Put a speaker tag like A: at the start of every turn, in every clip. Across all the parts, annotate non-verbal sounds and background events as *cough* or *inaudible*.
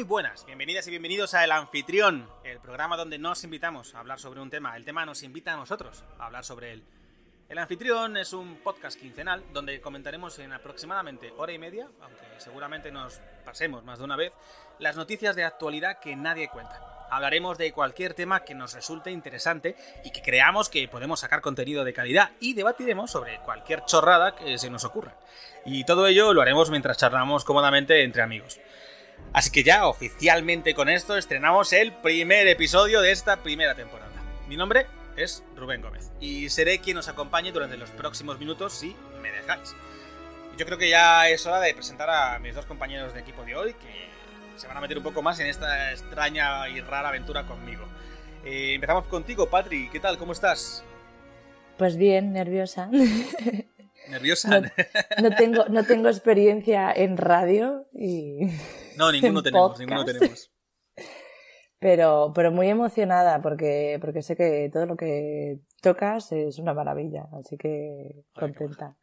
A: Muy buenas, bienvenidas y bienvenidos a El Anfitrión, el programa donde nos invitamos a hablar sobre un tema. El tema nos invita a nosotros a hablar sobre él. El Anfitrión es un podcast quincenal donde comentaremos en aproximadamente hora y media, aunque seguramente nos pasemos más de una vez, las noticias de actualidad que nadie cuenta. Hablaremos de cualquier tema que nos resulte interesante y que creamos que podemos sacar contenido de calidad y debatiremos sobre cualquier chorrada que se nos ocurra. Y todo ello lo haremos mientras charlamos cómodamente entre amigos. Así que ya oficialmente con esto estrenamos el primer episodio de esta primera temporada. Mi nombre es Rubén Gómez y seré quien os acompañe durante los próximos minutos si me dejáis. Yo creo que ya es hora de presentar a mis dos compañeros de equipo de hoy que se van a meter un poco más en esta extraña y rara aventura conmigo. Eh, empezamos contigo, Patri. ¿Qué tal? ¿Cómo estás?
B: Pues bien, nerviosa.
A: ¿Nerviosa?
B: No, tengo, no tengo experiencia en radio y.
A: No, ninguno tenemos, ninguno tenemos. *laughs*
B: Pero, pero muy emocionada porque, porque sé que todo lo que tocas es una maravilla, así que contenta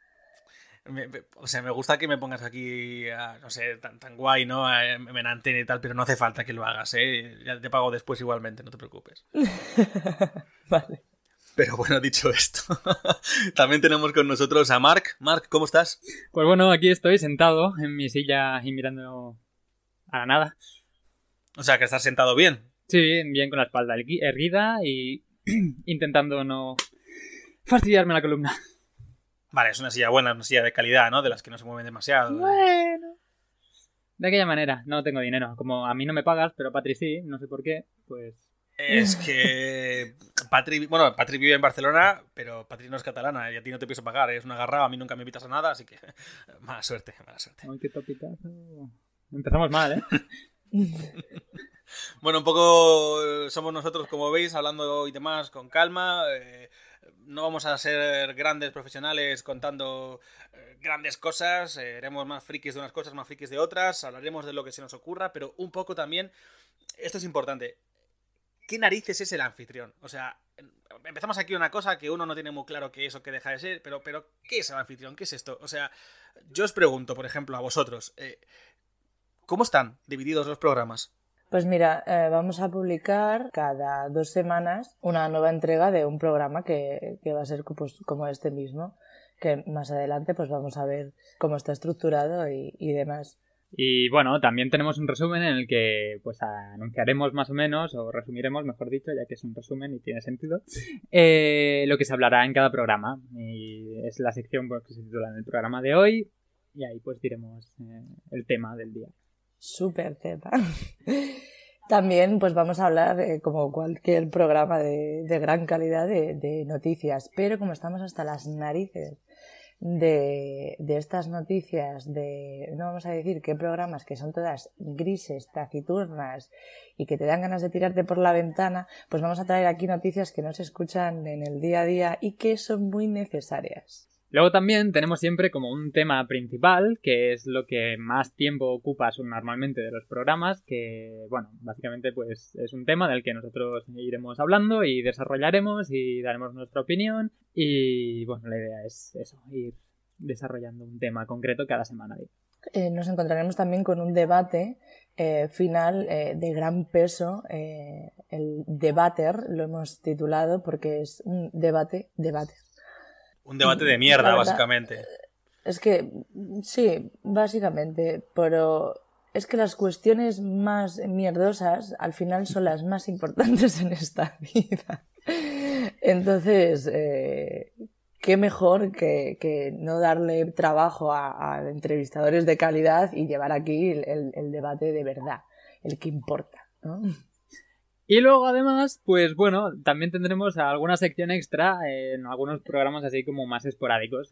A: o sea, me gusta que me pongas aquí, no sé, tan, tan guay, ¿no? En antena y tal, pero no hace falta que lo hagas, ¿eh? Ya te pago después igualmente, no te preocupes. *laughs*
B: vale.
A: Pero bueno, dicho esto, *laughs* también tenemos con nosotros a Mark. Mark, ¿cómo estás?
C: Pues bueno, aquí estoy sentado en mi silla y mirando a la nada.
A: O sea, que estás sentado bien.
C: Sí, bien con la espalda erguida y *clears throat* intentando no fastidiarme la columna.
A: Vale, es una silla buena, una silla de calidad, ¿no? De las que no se mueven demasiado.
C: Bueno. De aquella manera, no tengo dinero. Como a mí no me pagas, pero Patri sí, no sé por qué, pues...
A: Es que Patri, bueno, Patri vive en Barcelona, pero Patri no es catalana y a ti no te pienso pagar, es una agarrado, a mí nunca me invitas a nada, así que *laughs* mala suerte, mala suerte.
C: Ay, qué topitazo. Empezamos mal, ¿eh? *laughs*
A: bueno, un poco somos nosotros, como veis, hablando y demás con calma. Eh, no vamos a ser grandes profesionales contando eh, grandes cosas, eh, haremos más frikis de unas cosas, más frikis de otras, hablaremos de lo que se nos ocurra, pero un poco también, esto es importante, ¿qué narices es el anfitrión? O sea, empezamos aquí una cosa que uno no tiene muy claro qué es o qué deja de ser, pero, pero ¿qué es el anfitrión? ¿Qué es esto? O sea, yo os pregunto, por ejemplo, a vosotros, eh, ¿cómo están divididos los programas?
B: Pues mira, eh, vamos a publicar cada dos semanas una nueva entrega de un programa que, va a ser pues, como este mismo, que más adelante pues vamos a ver cómo está estructurado y, demás.
C: Y bueno, también tenemos un resumen en el que pues anunciaremos más o menos, o resumiremos, mejor dicho, ya que es un resumen y tiene sentido, eh, lo que se hablará en cada programa. Y es la sección pues, que se titula en el programa de hoy, y ahí pues diremos eh, el tema del día.
B: Súper Z. *laughs* También pues vamos a hablar, eh, como cualquier programa de, gran calidad, de, noticias, pero como estamos hasta las narices de, estas noticias, de, no vamos a decir qué programas que son todas grises, taciturnas y que te dan ganas de tirarte por la ventana, pues vamos a traer aquí noticias que no se escuchan en el día a día y que son muy necesarias.
C: Luego también tenemos siempre como un tema principal, que es lo que más tiempo ocupa normalmente de los programas, que, bueno, básicamente pues es un tema del que nosotros iremos hablando y desarrollaremos y daremos nuestra opinión. Y bueno, la idea es eso, ir desarrollando un tema concreto cada semana.
B: Eh, nos encontraremos también con un debate eh, final eh, de gran peso. el debater lo hemos titulado porque es un debate, debate
A: un debate de mierda, básicamente.
B: Es que, sí, básicamente, pero es que las cuestiones más mierdosas al final son las más importantes en esta *laughs* vida. Entonces, eh, qué mejor que, no darle trabajo a, entrevistadores de calidad y llevar aquí el, el debate de verdad, el que importa. ¿no?
C: Y luego además, pues bueno, también tendremos alguna sección extra en algunos programas así como más esporádicos.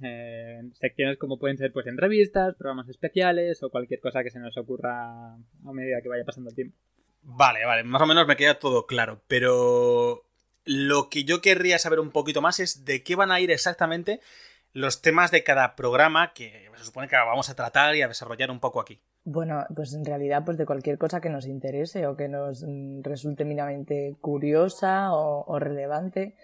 C: secciones como pueden ser pues entrevistas, programas especiales o cualquier cosa que se nos ocurra a medida que vaya pasando el tiempo.
A: Vale, vale, más o menos me queda todo claro, pero lo que yo querría saber un poquito más es de qué van a ir exactamente los temas de cada programa que se supone que vamos a tratar y a desarrollar un poco aquí.
B: Bueno, pues en realidad pues de cualquier cosa que nos interese o que nos mm, resulte mínimamente curiosa o, relevante,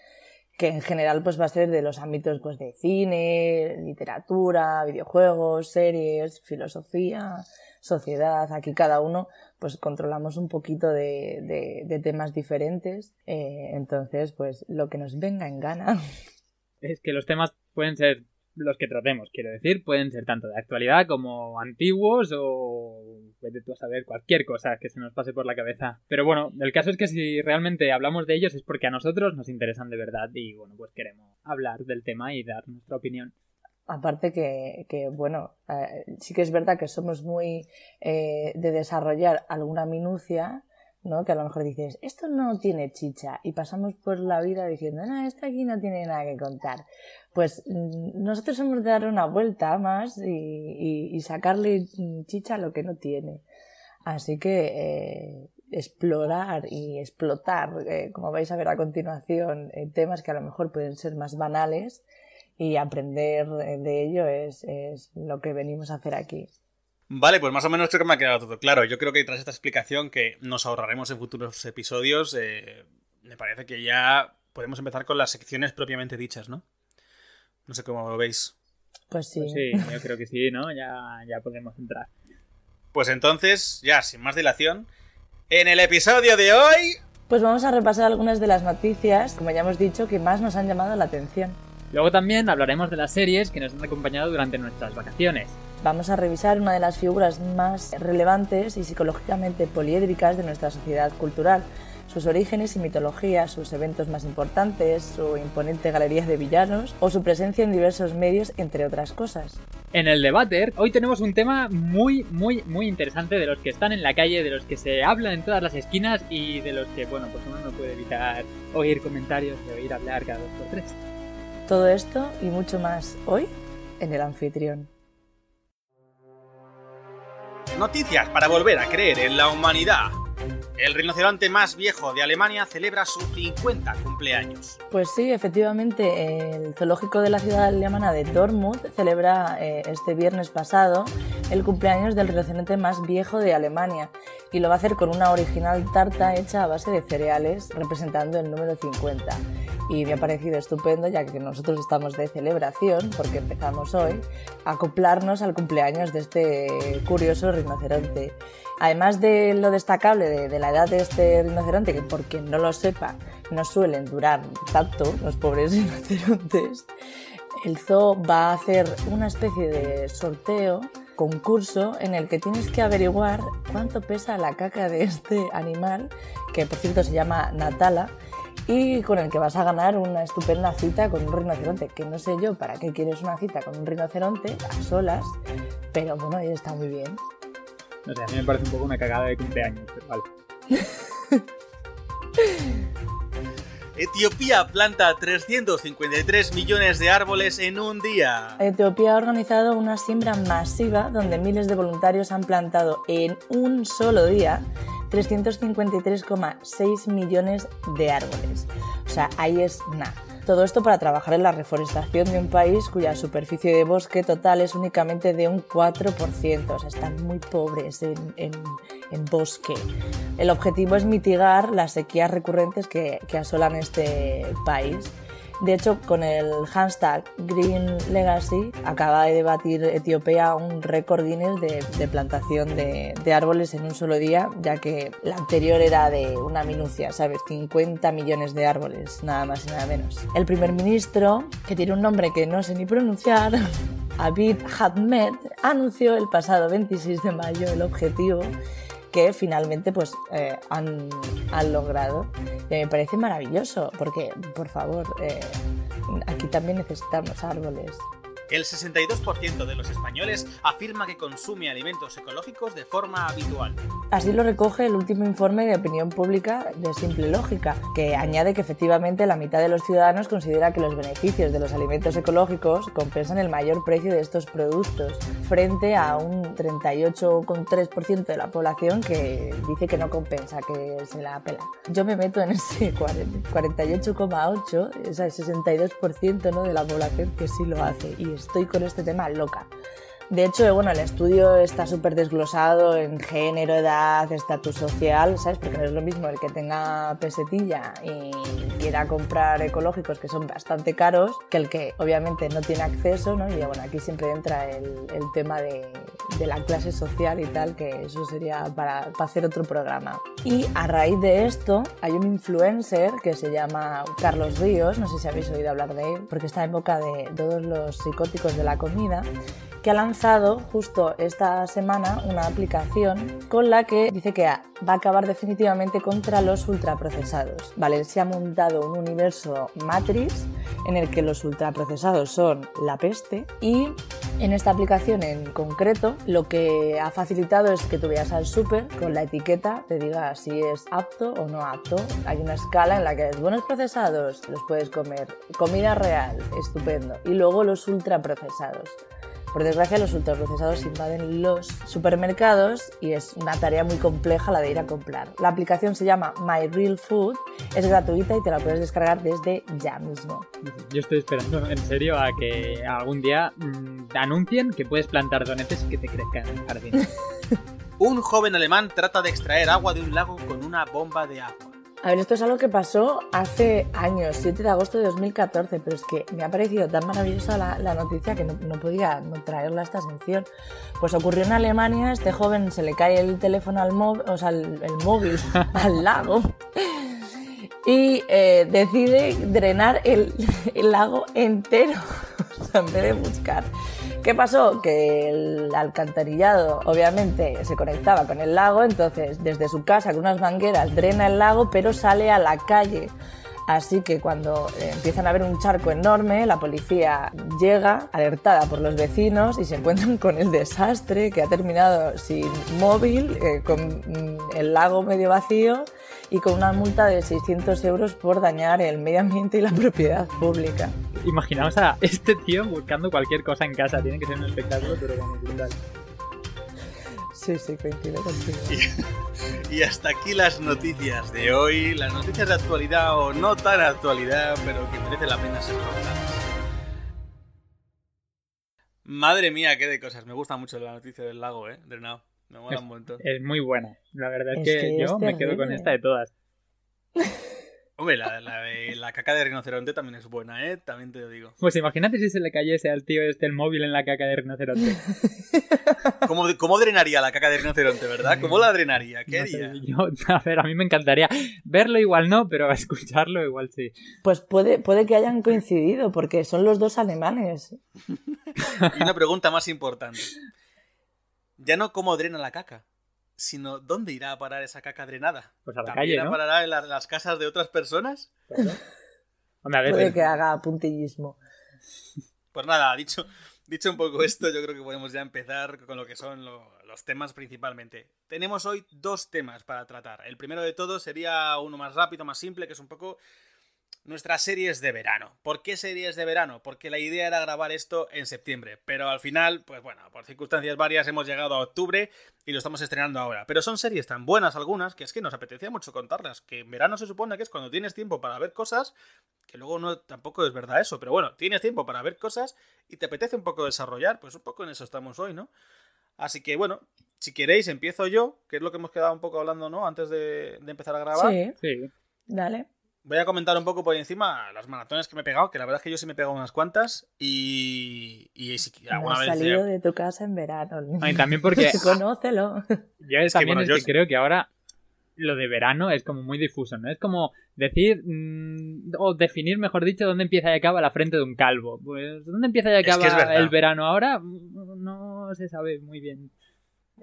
B: que en general pues va a ser de los ámbitos pues de cine, literatura, videojuegos, series, filosofía, sociedad. Aquí cada uno pues controlamos un poquito de, de, temas diferentes. Eh, entonces, pues lo que nos venga en gana.
C: Es que los temas pueden ser los que tratemos, quiero decir, pueden ser tanto de actualidad como antiguos o vete tú a saber cualquier cosa que se nos pase por la cabeza. Pero bueno, el caso es que si realmente hablamos de ellos es porque a nosotros nos interesan de verdad y bueno, pues queremos hablar del tema y dar nuestra opinión.
B: Aparte que, que bueno, eh, sí que es verdad que somos muy eh, de desarrollar alguna minucia, ¿no? Que a lo mejor dices, esto no tiene chicha, y pasamos por la vida diciendo, no, esto aquí no tiene nada que contar. Pues mm, nosotros hemos de dar una vuelta más y, sacarle chicha a lo que no tiene. Así que eh, explorar y explotar, eh, como vais a ver a continuación, eh, temas que a lo mejor pueden ser más banales y aprender de ello es, es lo que venimos a hacer aquí.
A: Vale, pues más o menos creo que me ha quedado todo claro. Yo creo que tras esta explicación que nos ahorraremos en futuros episodios, eh, me parece que ya podemos empezar con las secciones propiamente dichas, ¿no? No sé cómo lo veis.
B: Pues sí. Pues
C: sí, yo creo que sí, ¿no? Ya, ya podemos entrar.
A: Pues entonces, ya, sin más dilación, en el episodio de hoy...
B: Pues vamos a repasar algunas de las noticias, como ya hemos dicho, que más nos han llamado la atención.
C: Luego también hablaremos de las series que nos han acompañado durante nuestras vacaciones.
B: Vamos a revisar una de las figuras más relevantes y psicológicamente poliédricas de nuestra sociedad cultural, sus orígenes y mitología, sus eventos más importantes, su imponente galería de villanos o su presencia en diversos medios, entre otras cosas.
C: En el debate, hoy tenemos un tema muy, muy, muy interesante de los que están en la calle, de los que se hablan en todas las esquinas y de los que, bueno, pues uno no puede evitar oír comentarios y oír hablar cada dos por tres.
B: Todo esto y mucho más hoy en el anfitrión.
A: Noticias para volver a creer en la humanidad. El rinoceronte más viejo de Alemania celebra su 50 cumpleaños.
B: Pues sí, efectivamente, el zoológico de la ciudad alemana de Dortmund celebra eh, este viernes pasado el cumpleaños del rinoceronte más viejo de Alemania y lo va a hacer con una original tarta hecha a base de cereales representando el número 50. Y me ha parecido estupendo, ya que nosotros estamos de celebración, porque empezamos hoy, a acoplarnos al cumpleaños de este curioso rinoceronte. Además de lo destacable de, la edad de este rinoceronte, que por quien no lo sepa, no suelen durar tanto los pobres *laughs* rinocerontes, el zoo va a hacer una especie de sorteo, concurso, en el que tienes que averiguar cuánto pesa la caca de este animal, que por cierto se llama Natala, y con el que vas a ganar una estupenda cita con un rinoceronte, que no sé yo para qué quieres una cita con un rinoceronte a solas, pero bueno, está muy bien.
C: No sé, a mí me parece un poco una cagada de cumpleaños, pero vale. *laughs*
A: Etiopía planta 353 millones de árboles en un día.
B: Etiopía ha organizado una siembra masiva donde miles de voluntarios han plantado en un solo día 353,6 millones de árboles. O sea, ahí es nada. Todo esto para trabajar en la reforestación de un país cuya superficie de bosque total es únicamente de un 4%, o sea, están muy pobres en, bosque. El objetivo es mitigar las sequías recurrentes que, que asolan este país de hecho, con el hashtag Green Legacy acaba de debatir Etiopía un récord Guinness de, plantación de, árboles en un solo día, ya que la anterior era de una minucia, ¿sabes? 50 millones de árboles, nada más y nada menos. El primer ministro, que tiene un nombre que no sé ni pronunciar, *laughs* Abid Ahmed, anunció el pasado 26 de mayo el objetivo que finalmente pues eh, han, han, logrado. Y me parece maravilloso porque, por favor, eh, aquí también necesitamos árboles.
A: El 62% de los españoles afirma que consume alimentos ecológicos de forma habitual.
B: Así lo recoge el último informe de opinión pública de Simple Lógica, que añade que efectivamente la mitad de los ciudadanos considera que los beneficios de los alimentos ecológicos compensan el mayor precio de estos productos, frente a un 38,3% de la población que dice que no compensa, que se la pela. Yo me meto en ese 48,8%, o sea, el 62% ¿no? de la población que sí lo hace. Y estoy con este tema loca. De hecho, bueno, el estudio está súper desglosado en género, edad, estatus social, ¿sabes? Porque no es lo mismo el que tenga pesetilla y quiera comprar ecológicos que son bastante caros que el que obviamente no tiene acceso, ¿no? Y bueno, aquí siempre entra el, tema de, de, la clase social y tal, que eso sería para, para hacer otro programa. Y a raíz de esto hay un influencer que se llama Carlos Ríos, no sé si habéis oído hablar de él, porque está en boca de todos los psicóticos de la comida que ha lanzado justo esta semana una aplicación con la que dice que va a acabar definitivamente contra los ultraprocesados. Vale, se ha montado un universo Matrix en el que los ultraprocesados son la peste y en esta aplicación en concreto lo que ha facilitado es que tú veas al súper con la etiqueta te diga si es apto o no apto. Hay una escala en la que buenos procesados los puedes comer, comida real, estupendo, y luego los ultraprocesados. Por desgracia, los ultraprocesados invaden los supermercados y es una tarea muy compleja la de ir a comprar. La aplicación se llama My Real Food, es gratuita y te la puedes descargar desde ya mismo.
C: Yo estoy esperando en serio a que algún día mmm, anuncien que puedes plantar donetes y que te crezcan en el jardín. *laughs*
A: un joven alemán trata de extraer agua de un lago con una bomba de agua.
B: A ver, esto es algo que pasó hace años, 7 de agosto de 2014, pero es que me ha parecido tan maravillosa la, la noticia que no, no, podía no traerla a esta sección. Pues ocurrió en Alemania, este joven se le cae el teléfono al móvil, o sea, el, el móvil *laughs* al lago y eh, decide drenar el, el lago entero, *laughs* o sea, en vez de buscar. ¿Qué pasó? Que el alcantarillado obviamente se conectaba con el lago, entonces desde su casa con unas mangueras drena el lago, pero sale a la calle. Así que cuando empiezan a ver un charco enorme, la policía llega alertada por los vecinos y se encuentran con el desastre que ha terminado sin móvil, eh, con el lago medio vacío y con una multa de 600 euros por dañar el medio ambiente y la propiedad pública.
C: Imaginaos a este tío buscando cualquier cosa en casa, tiene que ser un espectáculo, pero como brutal.
B: Sí, sí, coincido contigo. *laughs*
A: Y, y, hasta aquí las noticias de hoy, las noticias de actualidad o no tan actualidad, pero que merece la pena ser contadas. Madre mía, qué de cosas. Me gusta mucho la noticia del lago, ¿eh? Drenado. Me mola
C: es,
A: un montón.
C: Es muy buena. La verdad es, es que, que, yo me quedo con esta de todas. *laughs*
A: Hombre, la, la, caca de rinoceronte también es buena, ¿eh? También te lo digo.
C: Pues imagínate si se le cayese al tío este el móvil en la caca de rinoceronte. *laughs*
A: ¿Cómo, cómo drenaría la caca de rinoceronte, verdad? ¿Cómo la drenaría? ¿Qué
C: no
A: haría?
C: Sé, yo, a ver, a mí me encantaría verlo igual no, pero *laughs* escucharlo igual sí.
B: Pues puede, puede que hayan coincidido, porque son los dos alemanes.
A: y una pregunta más importante. Ya no cómo drena la caca, sino dónde irá a parar esa caca drenada.
C: Pues a la
A: ¿También
C: calle, ¿no?
A: parará en, la, en, las casas de otras personas?
C: Hombre, a ver,
B: Puede que haga puntillismo.
A: Pues nada, dicho, dicho un poco esto, yo creo que podemos ya empezar con lo que son lo, los temas principalmente. Tenemos hoy dos temas para tratar. El primero de todos sería uno más rápido, más simple, que es un poco nuestras series de verano. ¿Por qué series de verano? Porque la idea era grabar esto en septiembre, pero al final, pues bueno, por circunstancias varias hemos llegado a octubre y lo estamos estrenando ahora. Pero son series tan buenas algunas que es que nos apetecía mucho contarlas, que en verano se supone que es cuando tienes tiempo para ver cosas, que luego no tampoco es verdad eso, pero bueno, tienes tiempo para ver cosas y te apetece un poco desarrollar, pues un poco en eso estamos hoy, ¿no? Así que bueno, si queréis empiezo yo, que es lo que hemos quedado un poco hablando, ¿no? Antes de, de empezar a grabar.
B: Sí.
C: sí.
B: Dale.
A: Voy a comentar un poco por encima las maratones que me he pegado, que la verdad es que yo sí me he pegado unas cuantas y, y si alguna vez...
B: salido de tu casa en verano.
C: Y también porque... *laughs*
B: Conócelo.
C: Yo es, también que, bueno, es yo... que creo que ahora lo de verano es como muy difuso, ¿no? Es como decir, mmm, o definir, mejor dicho, dónde empieza y acaba la frente de un calvo. Pues, ¿dónde empieza y acaba
A: es que es
C: el verano ahora? No se sabe muy bien.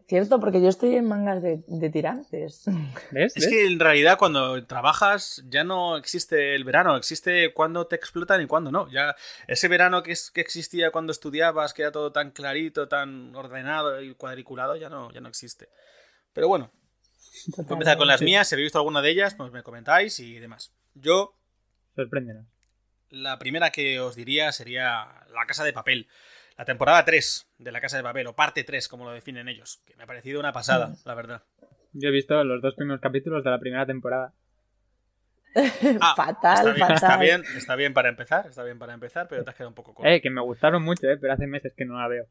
B: Cierto, porque yo estoy en mangas de, de tirantes.
C: ¿Ves?
A: Es que en realidad cuando trabajas ya no existe el verano, existe cuando te explotan y cuando no. Ya ese verano que, es, que existía cuando estudiabas, que era todo tan clarito, tan ordenado y cuadriculado, ya no, ya no existe. Pero bueno, voy a empezar con las mías. Si habéis visto alguna de ellas, pues me comentáis y demás. Yo.
C: Sorpréndenos.
A: La primera que os diría sería La Casa de Papel la temporada 3 de La Casa de Papel, o parte 3, como lo definen ellos, que me ha parecido una pasada, la verdad.
C: Yo he visto los dos primeros capítulos de la primera temporada. *laughs*
B: Ah, fatal,
A: está bien,
B: fatal.
A: Está bien, está bien para empezar, está bien para empezar, pero te has quedado un poco corto.
C: Eh, que me gustaron mucho, eh, pero hace meses que no la veo.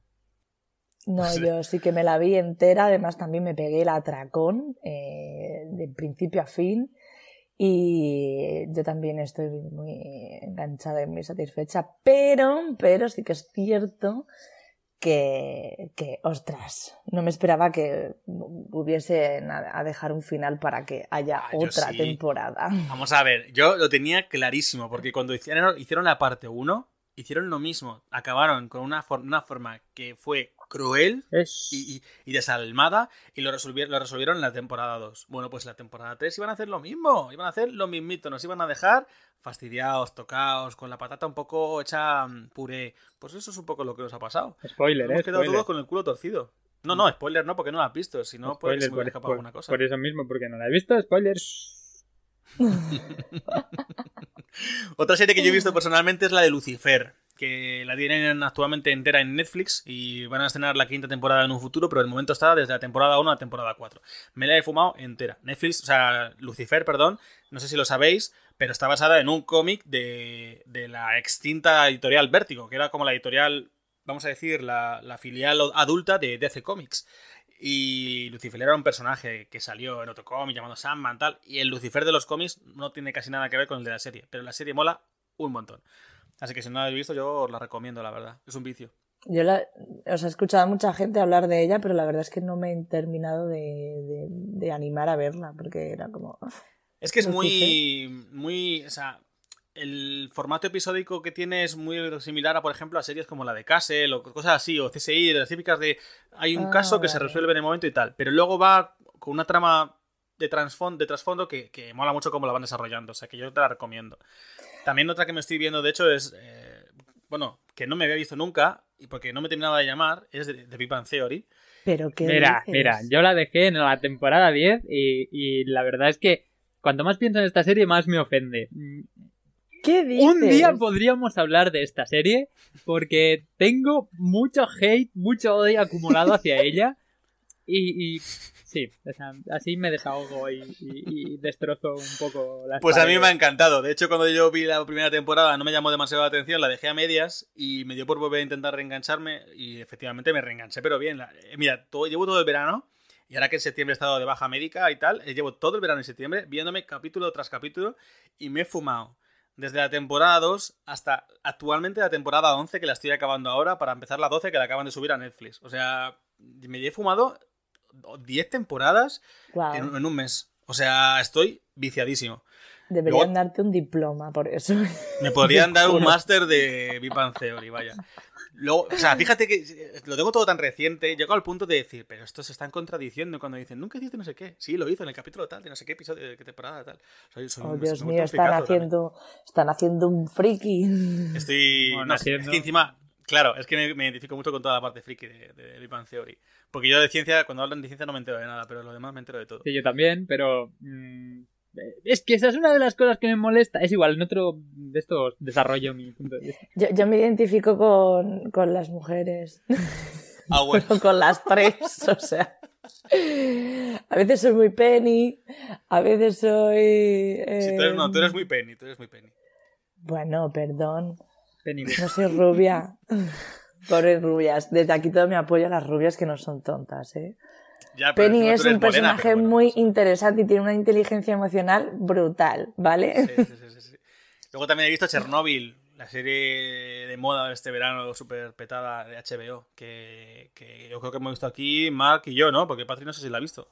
B: No, *laughs* yo sí que me la vi entera, además también me pegué el atracón eh, de principio a fin y yo también estoy muy enganchada y muy satisfecha, pero, pero sí que es cierto que, que ostras, no me esperaba que hubiese a dejar un final para que haya
A: Ah,
B: otra
A: sí.
B: temporada.
A: Vamos a ver, yo lo tenía clarísimo, porque cuando hicieron, hicieron la parte 1, hicieron lo mismo. Acabaron con una, for- una forma que fue cruel
C: Es...
A: y, y- y desalmada y lo resolvieron, lo resolvieron en la temporada 2. Bueno, pues la temporada 3 iban a hacer lo mismo, iban a hacer lo mismito, nos iban a dejar fastidiados, tocados, con la patata un poco hecha mm, puré. Pues eso es un poco lo que nos ha pasado.
C: Spoiler,
A: Hemos
C: eh.
A: quedado
C: Spoiler.
A: todos con el culo torcido. No, no, spoiler no, porque no lo has visto, si no, que se me
C: por,
A: escapado
C: por-
A: alguna cosa.
C: por eso mismo, porque no la he visto. Spoilers. *laughs*
A: Otra serie que yo he visto personalmente es la de Lucifer, que la tienen actualmente entera en Netflix y van a estrenar la quinta temporada en un futuro, pero de momento está desde la temporada 1 a la temporada 4. Me la he fumado entera. Netflix, o sea, Lucifer, perdón, no sé si lo sabéis, pero está basada en un cómic de, de la extinta editorial Vértigo, que era como la editorial, vamos a decir, la, la filial adulta de DC Comics. Y Lucifer era un personaje que salió en otro cómic llamado Sandman, tal. Y el Lucifer de los cómics no tiene casi nada que ver con el de la serie. Pero la serie mola un montón. Así que si no la habéis visto, yo os la recomiendo, la verdad. Es un vicio.
B: Yo la, os he escuchado a mucha gente hablar de ella, pero la verdad es que no me he terminado de, de- de animar a verla, porque era como...
A: Es que es muy. Muy. O sea. El formato episódico que tiene es muy similar a, por ejemplo, a series como la de Castle o cosas así, o CSI, de las típicas de hay un
B: Ah,
A: caso que se resuelve en el momento y tal. Pero luego va con una trama de trasfondo, de trasfondo que, que mola mucho cómo la van desarrollando. O sea que yo te la recomiendo. También otra que me estoy viendo, de hecho, es. eh, bueno, que no me había visto nunca, y porque no me terminaba de llamar, es de, de Big Bang Theory.
B: Pero qué
C: Mira,
B: dices?
C: mira, yo la dejé en la temporada 10 y, y la verdad es que cuanto más pienso en esta serie, más me ofende.
B: ¿Qué dices?
C: Un día podríamos hablar de esta serie porque tengo mucho hate, mucho odio acumulado hacia ella y, y sí, o sea, así me desahogo y, y- y destrozo un poco las
A: Pues a mí me ha
C: paredes.
A: encantado. De hecho, cuando yo vi la primera temporada no me llamó demasiado la atención, la dejé a medias y me dio por volver a intentar reengancharme y efectivamente me reenganché, pero bien. La- eh, mira, todo- llevo todo el verano y ahora que en septiembre he estado de baja médica y tal, eh, llevo todo el verano en septiembre viéndome capítulo tras capítulo y me he fumado desde la temporada 2 hasta actualmente la temporada 11 que la estoy acabando ahora para empezar la 12 que la acaban de subir a Netflix. O sea, me he fumado 10 temporadas en, en un mes. O sea, estoy viciadísimo.
B: Deberían
A: luego-
B: darte un diploma por eso. *laughs*
A: Me podrían dar un máster de Bang Theory, vaya. Luego, o sea, fíjate que lo tengo todo tan reciente, llego al punto de decir, pero esto se están contradiciendo cuando dicen, nunca hiciste no sé qué. Sí, lo hizo en el capítulo tal, de no sé qué episodio, de qué temporada tal. Soy, soy
B: Oh,
A: un-
B: Dios mío, están
A: también.
B: haciendo, están haciendo un friki.
A: Estoy.
C: Bueno,
A: no, es
C: haciendo-
A: que encima. Claro, es que me, me identifico mucho con toda la parte friki de, de Big Bang Theory. Porque yo de ciencia, cuando hablan de ciencia no me entero de nada, pero lo demás me entero de todo.
C: Sí, yo también, pero mm, es que esa es una de las cosas que me molesta. Es igual, en otro de estos desarrollo mi punto de vista.
B: Yo, yo me identifico con, con las mujeres. *laughs*
A: Ah, bueno.
B: Pero *laughs* con las tres, o sea. A veces soy muy penny, a veces soy.
A: Sí, tú eres, no, tú eres
B: eh,
A: muy penny, tú eres muy penny.
B: Bueno, perdón. No soy rubia. *laughs* Pobres rubias. Desde aquí todo mi apoyo a las rubias que no son tontas, ¿eh?
A: Ya,
B: Penny es un personaje
A: bueno,
B: muy
A: pues-
B: interesante y tiene una inteligencia emocional brutal, ¿vale?
A: Sí, sí, sí, sí, sí. Luego también he visto Chernobyl, la serie de moda de este verano súper petada de HBO, que, que yo creo que hemos visto aquí Mark y yo, ¿no? Porque Patri no sé si la ha visto.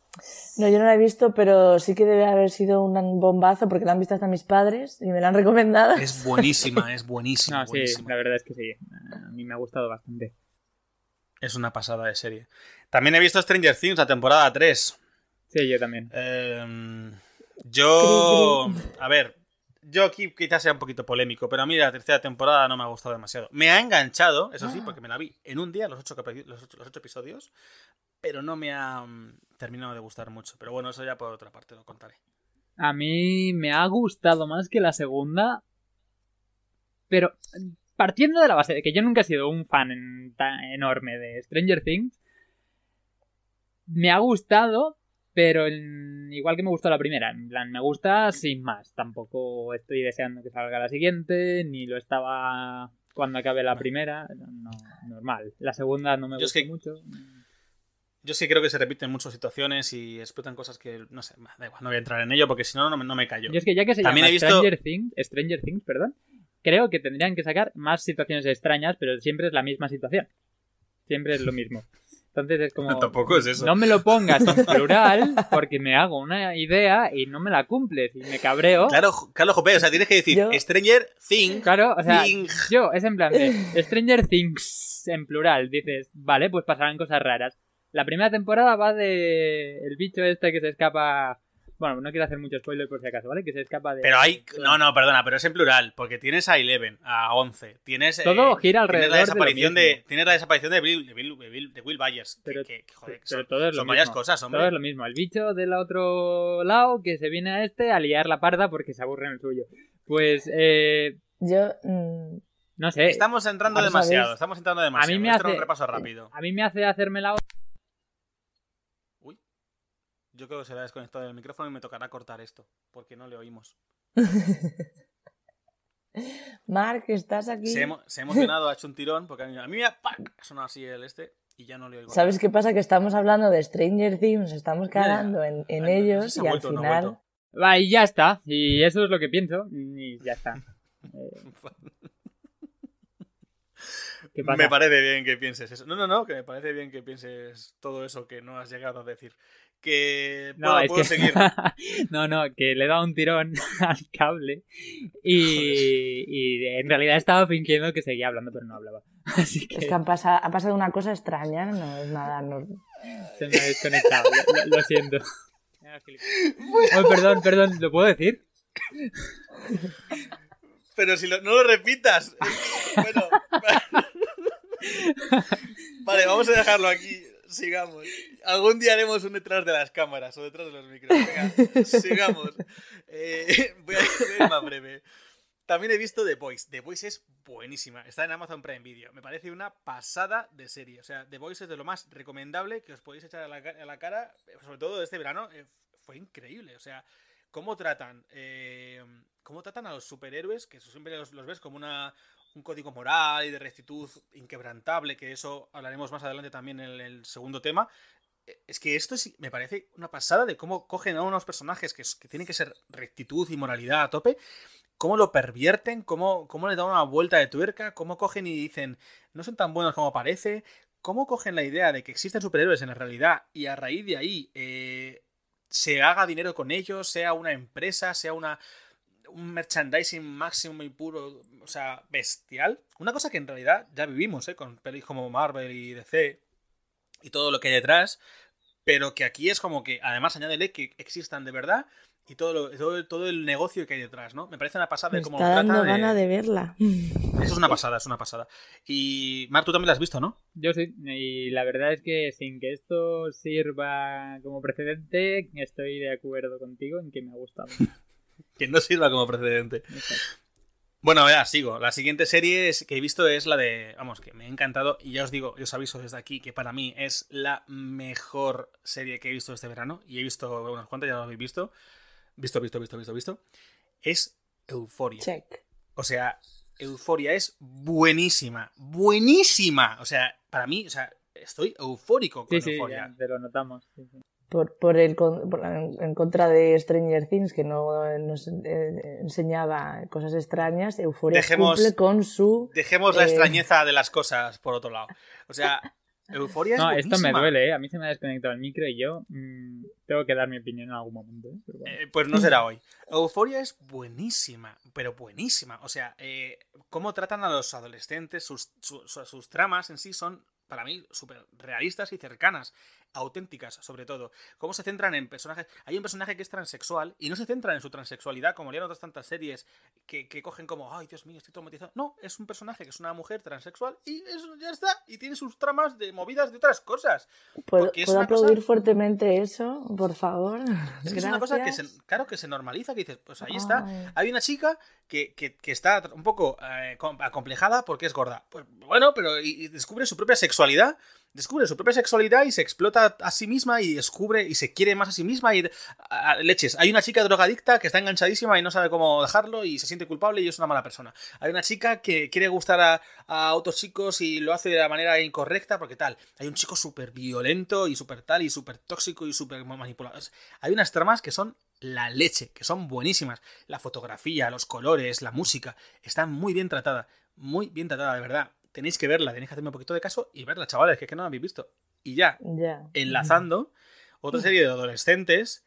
B: No, yo no la he visto, pero sí que debe haber sido un bombazo porque la han visto hasta mis padres y me la han recomendado.
A: Es buenísima, es *laughs* buenísima.
C: No, sí,
A: buenísima.
C: la verdad es que sí. A mí me ha gustado bastante.
A: Es una pasada de serie. También he visto Stranger Things, la temporada 3.
C: Sí, yo también.
A: Eh, yo. A ver, yo aquí quizás sea un poquito polémico, pero a mí la tercera temporada no me ha gustado demasiado. Me ha enganchado, eso sí, porque me la vi en un día, los ocho, los ocho, los ocho episodios, pero no me ha mm, terminado de gustar mucho. Pero bueno, eso ya por otra parte lo contaré.
C: A mí me ha gustado más que la segunda, pero partiendo de la base de que yo nunca he sido un fan en- tan enorme de Stranger Things, me ha gustado, pero en- igual que me gustó la primera, en plan, me gusta sin más. Tampoco estoy deseando que salga la siguiente, ni lo estaba Cuando acabe la primera, no, normal. La segunda no me gusta mucho.
A: Yo sí creo que se repiten muchas situaciones y explotan cosas que, no sé, da igual, no voy a entrar en ello porque si no, no, me callo.
C: Yo es que ya que se También llama he visto... Stranger, Things, Stranger Things, perdón, creo que tendrían que sacar más situaciones extrañas, pero siempre es la misma situación. Siempre es lo mismo. *laughs* Entonces es como.
A: Tampoco es eso.
C: No me lo pongas en plural porque me hago una idea y no me la cumples y me cabreo.
A: Claro, Carlos Jope, o sea, tienes que decir Stranger Things.
C: Claro, o sea, yo es en plan de Stranger Things en plural. Dices, vale, pues pasarán cosas raras. La primera temporada va de el bicho este que se escapa bueno, no quiero hacer mucho spoiler por si acaso, ¿vale? Que se escapa de.
A: Pero hay. No, no, perdona, pero es en plural, porque tienes a Eleven, a 11. Tienes.
C: Todo eh, gira alrededor.
A: Tienes la desaparición de, Tienes la desaparición de Will, de Will, Byers. Pero, que, joder, son, todo es lo varias cosas, hombre.
C: Todo es lo mismo. El bicho del otro lado que se viene a este a liar la parda porque se aburre en el suyo. Pues. Eh...
B: Yo. Mm,
C: no sé.
A: Estamos entrando demasiado. Estamos entrando demasiado. A mí me hace. Un repaso rápido.
C: A mí me hace hacerme la
A: yo creo que se le ha desconectado el micrófono y me tocará cortar esto, porque no le oímos. *laughs*
B: Mark, ¿estás aquí?
A: Se, ha emocionado, ha hecho un tirón, porque a mí, a mí me ha sonado así el este y ya no le oigo.
B: ¿Sabes qué pasa? Que estamos hablando de Stranger Things, estamos cagando en, ellos y al final...
C: Va, y ya está. Y eso es lo que pienso. Y ya está. *laughs*
A: Me parece bien que pienses eso. No, no, no, que me parece bien que pienses todo eso que no has llegado a decir que no, puedo, seguir. *laughs*
C: no, no, que le he dado un tirón *laughs* al cable y, en realidad estaba fingiendo que seguía hablando, pero no hablaba. *laughs* Así que...
B: Es que ha pasado, una cosa extraña, no es nada.
C: Se me ha desconectado, lo, siento. Oh, perdón, perdón, ¿lo puedo decir?
A: Pero si no lo repitas. Bueno. Vale, vamos a dejarlo aquí sigamos. Algún día haremos un detrás de las cámaras o detrás de los micros. Venga, *laughs* sigamos. Eh, *laughs* voy a ir más breve. También he visto The Voice. The Voice es buenísima. Está en Amazon Prime Video. Me parece una pasada de serie. O sea, The Voice es de lo más recomendable que os podéis echar a la, cara, sobre todo este verano. Eh, fue increíble. O sea, cómo tratan, eh, cómo tratan a los superhéroes, que siempre los ves como una, un código moral y de rectitud inquebrantable, que eso hablaremos más adelante también en el segundo tema. Eh, es que esto me parece una pasada de cómo cogen a unos personajes que, que tienen que ser rectitud y moralidad a tope, cómo lo pervierten, cómo, cómo le dan una vuelta de tuerca, cómo cogen y dicen, no son tan buenos como parece, cómo cogen la idea de que existen superhéroes en la realidad y a raíz de ahí eh, se haga dinero con ellos, sea una empresa, sea una, un merchandising máximo y puro, o sea, bestial. Una cosa que en realidad ya vivimos, ¿eh? Con pelis como Marvel y DC y todo lo que hay detrás, pero que aquí es como que además añádele que existan de verdad y todo, lo, todo, el negocio que hay detrás, ¿no? Me parece una pasada de cómo
B: está dando gana de... verla. *laughs*
A: Eso es una pasada, es una pasada. Y Mar, tú también la has visto, ¿no?
C: Yo sí, y la verdad es que sin que esto sirva como precedente, estoy de acuerdo contigo en que me ha gustado. *laughs* *laughs*
A: que no sirva como precedente. Bueno, ya sigo. La siguiente serie que he visto es la de. Vamos, que me ha encantado. Y ya os digo, yo os aviso desde aquí que para mí es la mejor serie que he visto este verano. Y he visto unas cuantas, ya lo habéis visto. Visto, visto, visto, visto, visto. Es Euforia.
B: Check.
A: O sea, Euforia es buenísima. Buenísima. O sea, para mí, o sea, estoy eufórico con Euforia.
C: te lo notamos.
B: Por, por, el, en contra de Stranger Things, que no nos eh, enseñaba cosas extrañas, Euphoria cumple con su...
A: Dejemos la eh, extrañeza de las cosas por otro lado. O sea, Euforia es No,
C: esto me duele, ¿eh? A mí se me ha desconectado el micro y yo mm, tengo que dar mi opinión en algún momento.
A: ¿eh? pues no será hoy. Euforia es buenísima, pero buenísima. O sea, cómo tratan a los adolescentes, sus, sus tramas en sí son para mí súper realistas y cercanas auténticas, sobre todo. Cómo se centran en personajes. Hay un personaje que es transexual y no se centran en su transexualidad, como leían otras tantas series que, cogen como, ay, Dios mío, estoy traumatizado. No, es un personaje que es una mujer transexual y eso ya está. Y tiene sus tramas de movidas de otras cosas.
B: ¿Puedo, ¿puedo aplaudir fuertemente eso, por favor?
A: Es que es una cosa que, se, claro, que se normaliza, que dices, pues ahí está. Hay una chica que, está un poco eh, acomplejada porque es gorda. Pues bueno, pero y descubre su propia sexualidad descubre su propia sexualidad y se explota a sí misma y descubre y se quiere más a sí misma y leches. Hay una chica drogadicta que está enganchadísima y no sabe cómo dejarlo y se siente culpable y es una mala persona. Hay una chica que quiere gustar a, otros chicos y lo hace de la manera incorrecta porque tal. Hay un chico súper violento y súper tal y súper tóxico y súper manipulador. Hay unas tramas que son la leche, que son buenísimas. La fotografía, los colores, la música, están muy bien tratada. Muy bien tratada, de verdad tenéis que verla, tenéis que hacerme un poquito de caso y verla, chavales, que es que no la habéis visto. Y ya, enlazando, otra serie de adolescentes,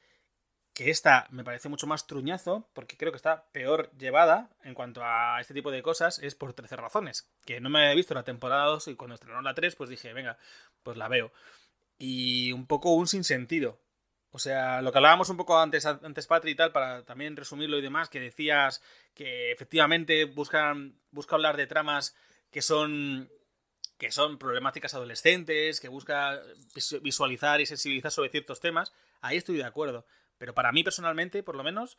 A: que esta me parece mucho más truñazo, porque creo que está peor llevada en cuanto a este tipo de cosas, es por 13 razones. Que no me había visto la temporada 2 y cuando estrenó la 3, pues dije, venga, pues la veo. Y un poco un sinsentido. O sea, lo que hablábamos un poco antes, antes Patri y tal, para también resumirlo y demás, que decías que efectivamente buscan, busca hablar de tramas que son que son problemáticas adolescentes, que busca visualizar y sensibilizar sobre ciertos temas, ahí estoy de acuerdo. Pero para mí personalmente, por lo menos,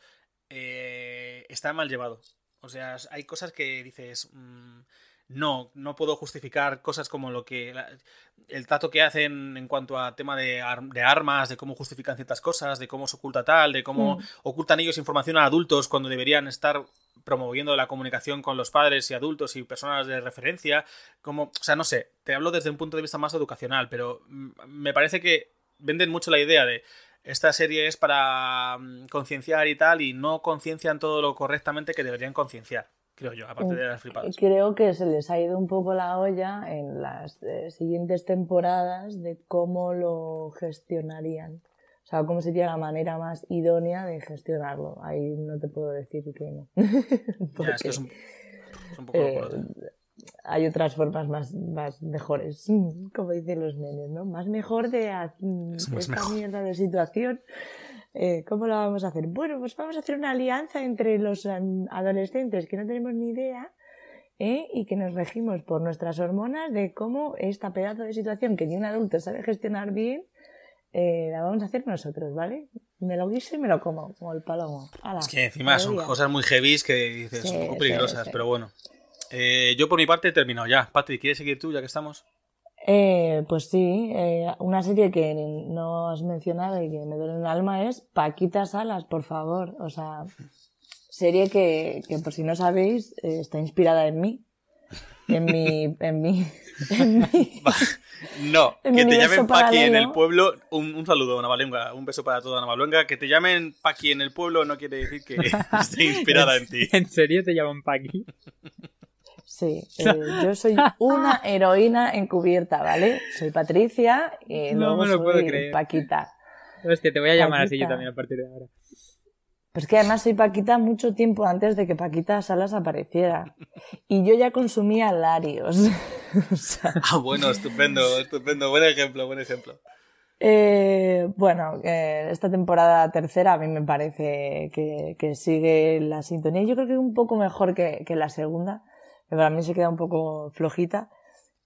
A: eh, está mal llevado. O sea, hay cosas que dices, mm, no, no puedo justificar cosas como lo que el trato que hacen en cuanto a tema de, armas, de cómo justifican ciertas cosas, de cómo se oculta tal, de cómo mm. ocultan ellos información a adultos cuando deberían estar promoviendo la comunicación con los padres y adultos y personas de referencia, como, o sea, no sé, te hablo desde un punto de vista más educacional, pero mm, me parece que venden mucho la idea de esta serie es para mm, concienciar y tal, y no conciencian todo lo correctamente que deberían concienciar, creo yo, aparte de las flipadas.
B: Creo que se les ha ido un poco la olla en las eh, siguientes temporadas de cómo lo gestionarían. O sea, cómo sería la manera más idónea de gestionarlo. Ahí no te puedo decir que no. *laughs* Porque, es, un, poco eh, hay otras formas más, más mejores, *laughs* como dicen los nenes, ¿no? Más mejor de esta mierda de situación. Eh, ¿Cómo lo vamos a hacer? Bueno, pues vamos a hacer una alianza entre los em, adolescentes que no tenemos ni idea ¿eh? y que nos regimos por nuestras hormonas de cómo esta pedazo de situación que ni un adulto sabe gestionar bien eh, la vamos a hacer nosotros, ¿vale? Me lo guiso y me lo como, como el palomo.
A: es que encima son cosas muy heavy que dices, un poco peligrosas, pero bueno. Eh, yo por mi parte he terminado ya. Patri, ¿quieres seguir tú ya que estamos?
B: Eh, pues sí, una serie que no has mencionado y que me duele en el alma es Paquita Salas, por favor. O sea, serie que, que por si no sabéis, está inspirada en mí en mi, en mi, *laughs* *laughs*
A: No, que te llamen Paqui en el pueblo. Un, un saludo, Navaluenga. Un beso para toda Navaluenga. Que te llamen Paqui en el pueblo no quiere decir que *laughs* esté inspirada en ti.
C: ¿En serio te llaman Paqui?
B: Sí, eh, yo soy una *laughs* heroína encubierta, ¿vale? Soy Patricia y no luego me lo puedo creer. Paquita.
C: Hostia, te voy a llamar así yo también a partir de ahora.
B: Pues que además soy Paquita mucho tiempo antes de que Paquita Salas apareciera. Y yo ya consumía Larios. *laughs*
A: Ah, bueno, estupendo, estupendo. Buen ejemplo, buen ejemplo.
B: Eh, bueno, esta temporada tercera a mí me parece que, sigue la sintonía. Yo creo que un poco mejor que, que la segunda, pero a mí se queda un poco flojita.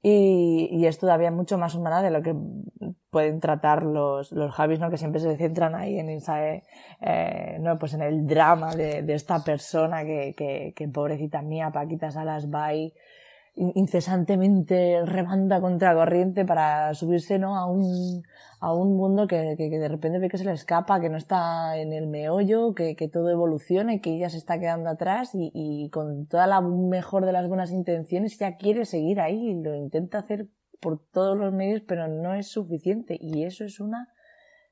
B: Y, y, es todavía mucho más humana de lo que pueden tratar los, los Javis, ¿no? Que siempre se centran ahí en esa, eh, no, pues en el drama de, de esta persona que, que, que, pobrecita mía, Paquita Salas va incesantemente remanda contra corriente para subirse, ¿no? A un, a un mundo que, que, de repente ve que se le escapa, que no está en el meollo, que, que todo evoluciona y que ella se está quedando atrás y, y con toda la mejor de las buenas intenciones ya quiere seguir ahí y lo intenta hacer por todos los medios, pero no es suficiente y eso es una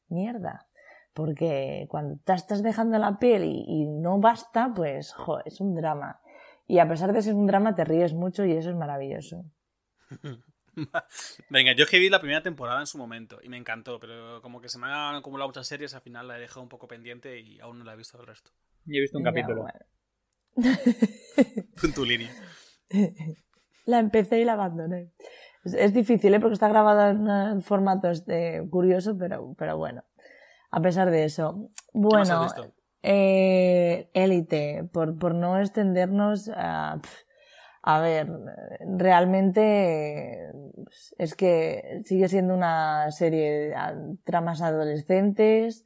B: mierda. Porque cuando te estás dejando la piel y, no basta, pues, es un drama. Y a pesar de ser un drama, te ríes mucho y eso es maravilloso. *laughs*
A: Venga, yo es que vi la primera temporada en su momento y me encantó, pero como que se me han acumulado muchas series, al final la he dejado un poco pendiente y aún no la he visto el resto.
C: Y he visto un capítulo. *laughs*
A: en tu línea. *laughs*
B: La empecé y la abandoné. Es, difícil, ¿eh? porque está grabada en formato este, curioso, pero, pero bueno. A pesar de eso. Bueno, élite, por, por no extendernos a... A ver, realmente es que sigue siendo una serie de tramas adolescentes,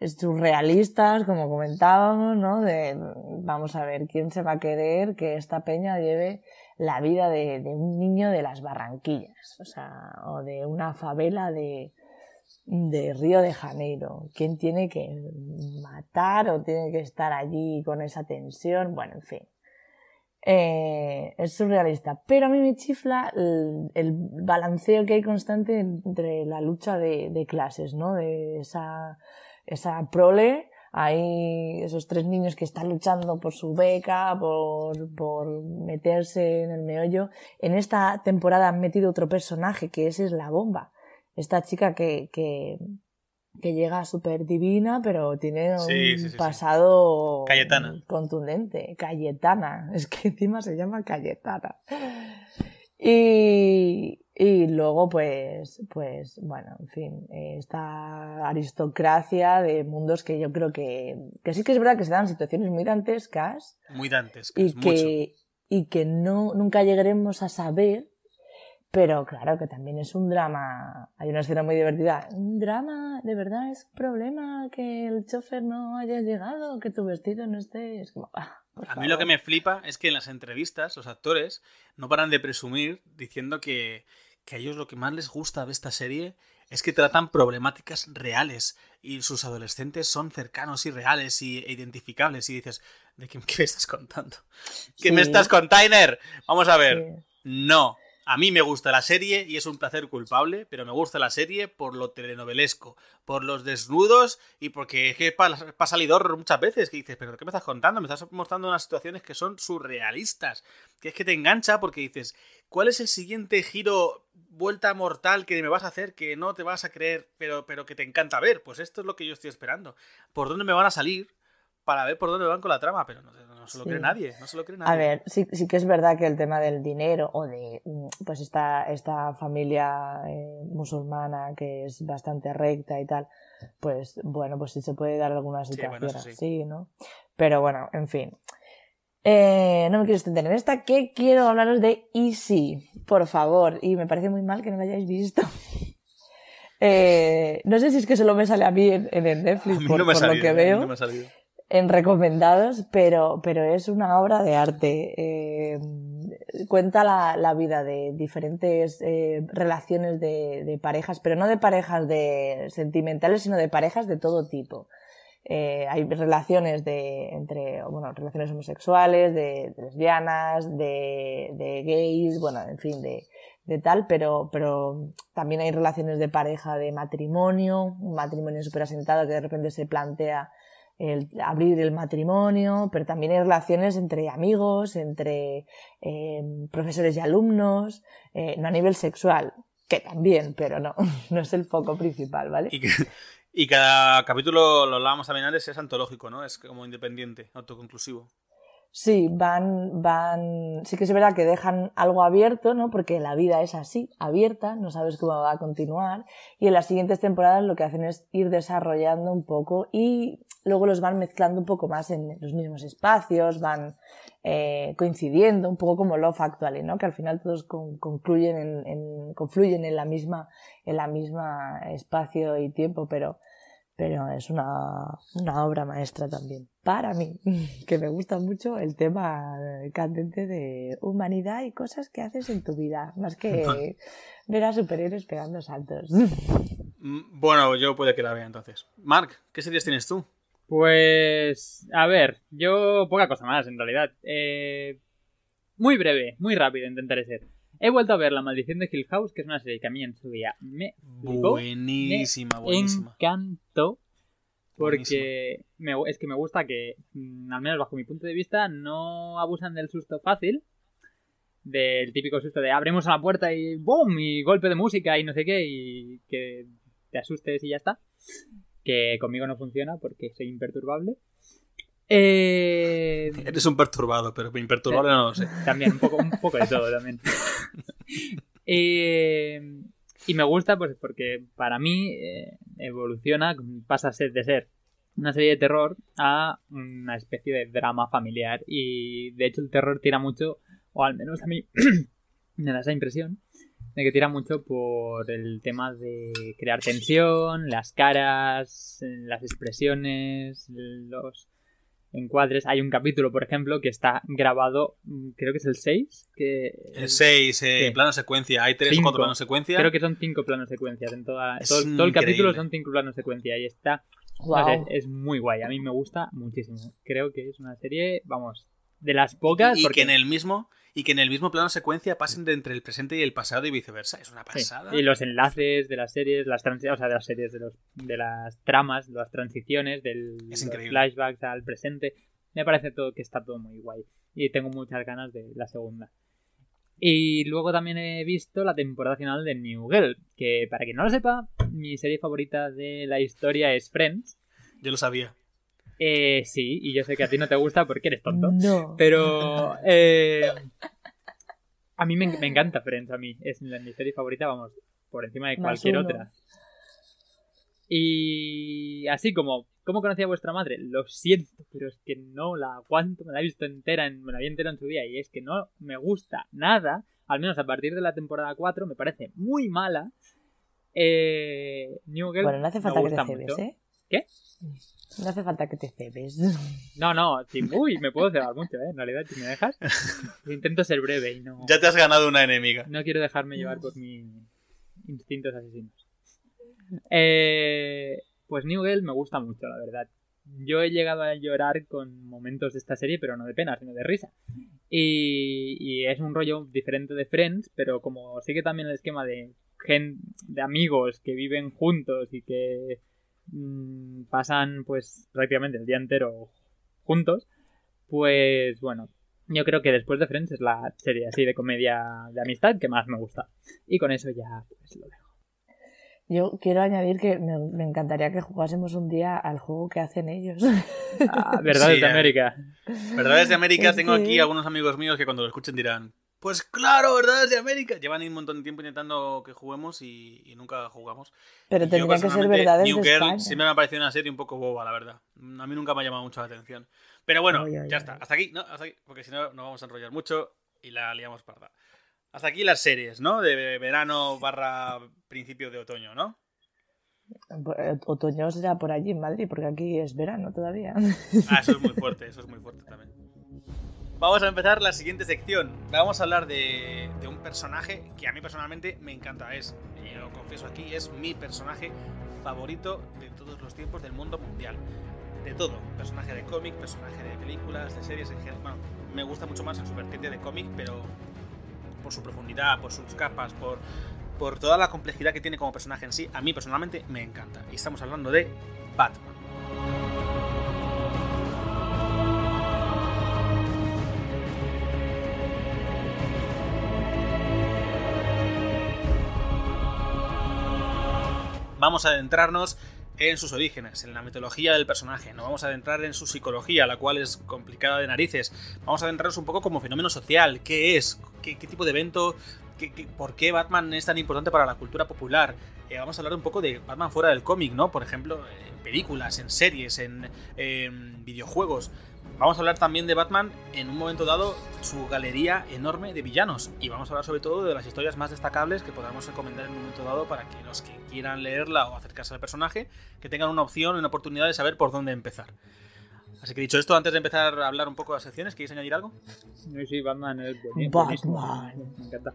B: surrealistas, como comentábamos, ¿no? De, vamos a ver, ¿quién se va a querer que esta peña lleve la vida de, un niño de las Barranquillas, o sea, o de una favela de, de Río de Janeiro. ¿Quién tiene que matar o tiene que estar allí con esa tensión? Bueno, en fin. Eh, es surrealista. Pero a mí me chifla el, balanceo que hay constante entre la lucha de, clases, ¿no? De esa, esa prole hay esos tres niños que están luchando por su beca, por, por meterse en el meollo. En esta temporada han metido otro personaje que ese es la bomba. Esta chica que, que, que llega súper divina, pero tiene un pasado contundente. Cayetana. *laughs* Es que encima se llama Cayetana. Y, y luego, pues, pues, bueno, en fin, esta aristocracia de mundos que yo creo que, que sí que es verdad que se dan situaciones muy dantescas.
A: Muy dantescas,
B: y que, y que no, nunca llegaremos a saber, pero claro que también es un drama. Hay una escena muy divertida. Un drama, de verdad, es un problema que el chofer no haya llegado, que tu vestido no esté. Es como, ah,
A: a mí lo que me flipa es que en las entrevistas los actores no paran de presumir diciendo que que a ellos lo que más les gusta de esta serie es que tratan problemáticas reales y sus adolescentes son cercanos y reales y, e identificables. Y dices, ¿de qué, me estás contando? ¿Qué me estás container? Vamos a ver. No. A mí me gusta la serie y es un placer culpable, pero me gusta la serie por lo telenovelesco, por los desnudos y porque es que pasa Lidor muchas veces que dices, pero ¿qué me estás contando? Me estás mostrando unas situaciones que son surrealistas, que es que te engancha porque dices, ¿cuál es el siguiente giro, vuelta mortal que me vas a hacer que no te vas a creer, pero, pero que te encanta ver? Pues esto es lo que yo estoy esperando. ¿Por dónde me van a salir? Para ver por dónde van con la trama, pero no, se lo cree nadie, no se lo cree nadie.
B: A ver, sí, sí que es verdad que el tema del dinero o de mm, pues esta, esta familia eh, musulmana que es bastante recta y tal, pues bueno, pues sí se puede dar alguna situación así, ¿no? Pero bueno, en fin. Eh, no me quiero extender en esta, que quiero hablaros de Easy, por favor, y me parece muy mal que no lo hayáis visto. *laughs* Eh, no sé si es que solo me sale a mí en, el Netflix, por, lo que veo. No me ha salido en recomendados, pero, pero es una obra de arte. Eh, cuenta la, la, vida de diferentes eh, relaciones de, de, parejas, pero no de parejas de sentimentales, sino de parejas de todo tipo. Eh, hay relaciones de, entre, bueno, relaciones homosexuales, de, lesbianas, de, de, gays, bueno, en fin, de, de tal, pero, pero también hay relaciones de pareja de matrimonio, un matrimonio súper asentado que de repente se plantea el abrir el matrimonio, pero también hay relaciones entre amigos, entre eh, profesores y alumnos, eh, no a nivel sexual, que también, pero no, *laughs* no es el foco principal, ¿vale?
A: Y, cada capítulo, lo hablábamos también antes, es antológico, ¿no? Es como independiente, autoconclusivo.
B: Sí, van, van, sí que es verdad que dejan algo abierto, ¿no? Porque la vida es así, abierta, no sabes cómo va a continuar. Y en las siguientes temporadas lo que hacen es ir desarrollando un poco y luego los van mezclando un poco más en los mismos espacios, van eh, coincidiendo, un poco como Love Actually, ¿no? Que al final todos concluyen en, en, confluyen en la misma, en la misma espacio y tiempo, pero pero es una, una, obra maestra también. Para mí, *laughs* que me gusta mucho el tema candente de humanidad y cosas que haces en tu vida, más que *laughs* ver a superhéroes pegando saltos.
A: Mm, bueno, yo puede que la vea entonces. Mark, ¿qué series tienes tú?
C: Pues, a ver, yo poca cosa más en realidad. Eh, muy breve, muy rápido intentaré ser. He vuelto a ver La Maldición de Hill House, que es una serie que a mí en su día me
A: Buenísima, buenísima.
C: Me encantó. Porque es que me gusta que, mm, al menos bajo mi punto de vista, no abusan del susto fácil. Del típico susto de abrimos la puerta y ¡boom! Y golpe de música y no sé qué. Y que te asustes y ya está. Que conmigo no funciona porque soy imperturbable. Eh... *laughs*
A: Eres un perturbado, pero imperturbable no lo sé.
C: También, un poco, un poco de todo también. *laughs* Eh, y me gusta pues porque para mí eh, evoluciona, pasa a ser de ser una serie de terror a una especie de drama familiar. Y de hecho el terror tira mucho, o al menos a mí *clears throat* me da esa impresión, de que tira mucho por el tema de crear tensión, las caras, las expresiones, los encuadres. Hay un capítulo, por ejemplo, que está grabado, mm, creo que es el 6. Que
A: el 6, eh, plano secuencia. Hay 3 o 4 planos secuencia.
C: Creo que son 5 planos secuencias. En toda, todo, todo, el capítulo son 5 planos secuencia. Y está. es muy guay. A mí me gusta muchísimo. Creo que es una serie, vamos, de las pocas.
A: Y, porque... que en el mismo y que en el mismo plano secuencia pasen de entre el presente y el pasado y viceversa. Es una pasada.
C: Y los enlaces de las series, las o sea, de las series, de, los, de las tramas, las transiciones, del flashbacks al presente. Me parece todo que está todo muy guay. Y tengo muchas ganas de la segunda. Y luego también he visto la temporada final de New Girl, que para quien no lo sepa, mi serie favorita de la historia es Friends.
A: Yo lo sabía.
C: Eh, sí, y yo sé que a ti no te gusta porque eres tonto. No. Pero eh, a mí me, encanta Friends, a mí. Es mi serie favorita, vamos, por encima de cualquier otra. Y así como, ¿cómo conocía a vuestra madre? Lo siento, pero es que no la aguanto, me la he visto entera, me la vi entera en su día y es que no me gusta nada, al menos a partir de la temporada 4 me parece muy mala. Eh, New Girl
B: bueno, no hace falta que te cebes, ¿eh?
C: ¿Qué?
B: No hace falta que te cebes.
C: No, no, uy, me puedo cebar mucho, ¿eh? En realidad, si me dejas, *laughs* intento ser breve y no...
A: Ya te has ganado una enemiga.
C: No quiero dejarme llevar por mis instintos asesinos. Eh, pues New Girl me gusta mucho, la verdad. Yo he llegado a llorar con momentos de esta serie, pero no de pena, sino de risa. Y, y es un rollo diferente de Friends, pero como sigue también el esquema de, gen, de amigos que viven juntos y que Mm, pasan pues prácticamente el día entero juntos, pues bueno, yo creo que después de Friends es la serie así de comedia de amistad que más me gusta. Y con eso ya pues lo dejo.
B: Yo quiero añadir que me, encantaría que jugásemos un día al juego que hacen ellos.
C: Ah, Verdades de América.
A: Verdades de América, tengo aquí algunos amigos míos que cuando lo escuchen dirán, pues claro, ¿verdad? De América. Llevan un montón de tiempo intentando que juguemos y, nunca jugamos.
B: Pero tendría que ser verdad.
A: New Girl siempre me ha parecido una serie un poco boba, la verdad. A mí nunca me ha llamado mucho la atención. Pero bueno, ya está. Hasta aquí, ¿no? Hasta aquí, porque si no, no vamos a enrollar mucho y la liamos parda. Hasta aquí las series, ¿no? De verano barra principio de otoño, ¿no?
B: Eh, otoño será por allí en Madrid, porque aquí es verano todavía.
A: Ah, eso es muy fuerte, eso es muy fuerte también. Vamos a empezar la siguiente sección. Vamos a hablar de, un personaje que a mí personalmente me encanta. Es, y lo confieso aquí, es mi personaje favorito de todos los tiempos del mundo mundial. De todo. Personaje de cómic, personaje de películas, de series en general. Bueno, me gusta mucho más en su vertiente de cómic, pero por su profundidad, por sus capas, por, por toda la complejidad que tiene como personaje en sí, a mí personalmente me encanta. Y estamos hablando de Batman. Vamos a adentrarnos en sus orígenes, en la mitología del personaje, no vamos a adentrar en su psicología, la cual es complicada de narices, vamos a adentrarnos un poco como fenómeno social, qué es, qué, tipo de evento, por qué Batman es tan importante para la cultura popular. Eh, vamos a hablar un poco de Batman fuera del cómic, ¿no? Por ejemplo, en películas, en series, en videojuegos. Vamos a hablar también de Batman en un momento dado, su galería enorme de villanos. Y vamos a hablar sobre todo de las historias más destacables que podamos recomendar en un momento dado para que los que quieran leerla o acercarse al personaje, que tengan una opción, una oportunidad de saber por dónde empezar. Así que dicho esto, antes de empezar a hablar un poco de las secciones, ¿queréis añadir algo?
C: Sí, sí, Batman es
B: buenísimo.
C: Me encanta.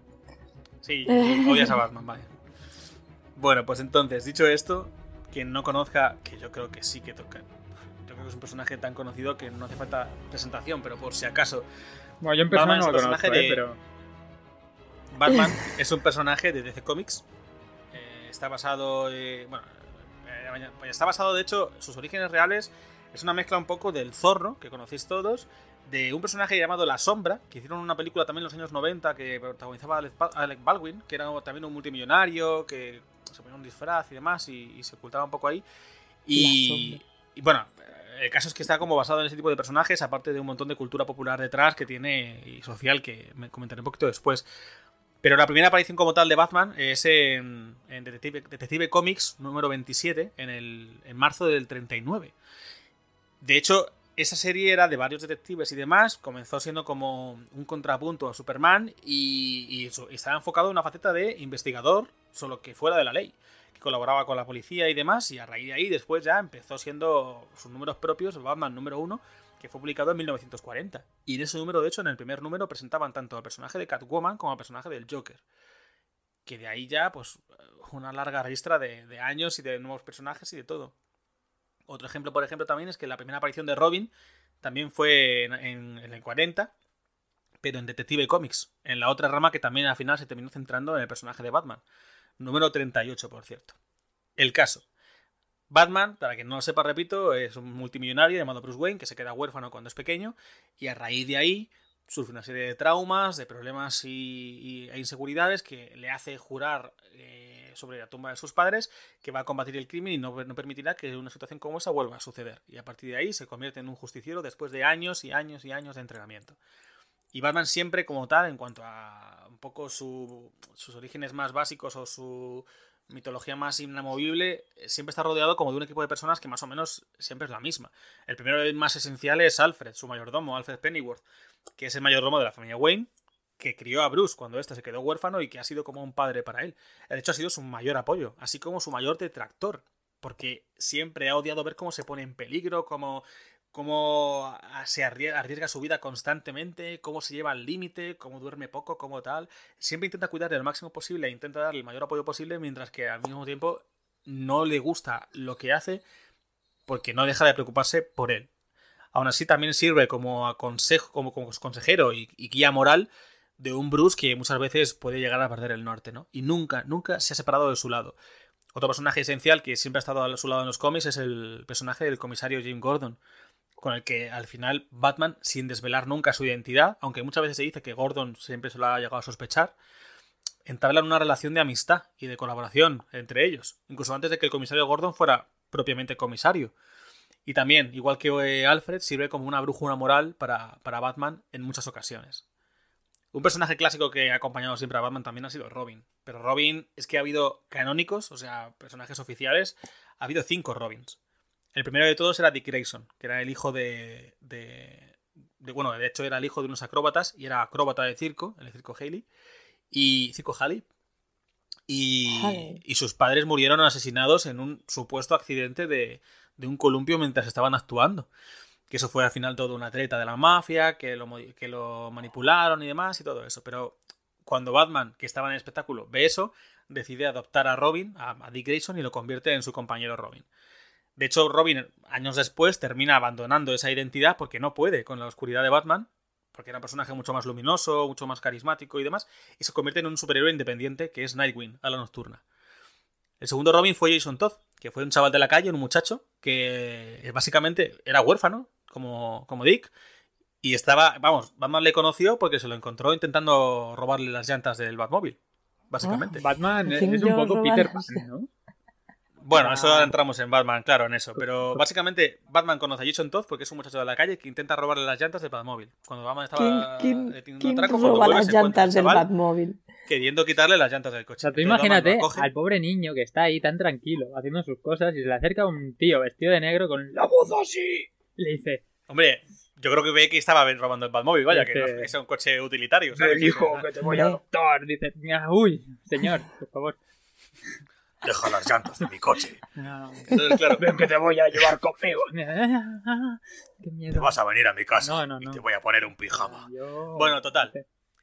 A: Sí, odias a Batman, vale. Bueno, pues entonces, dicho esto, quien no conozca, que yo creo que sí que toca, es un personaje tan conocido que no hace falta presentación, pero por si acaso.
C: Bueno, yo empecé no lo conozco, eh, pero...
A: Batman *laughs* es un personaje de DC Comics. Eh, está basado. bueno, eh, está basado, de hecho, sus orígenes reales es una mezcla un poco del zorro, que conocéis todos, de un personaje llamado La Sombra, que hicieron una película también en los años 90 que protagonizaba Alec Baldwin, que era también un multimillonario, que se ponía un disfraz y demás, y, se ocultaba un poco ahí. Y, y, bueno, el caso es que está como basado en ese tipo de personajes, aparte de un montón de cultura popular detrás que tiene y social que me comentaré un poquito después. Pero la primera aparición como tal de Batman es en, Detective, Comics número 27, en, el, marzo del 39. De hecho, esa serie era de varios detectives y demás, comenzó siendo como un contrapunto a Superman y, estaba enfocado en una faceta de investigador, solo que fuera de la ley, colaboraba con la policía y demás, y a raíz de ahí después ya empezó siendo sus números propios, Batman número uno, que fue publicado en 1940. Y en ese número, de hecho, en el primer número presentaban tanto al personaje de Catwoman como al personaje del Joker. Que de ahí ya, pues, una larga ristra de, años y de nuevos personajes y de todo. Otro ejemplo, por ejemplo, también es que la primera aparición de Robin también fue en, el 40, pero en Detective Comics, en la otra rama que también al final se terminó centrando en el personaje de Batman. Número 38, por cierto. El caso. Batman, para quien no lo sepa, repito, es un multimillonario llamado Bruce Wayne que se queda huérfano cuando es pequeño y a raíz de ahí sufre una serie de traumas, de problemas y, e inseguridades que le hace jurar eh, sobre la tumba de sus padres que va a combatir el crimen y no, permitirá que una situación como esa vuelva a suceder. Y a partir de ahí se convierte en un justiciero después de años y años y años de entrenamiento. Y Batman siempre como tal, en cuanto a un poco sus orígenes más básicos o su mitología más inamovible, siempre está rodeado como de un equipo de personas que más o menos siempre es la misma. El primero y más esencial es Alfred, su mayordomo, Alfred Pennyworth, que es el mayordomo de la familia Wayne, que crió a Bruce cuando éste se quedó huérfano y que ha sido como un padre para él. De hecho, ha sido su mayor apoyo, así como su mayor detractor, porque siempre ha odiado ver cómo se pone en peligro, cómo, cómo se arriesga su vida constantemente, cómo se lleva al límite, cómo duerme poco, cómo tal. Siempre intenta cuidarle lo máximo posible intenta darle el mayor apoyo posible, mientras que al mismo tiempo no le gusta lo que hace porque no deja de preocuparse por él. Aún así también sirve como, consejo, como, consejero y, guía moral de un Bruce que muchas veces puede llegar a perder el norte, ¿no? Y nunca, nunca se ha separado de su lado. Otro personaje esencial que siempre ha estado a su lado en los cómics es el personaje del comisario Jim Gordon, con el que al final Batman, sin desvelar nunca su identidad, aunque muchas veces se dice que Gordon siempre se lo ha llegado a sospechar, entablan una relación de amistad y de colaboración entre ellos, incluso antes de que el comisario Gordon fuera propiamente comisario. Y también, igual que eh, Alfred, sirve como una brújula moral para, Batman en muchas ocasiones. Un personaje clásico que ha acompañado siempre a Batman también ha sido Robin. Pero Robin es que ha habido canónicos, o sea, personajes oficiales. Ha habido cinco Robins. El primero de todos era Dick Grayson, que era el hijo de, de, Bueno, de hecho era el hijo de unos acróbatas y era acróbata de circo, el circo Haley. Y. Circo Haley. Y, y sus padres murieron asesinados en un supuesto accidente de, de un columpio mientras estaban actuando. Que eso fue al final todo una treta de la mafia, que lo, que lo manipularon y demás y todo eso. Pero cuando Batman, que estaba en el espectáculo, ve eso, decide adoptar a Robin, a, Dick Grayson, y lo convierte en su compañero Robin. De hecho, Robin, años después, termina abandonando esa identidad porque no puede con la oscuridad de Batman, porque era un personaje mucho más luminoso, mucho más carismático y demás, y se convierte en un superhéroe independiente que es Nightwing, a la nocturna. El segundo Robin fue Jason Todd, que fue un chaval de la calle, un muchacho, que básicamente era huérfano, como, como Dick, y estaba, vamos, Batman le conoció porque se lo encontró intentando robarle las llantas del Batmóvil, básicamente.
C: Ah, Batman es, un poco Peter *laughs* Pan, ¿no?
A: Bueno, eso ahora entramos en Batman, claro, en eso. Pero *laughs* básicamente Batman conoce a Jason Todd porque es un muchacho de la calle que intenta robarle las llantas del Batmóvil. Cuando Batman estaba
B: ¿Quién, quién, roba las llantas del Batmóvil?
A: Queriendo quitarle las llantas del coche.
C: O sea, tú imagínate al pobre niño que está ahí tan tranquilo, haciendo sus cosas, y se le acerca un tío vestido de negro con la voz así. Le dice...
A: Hombre, yo creo que ve que estaba robando el Batmóvil, vaya, que no es un coche utilitario.
C: ¿sabes? hijo, que te voy a adoptar. Dice, uy, señor, por favor.
A: Deja las llantas de mi coche.
C: Entonces, claro. Ven que te voy a llevar conmigo.
A: Qué miedo. Te vas a venir a mi casa y te voy a poner un pijama. Bueno, total.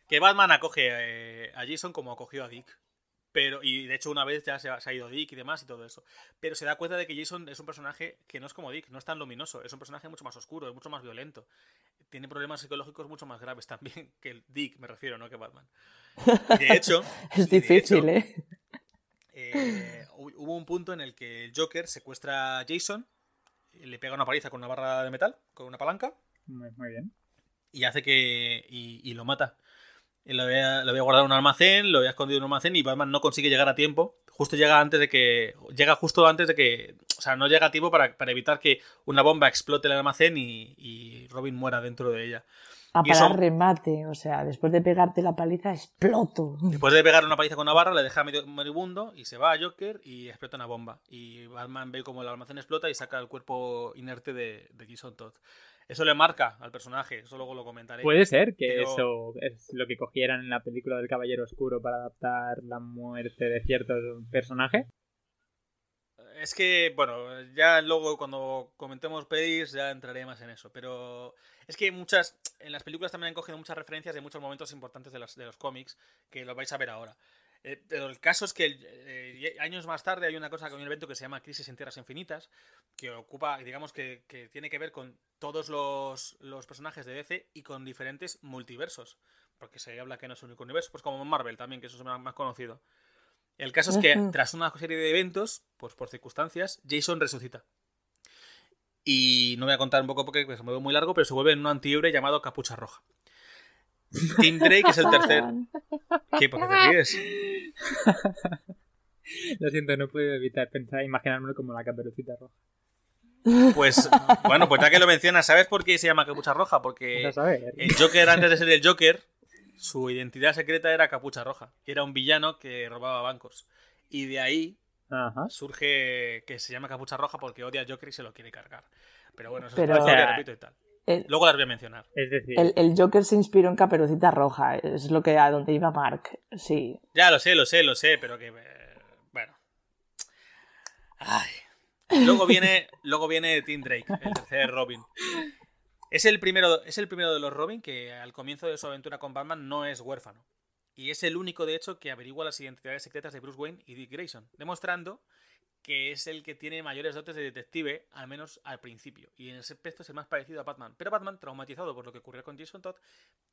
A: Que Batman acoge eh, a Jason como acogió a Dick. Pero, y de hecho una vez ya se ha, ido Dick y demás y todo eso. Pero se da cuenta de que Jason es un personaje que no es como Dick, no es tan luminoso, es un personaje mucho más oscuro, es mucho más violento. Tiene problemas psicológicos mucho más graves *laughs* también que el Dick, me refiero, no que Batman. *laughs* De hecho...
B: es difícil, ¿eh?
A: Eh, *laughs* hubo un punto en el que el Joker secuestra a Jason, le pega una paliza con una barra de metal, con una palanca.
C: Muy, bien.
A: Y hace que. y, lo mata. lo, había, lo había guardado en un almacén, lo había escondido en un almacén y Batman no consigue llegar a tiempo. Justo llega antes de que. Llega justo antes de que. O sea, no llega a tiempo para, evitar que una bomba explote el almacén y, y Robin muera dentro de ella.
B: A para remate, o sea, después de pegarte la paliza, exploto.
A: Después de pegar una paliza con una barra, le deja medio moribundo y se va a Joker y explota una bomba. Y Batman ve como el almacén explota y saca el cuerpo inerte de, de Jason Todd. Eso le marca al personaje, eso luego lo comentaré.
C: Puede ser que eso es lo que cogieran en la película del Caballero Oscuro para adaptar la muerte de ciertos personajes.
A: Es que, bueno, ya luego cuando comentemos pelis ya entraré más en eso. Pero es que muchas. En las películas también han cogido muchas referencias de muchos momentos importantes de los, de los cómics que los vais a ver ahora. Eh, pero el caso es que eh, años más tarde hay una cosa, un evento que se llama Crisis en Tierras Infinitas, que ocupa, digamos que, que tiene que ver con todos los, los, personajes de DC y con diferentes multiversos. Porque se habla que no es un único universo, pues como Marvel también, que eso es más conocido. El caso es que tras una serie de eventos, pues por circunstancias, Jason resucita. Y no voy a contar un poco porque se mueve muy largo, pero se vuelve en un antihéroe llamado Capucha Roja. Tim Drake es el tercer. ¿Qué? ¿Por qué te ríes? *laughs*
C: Lo siento, no puedo evitar pensar, imaginármelo como la caperucita roja.
A: Pues, bueno, pues ya que lo mencionas, ¿sabes por qué se llama Capucha Roja? Porque el Joker, antes de ser el Joker, su identidad secreta era Capucha Roja. Era un villano que robaba bancos. Y de ahí surge que se llama Capucha Roja porque odia a Joker y se lo quiere cargar. Pero bueno, eso es una historia, repito y tal. Luego las voy a mencionar.
C: Es decir,
B: el, Joker se inspiró en Caperucita Roja, es lo que a donde iba Mark, sí.
A: Ya lo sé, lo sé, lo sé, pero que eh, bueno. Ay. Luego viene, luego viene Tim Drake, el tercer Robin. Es el, primero, es el primero de los Robin que al comienzo de su aventura con Batman no es huérfano. Y es el único, de hecho, que averigua las identidades secretas de Bruce Wayne y Dick Grayson, demostrando que es el que tiene mayores dotes de detective, al menos al principio. Y en ese aspecto es el más parecido a Batman. Pero Batman, traumatizado por lo que ocurrió con Jason Todd,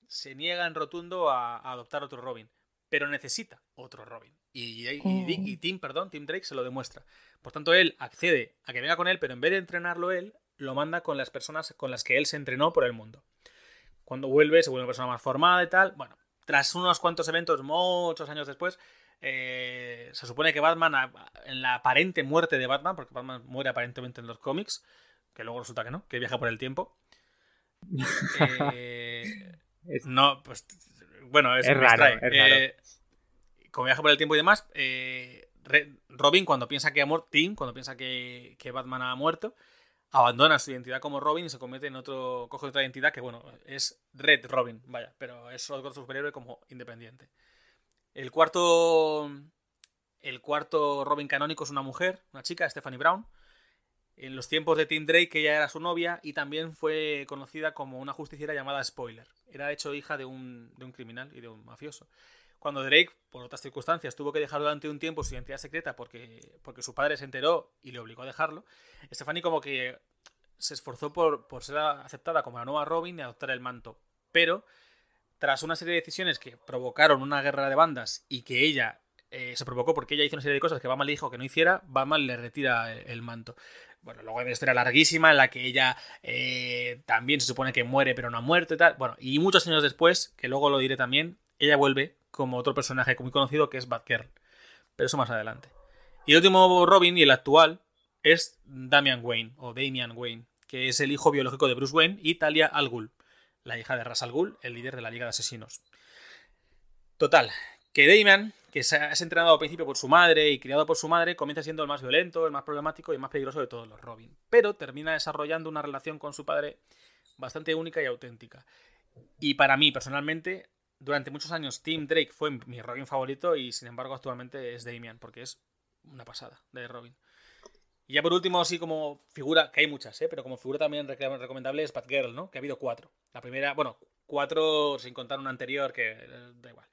A: se niega en rotundo a, adoptar otro Robin. Pero necesita otro Robin. Y, y, y, Tim, perdón, Tim Drake se lo demuestra. Por tanto, él accede a que venga con él, pero en vez de entrenarlo él, lo manda con las personas con las que él se entrenó por el mundo. Cuando vuelve, se vuelve una persona más formada y tal. Bueno, tras unos cuantos eventos, muchos años después, eh, se supone que Batman, en la aparente muerte de Batman, porque Batman muere aparentemente en los cómics, que luego resulta que no, que viaja por el tiempo. *laughs* Eh, no, pues bueno, es,
C: raro,
A: eh, como viaja por el tiempo y demás, Robin cuando piensa que ha muerto, Tim cuando piensa que Batman ha muerto, abandona su identidad como Robin y se convierte en otro, coge otra identidad que, bueno, es Red Robin, vaya, pero es otro superhéroe como independiente. El cuarto, el cuarto Robin canónico es una mujer, una chica, Stephanie Brown. En los tiempos de Tim Drake, ella era su novia y también fue conocida como una justiciera llamada Spoiler. Era, de hecho, hija de un, de un criminal y de un mafioso. Cuando Drake, por otras circunstancias, tuvo que dejar durante un tiempo su identidad secreta porque, porque su padre se enteró y le obligó a dejarlo, Stephanie como que se esforzó por, ser aceptada como la nueva Robin y adoptar el manto. Pero, tras una serie de decisiones que provocaron una guerra de bandas y que ella eh, se provocó porque ella hizo una serie de cosas que Batman le dijo que no hiciera, Batman le retira el, manto. Bueno, luego hay una historia larguísima en la que ella eh, también se supone que muere pero no ha muerto y tal. Bueno, y muchos años después, que luego lo diré también, ella vuelve como otro personaje muy conocido que es Batgirl. Pero eso más adelante. Y el último Robin y el actual es Damian Wayne, o Damian Wayne, que es el hijo biológico de Bruce Wayne y Talia Al Ghul, la hija de Ras Al Ghul, el líder de la Liga de Asesinos. Total, que Damian, que es entrenado al principio por su madre y criado por su madre, comienza siendo el más violento, el más problemático y el más peligroso de todos los Robin. Pero termina desarrollando una relación con su padre bastante única y auténtica. Y para mí, personalmente, durante muchos años Tim Drake fue mi Robin favorito y sin embargo actualmente es Damian porque es una pasada de Robin. Y ya por último, así como figura, que hay muchas, ¿eh? pero como figura también recomendable es Batgirl, ¿no? Que ha habido cuatro. La primera, bueno, cuatro sin contar una anterior, que eh, da igual.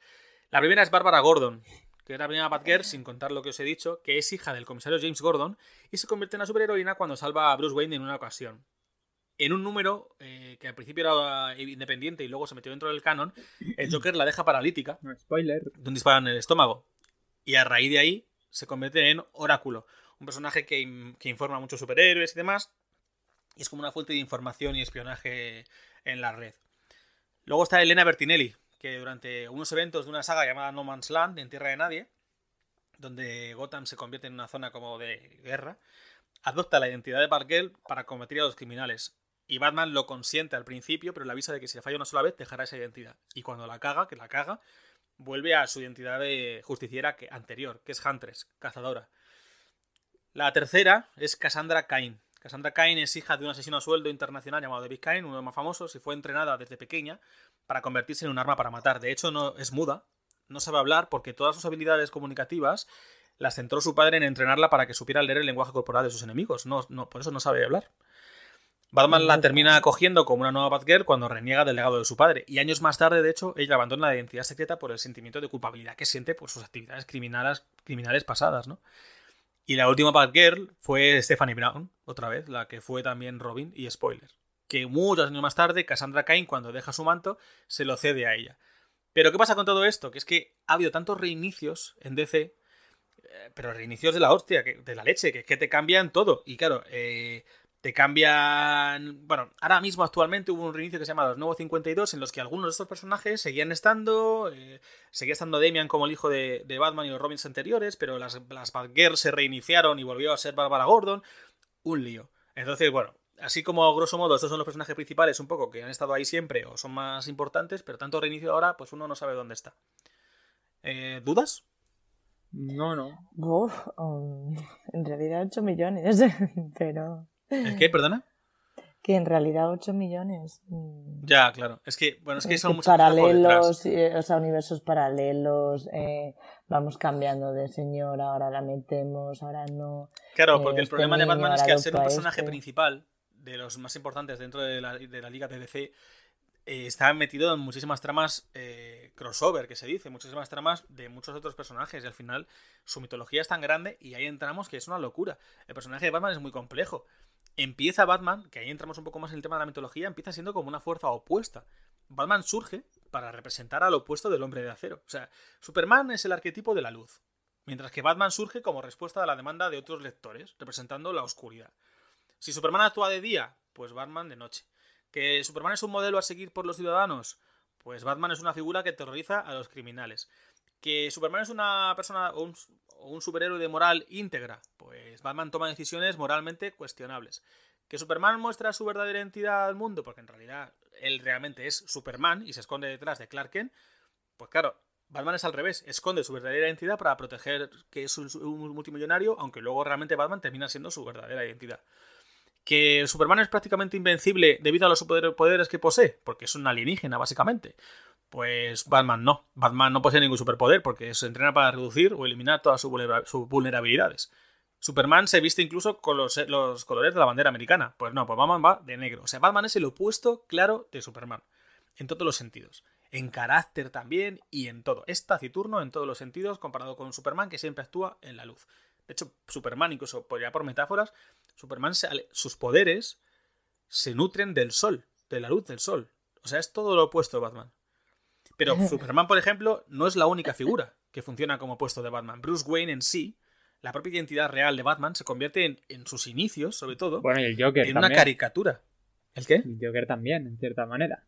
A: La primera es Barbara Gordon, que es la primera Batgirl, sin contar lo que os he dicho, que es hija del comisario James Gordon y se convierte en una superheroína cuando salva a Bruce Wayne en una ocasión en un número eh, que al principio era independiente y luego se metió dentro del canon, el *clears throat* Joker la deja paralítica.
C: spoiler.
A: De un disparo en el estómago. Y a raíz de ahí se convierte en Oráculo, un personaje que, informa a muchos superhéroes y demás. Y es como una fuente de información y espionaje en la red. Luego está Elena Bertinelli, que durante unos eventos de una saga llamada No Man's Land, en Tierra de Nadie, donde Gotham se convierte en una zona como de guerra, adopta la identidad de Parkell para combatir a los criminales Y Batman lo consiente al principio, pero le avisa de que si le falla una sola vez dejará esa identidad. Y cuando la caga, que la caga, vuelve a su identidad de justiciera que, anterior, que es Huntress, cazadora. La tercera es Cassandra Cain. Cassandra Cain es hija de un asesino a sueldo internacional llamado David Cain, uno de los más famosos, y fue entrenada desde pequeña para convertirse en un arma para matar. De hecho, no es muda, no sabe hablar porque todas sus habilidades comunicativas las centró su padre en entrenarla para que supiera leer el lenguaje corporal de sus enemigos. No, no, por eso no sabe hablar. Batman la termina acogiendo como una nueva Batgirl cuando reniega del legado de su padre. Y años más tarde, de hecho, ella abandona la identidad secreta por el sentimiento de culpabilidad que siente por sus actividades criminales, criminales pasadas, ¿no? Y la última Batgirl fue Stephanie Brown, otra vez, la que fue también Robin, y spoiler. Que muchos años más tarde, Cassandra Cain, cuando deja su manto, se lo cede a ella. Pero ¿qué pasa con todo esto? Que es que ha habido tantos reinicios en DC, eh, pero reinicios de la hostia, de la leche, que es que te cambian todo. Y claro, eh, te cambian. Bueno, ahora mismo actualmente hubo un reinicio que se llama Los Nuevos 52, en los que algunos de estos personajes seguían estando. Eh, seguía estando Damian como el hijo de, Batman y los Robins anteriores, pero las, las Batgirls se reiniciaron y volvió a ser Barbara Gordon. Un lío. Entonces, bueno, así como a grosso modo estos son los personajes principales un poco que han estado ahí siempre o son más importantes, pero tanto reinicio ahora, pues uno no sabe dónde está. Eh, ¿Dudas?
C: No, no.
B: Um, en realidad 8 millones, *laughs* pero...
A: ¿El qué, perdona?
B: Que en realidad 8 millones.
A: Mm. Ya, claro. Es que, bueno, es que son
B: muchos paralelos, eh, o sea, universos paralelos. Eh, vamos cambiando de señor, ahora la metemos, ahora no.
A: Claro, porque el este problema de Batman es que al ser un personaje este. principal de los más importantes dentro de la, de la liga PDC, eh, está metido en muchísimas tramas crossover, que se dice, muchísimas tramas de muchos otros personajes, y al final su mitología es tan grande y ahí entramos que es una locura. El personaje de Batman es muy complejo empieza Batman, que ahí entramos un poco más en el tema de la mitología, empieza siendo como una fuerza opuesta. Batman surge para representar al opuesto del hombre de acero. O sea, Superman es el arquetipo de la luz, mientras que Batman surge como respuesta a la demanda de otros lectores, representando la oscuridad. Si Superman actúa de día, pues Batman de noche. ¿Que Superman es un modelo a seguir por los ciudadanos? Pues Batman es una figura que terroriza a los criminales. ¿Que Superman es una persona o un superhéroe de moral íntegra, pues Batman toma decisiones moralmente cuestionables. ¿Que Superman muestra su verdadera identidad al mundo? Porque en realidad él realmente es Superman y se esconde detrás de Clark Kent. Pues claro, Batman es al revés, esconde su verdadera identidad para proteger que es un multimillonario, aunque luego realmente Batman termina siendo su verdadera identidad. ¿Que Superman es prácticamente invencible debido a los superpoderes que posee? Porque es un alienígena, básicamente. Pues Batman no. Batman no posee ningún superpoder porque se entrena para reducir o eliminar todas sus vulnerabilidades. Superman se viste incluso con los, colores de la bandera americana. Pues no, pues Batman va de negro. O sea, Batman es el opuesto claro de Superman. En todos los sentidos. En carácter también y en todo. Es taciturno en todos los sentidos comparado con Superman que siempre actúa en la luz. De hecho, Superman, incluso ya por metáforas, Superman, sus poderes se nutren del sol, de la luz del sol. O sea, es todo lo opuesto de Batman. Pero Superman, por ejemplo, no es la única figura que funciona como puesto de Batman. Bruce Wayne en sí, la propia identidad real de Batman, se convierte en, sus inicios, sobre todo,
C: bueno, el Joker
A: en una caricatura. ¿El qué?
C: El Joker también, en cierta manera.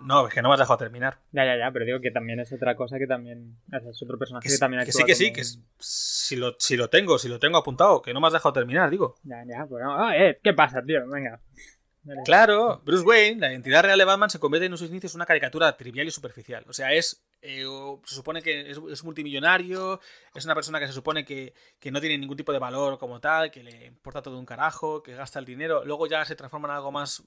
A: No, es que no me has dejado terminar.
C: Ya, ya, ya, pero digo que también es otra cosa que también. es otro personaje que, también
A: Que sí, que sí, que si, lo, si lo tengo, si lo tengo apuntado, que no me has dejado terminar, digo.
C: Ya, ya, pues no. eh, ¿Qué pasa, tío? Venga.
A: Claro, Bruce Wayne, la identidad real de Batman, se convierte en sus inicios en una caricatura trivial y superficial. O sea, es. Eh, se supone que es, multimillonario, es una persona que se supone que, no tiene ningún tipo de valor como tal, que le importa todo un carajo, que gasta el dinero. Luego ya se transforma en algo más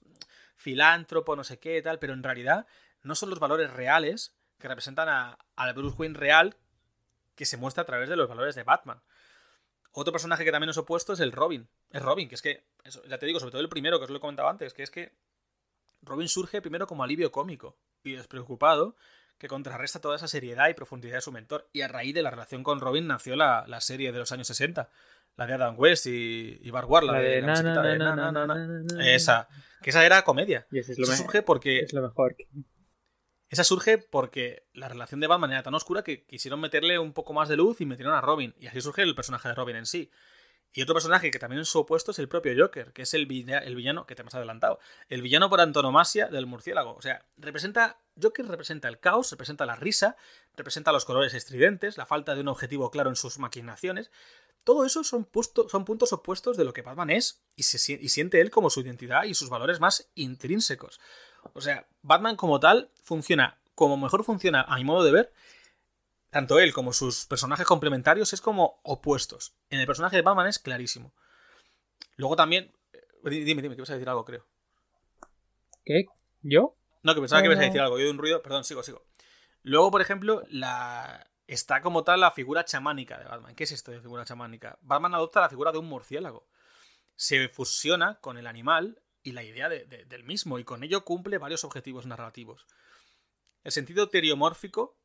A: filántropo, no sé qué, tal, pero en realidad no son los valores reales que representan al Bruce Wayne real que se muestra a través de los valores de Batman. Otro personaje que también es opuesto es el Robin. Es Robin, que es que, ya te digo, sobre todo el primero, que os lo he comentado antes, que es que Robin surge primero como alivio cómico y despreocupado que contrarresta toda esa seriedad y profundidad de su mentor. Y a raíz de la relación con Robin nació la, serie de los años 60, la de Adam West y, y la, de, Esa, que esa era comedia.
C: Y es lo
A: surge porque...
C: Es lo mejor.
A: Esa surge porque la relación de Batman era tan oscura que quisieron meterle un poco más de luz y metieron a Robin. Y así surge el personaje de Robin en sí. Y otro personaje que también es su opuesto es el propio Joker, que es el, el villano, que te hemos adelantado, el villano por antonomasia del murciélago. O sea, representa, Joker representa el caos, representa la risa, representa los colores estridentes, la falta de un objetivo claro en sus maquinaciones. Todo eso son, puntos opuestos de lo que Batman es y, se, y siente él como su identidad y sus valores más intrínsecos. O sea, Batman como tal funciona como mejor funciona a mi modo de ver tanto él como sus personajes complementarios es como opuestos. En el personaje de Batman es clarísimo. Luego también. Eh, dime, dime, que vas a decir algo, creo.
C: ¿Qué? ¿Yo?
A: No, que pensaba que ibas a decir algo. Yo de un ruido. Perdón, sigo, sigo. Luego, por ejemplo, la. Está como tal la figura chamánica de Batman. ¿Qué es esto de figura chamánica? Batman adopta la figura de un murciélago. Se fusiona con el animal y la idea del mismo, y con ello cumple varios objetivos narrativos. El sentido teriomórfico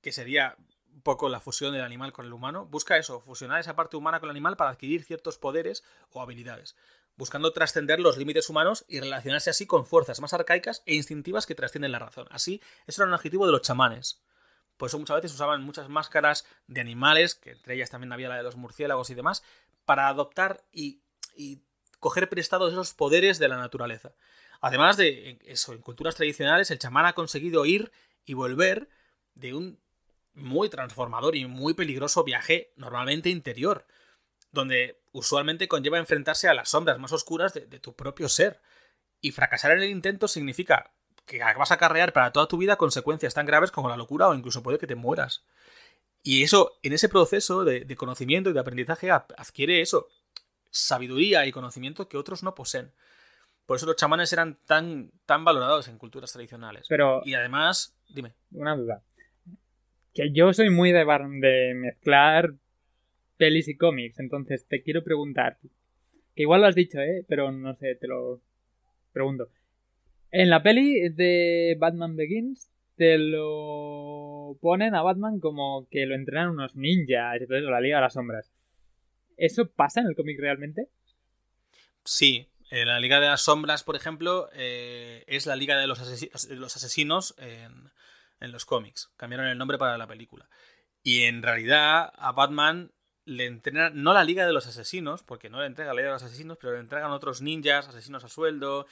A: que sería un poco la fusión del animal con el humano, busca eso, fusionar esa parte humana con el animal para adquirir ciertos poderes o habilidades, buscando trascender los límites humanos y relacionarse así con fuerzas más arcaicas e instintivas que trascienden la razón. Así, eso era un objetivo de los chamanes. Por eso muchas veces usaban muchas máscaras de animales, que entre ellas también había la de los murciélagos y demás, para adoptar y, y coger prestados esos poderes de la naturaleza. Además de eso, en culturas tradicionales el chamán ha conseguido ir y volver de un muy transformador y muy peligroso viaje normalmente interior, donde usualmente conlleva enfrentarse a las sombras más oscuras de, tu propio ser. Y fracasar en el intento significa que vas a acarrear para toda tu vida consecuencias tan graves como la locura o incluso puede que te mueras. Y eso, en ese proceso de, de conocimiento y de aprendizaje, adquiere eso, sabiduría y conocimiento que otros no poseen. Por eso los chamanes eran tan, tan valorados en culturas tradicionales.
C: Pero,
A: y además, dime.
C: Una duda que yo soy muy de, de mezclar pelis y cómics, entonces te quiero preguntar, que igual lo has dicho, ¿eh? pero no sé, te lo pregunto. En la peli de Batman Begins te lo ponen a Batman como que lo entrenan unos ninjas y todo eso, la Liga de las Sombras. ¿Eso pasa en el cómic realmente?
A: Sí, la Liga de las Sombras, por ejemplo, eh, es la Liga de los, los Asesinos en, en los cómics. Cambiaron el nombre para la película. Y en realidad a Batman le entrenan, no la Liga de los Asesinos, porque no le entrega la Liga de los Asesinos, pero le entregan otros ninjas, asesinos a sueldo,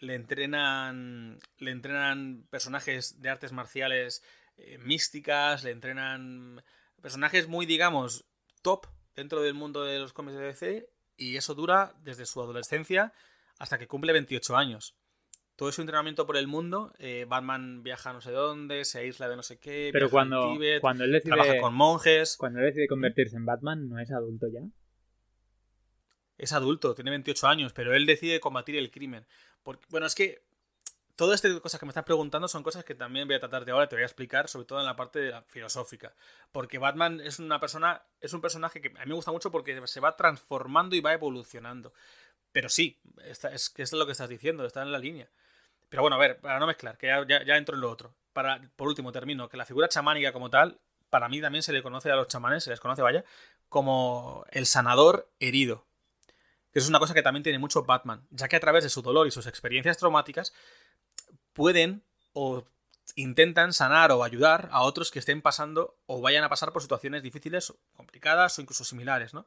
A: le entrenan, le entrenan personajes de artes marciales eh, místicas, le entrenan personajes muy, digamos, top dentro del mundo de los cómics de DC, y eso dura desde su adolescencia hasta que cumple 28 años todo ese entrenamiento por el mundo, eh, Batman viaja no sé dónde, se aísla de no sé qué,
C: pero cuando, cuando él decide,
A: trabaja con monjes.
C: Cuando él decide convertirse en Batman, ¿no es adulto ya?
A: Es adulto, tiene 28 años, pero él decide combatir el crimen. Porque, bueno, es que todas estas cosas que me estás preguntando son cosas que también voy a tratar de ahora, te voy a explicar, sobre todo en la parte de la filosófica. Porque Batman es una persona, es un personaje que a mí me gusta mucho porque se va transformando y va evolucionando. Pero sí, es, que es lo que estás diciendo, está en la línea. Pero bueno, a ver, para no mezclar, que ya, entro en lo otro. Para, por último, termino, que la figura chamánica como tal, para mí también se le conoce a los chamanes, se les conoce, vaya, como el sanador herido. Que es una cosa que también tiene mucho Batman, ya que a través de su dolor y sus experiencias traumáticas pueden o intentan sanar o ayudar a otros que estén pasando o vayan a pasar por situaciones difíciles, complicadas o incluso similares, ¿no?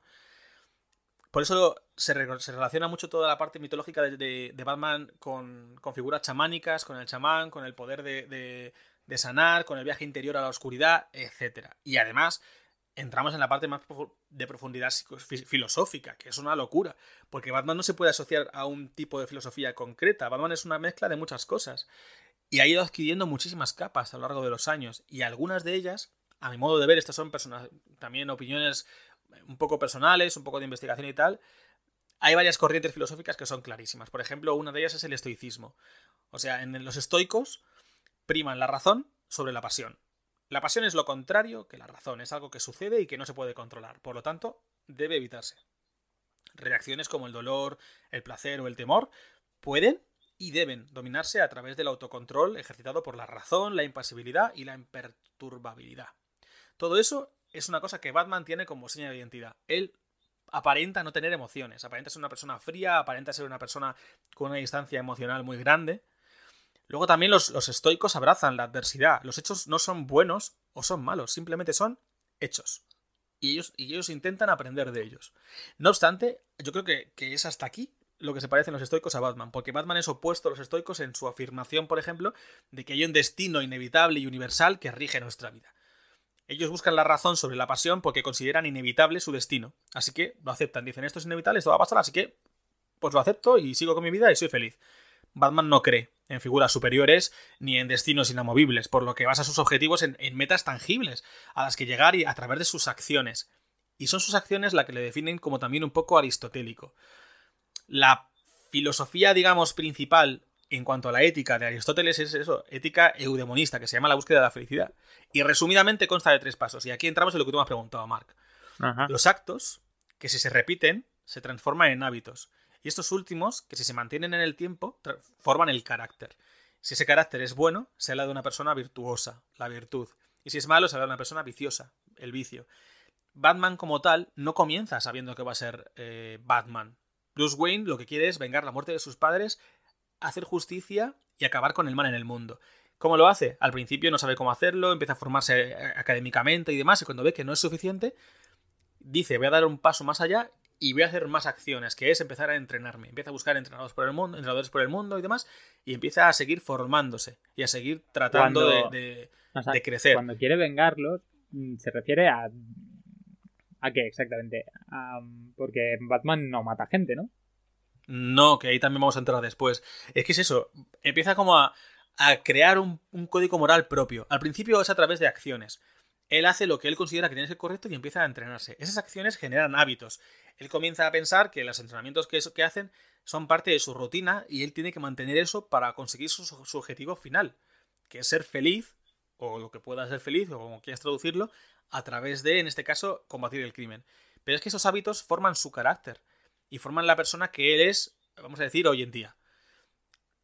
A: Por eso se, relaciona mucho toda la parte mitológica de, Batman con, figuras chamánicas, con el chamán, con el poder de, sanar, con el viaje interior a la oscuridad, etc. Y además entramos en la parte más de profundidad filosófica, que es una locura, porque Batman no se puede asociar a un tipo de filosofía concreta, Batman es una mezcla de muchas cosas, y ha ido adquiriendo muchísimas capas a lo largo de los años, y algunas de ellas, a mi modo de ver, estas son personas, también opiniones un poco personales, un poco de investigación y tal, hay varias corrientes filosóficas que son clarísimas. Por ejemplo, una de ellas es el estoicismo. O sea, en los estoicos priman la razón sobre la pasión. La pasión es lo contrario que la razón, es algo que sucede y que no se puede controlar. Por lo tanto, debe evitarse. Reacciones como el dolor, el placer o el temor pueden y deben dominarse a través del autocontrol ejercitado por la razón, la impasibilidad y la imperturbabilidad. Todo eso es una cosa que Batman tiene como seña de identidad. Él aparenta no tener emociones, aparenta ser una persona fría, aparenta ser una persona con una distancia emocional muy grande. Luego también los, estoicos abrazan la adversidad. Los hechos no son buenos o son malos, simplemente son hechos. y ellos, y ellos intentan aprender de ellos. No obstante, yo creo que, que es hasta aquí lo que se parecen los estoicos a Batman, porque Batman es opuesto a los estoicos en su afirmación, por ejemplo, de que hay un destino inevitable y universal que rige nuestra vida. Ellos buscan la razón sobre la pasión porque consideran inevitable su destino, así que lo aceptan, dicen esto es inevitable, esto va a pasar, así que pues lo acepto y sigo con mi vida y soy feliz. Batman no cree en figuras superiores ni en destinos inamovibles, por lo que basa sus objetivos en, metas tangibles a las que llegar y a través de sus acciones. Y son sus acciones las que le definen como también un poco aristotélico. La filosofía, digamos, principal en cuanto a la ética de Aristóteles es eso, ética eudemonista, que se llama la búsqueda de la felicidad. Y resumidamente consta de tres pasos. Y aquí entramos en lo que tú me has preguntado, Mark. Los actos, que si se repiten, se transforman en hábitos. Y estos últimos, que si se mantienen en el tiempo, forman el carácter. Si ese carácter es bueno, se habla de una persona virtuosa, la virtud. Y si es malo, se habla de una persona viciosa, el vicio. Batman como tal no comienza sabiendo que va a ser eh, Batman. Bruce Wayne lo que quiere es vengar la muerte de sus padres, hacer justicia y acabar con el mal en el mundo. ¿Cómo lo hace? Al principio no sabe cómo hacerlo, empieza a formarse eh, académicamente y demás, y cuando ve que no es suficiente, dice, voy a dar un paso más allá y voy a hacer más acciones, que es empezar a entrenarme. Empieza a buscar entrenadores por el mundo, entrenadores por el mundo y demás, y empieza a seguir formándose y a seguir tratando de, crecer.
C: Cuando quiere vengarlos, mm, se refiere a. ¿A qué exactamente? porque Batman no mata gente, ¿no?
A: No, que ahí también vamos a entrar después. Es que es eso, empieza como a, crear un, un código moral propio. Al principio es a través de acciones él hace lo que él considera que tiene que ser correcto y empieza a entrenarse. Esas acciones generan hábitos él comienza a pensar que los entrenamientos que, hacen son parte de su rutina y él tiene que mantener eso para conseguir su, objetivo final, que es ser feliz, o lo que pueda ser feliz, o como quieras traducirlo, a través de, en este caso, combatir el crimen. Pero es que esos hábitos forman su carácter y forman la persona que él es, vamos a decir, hoy en día.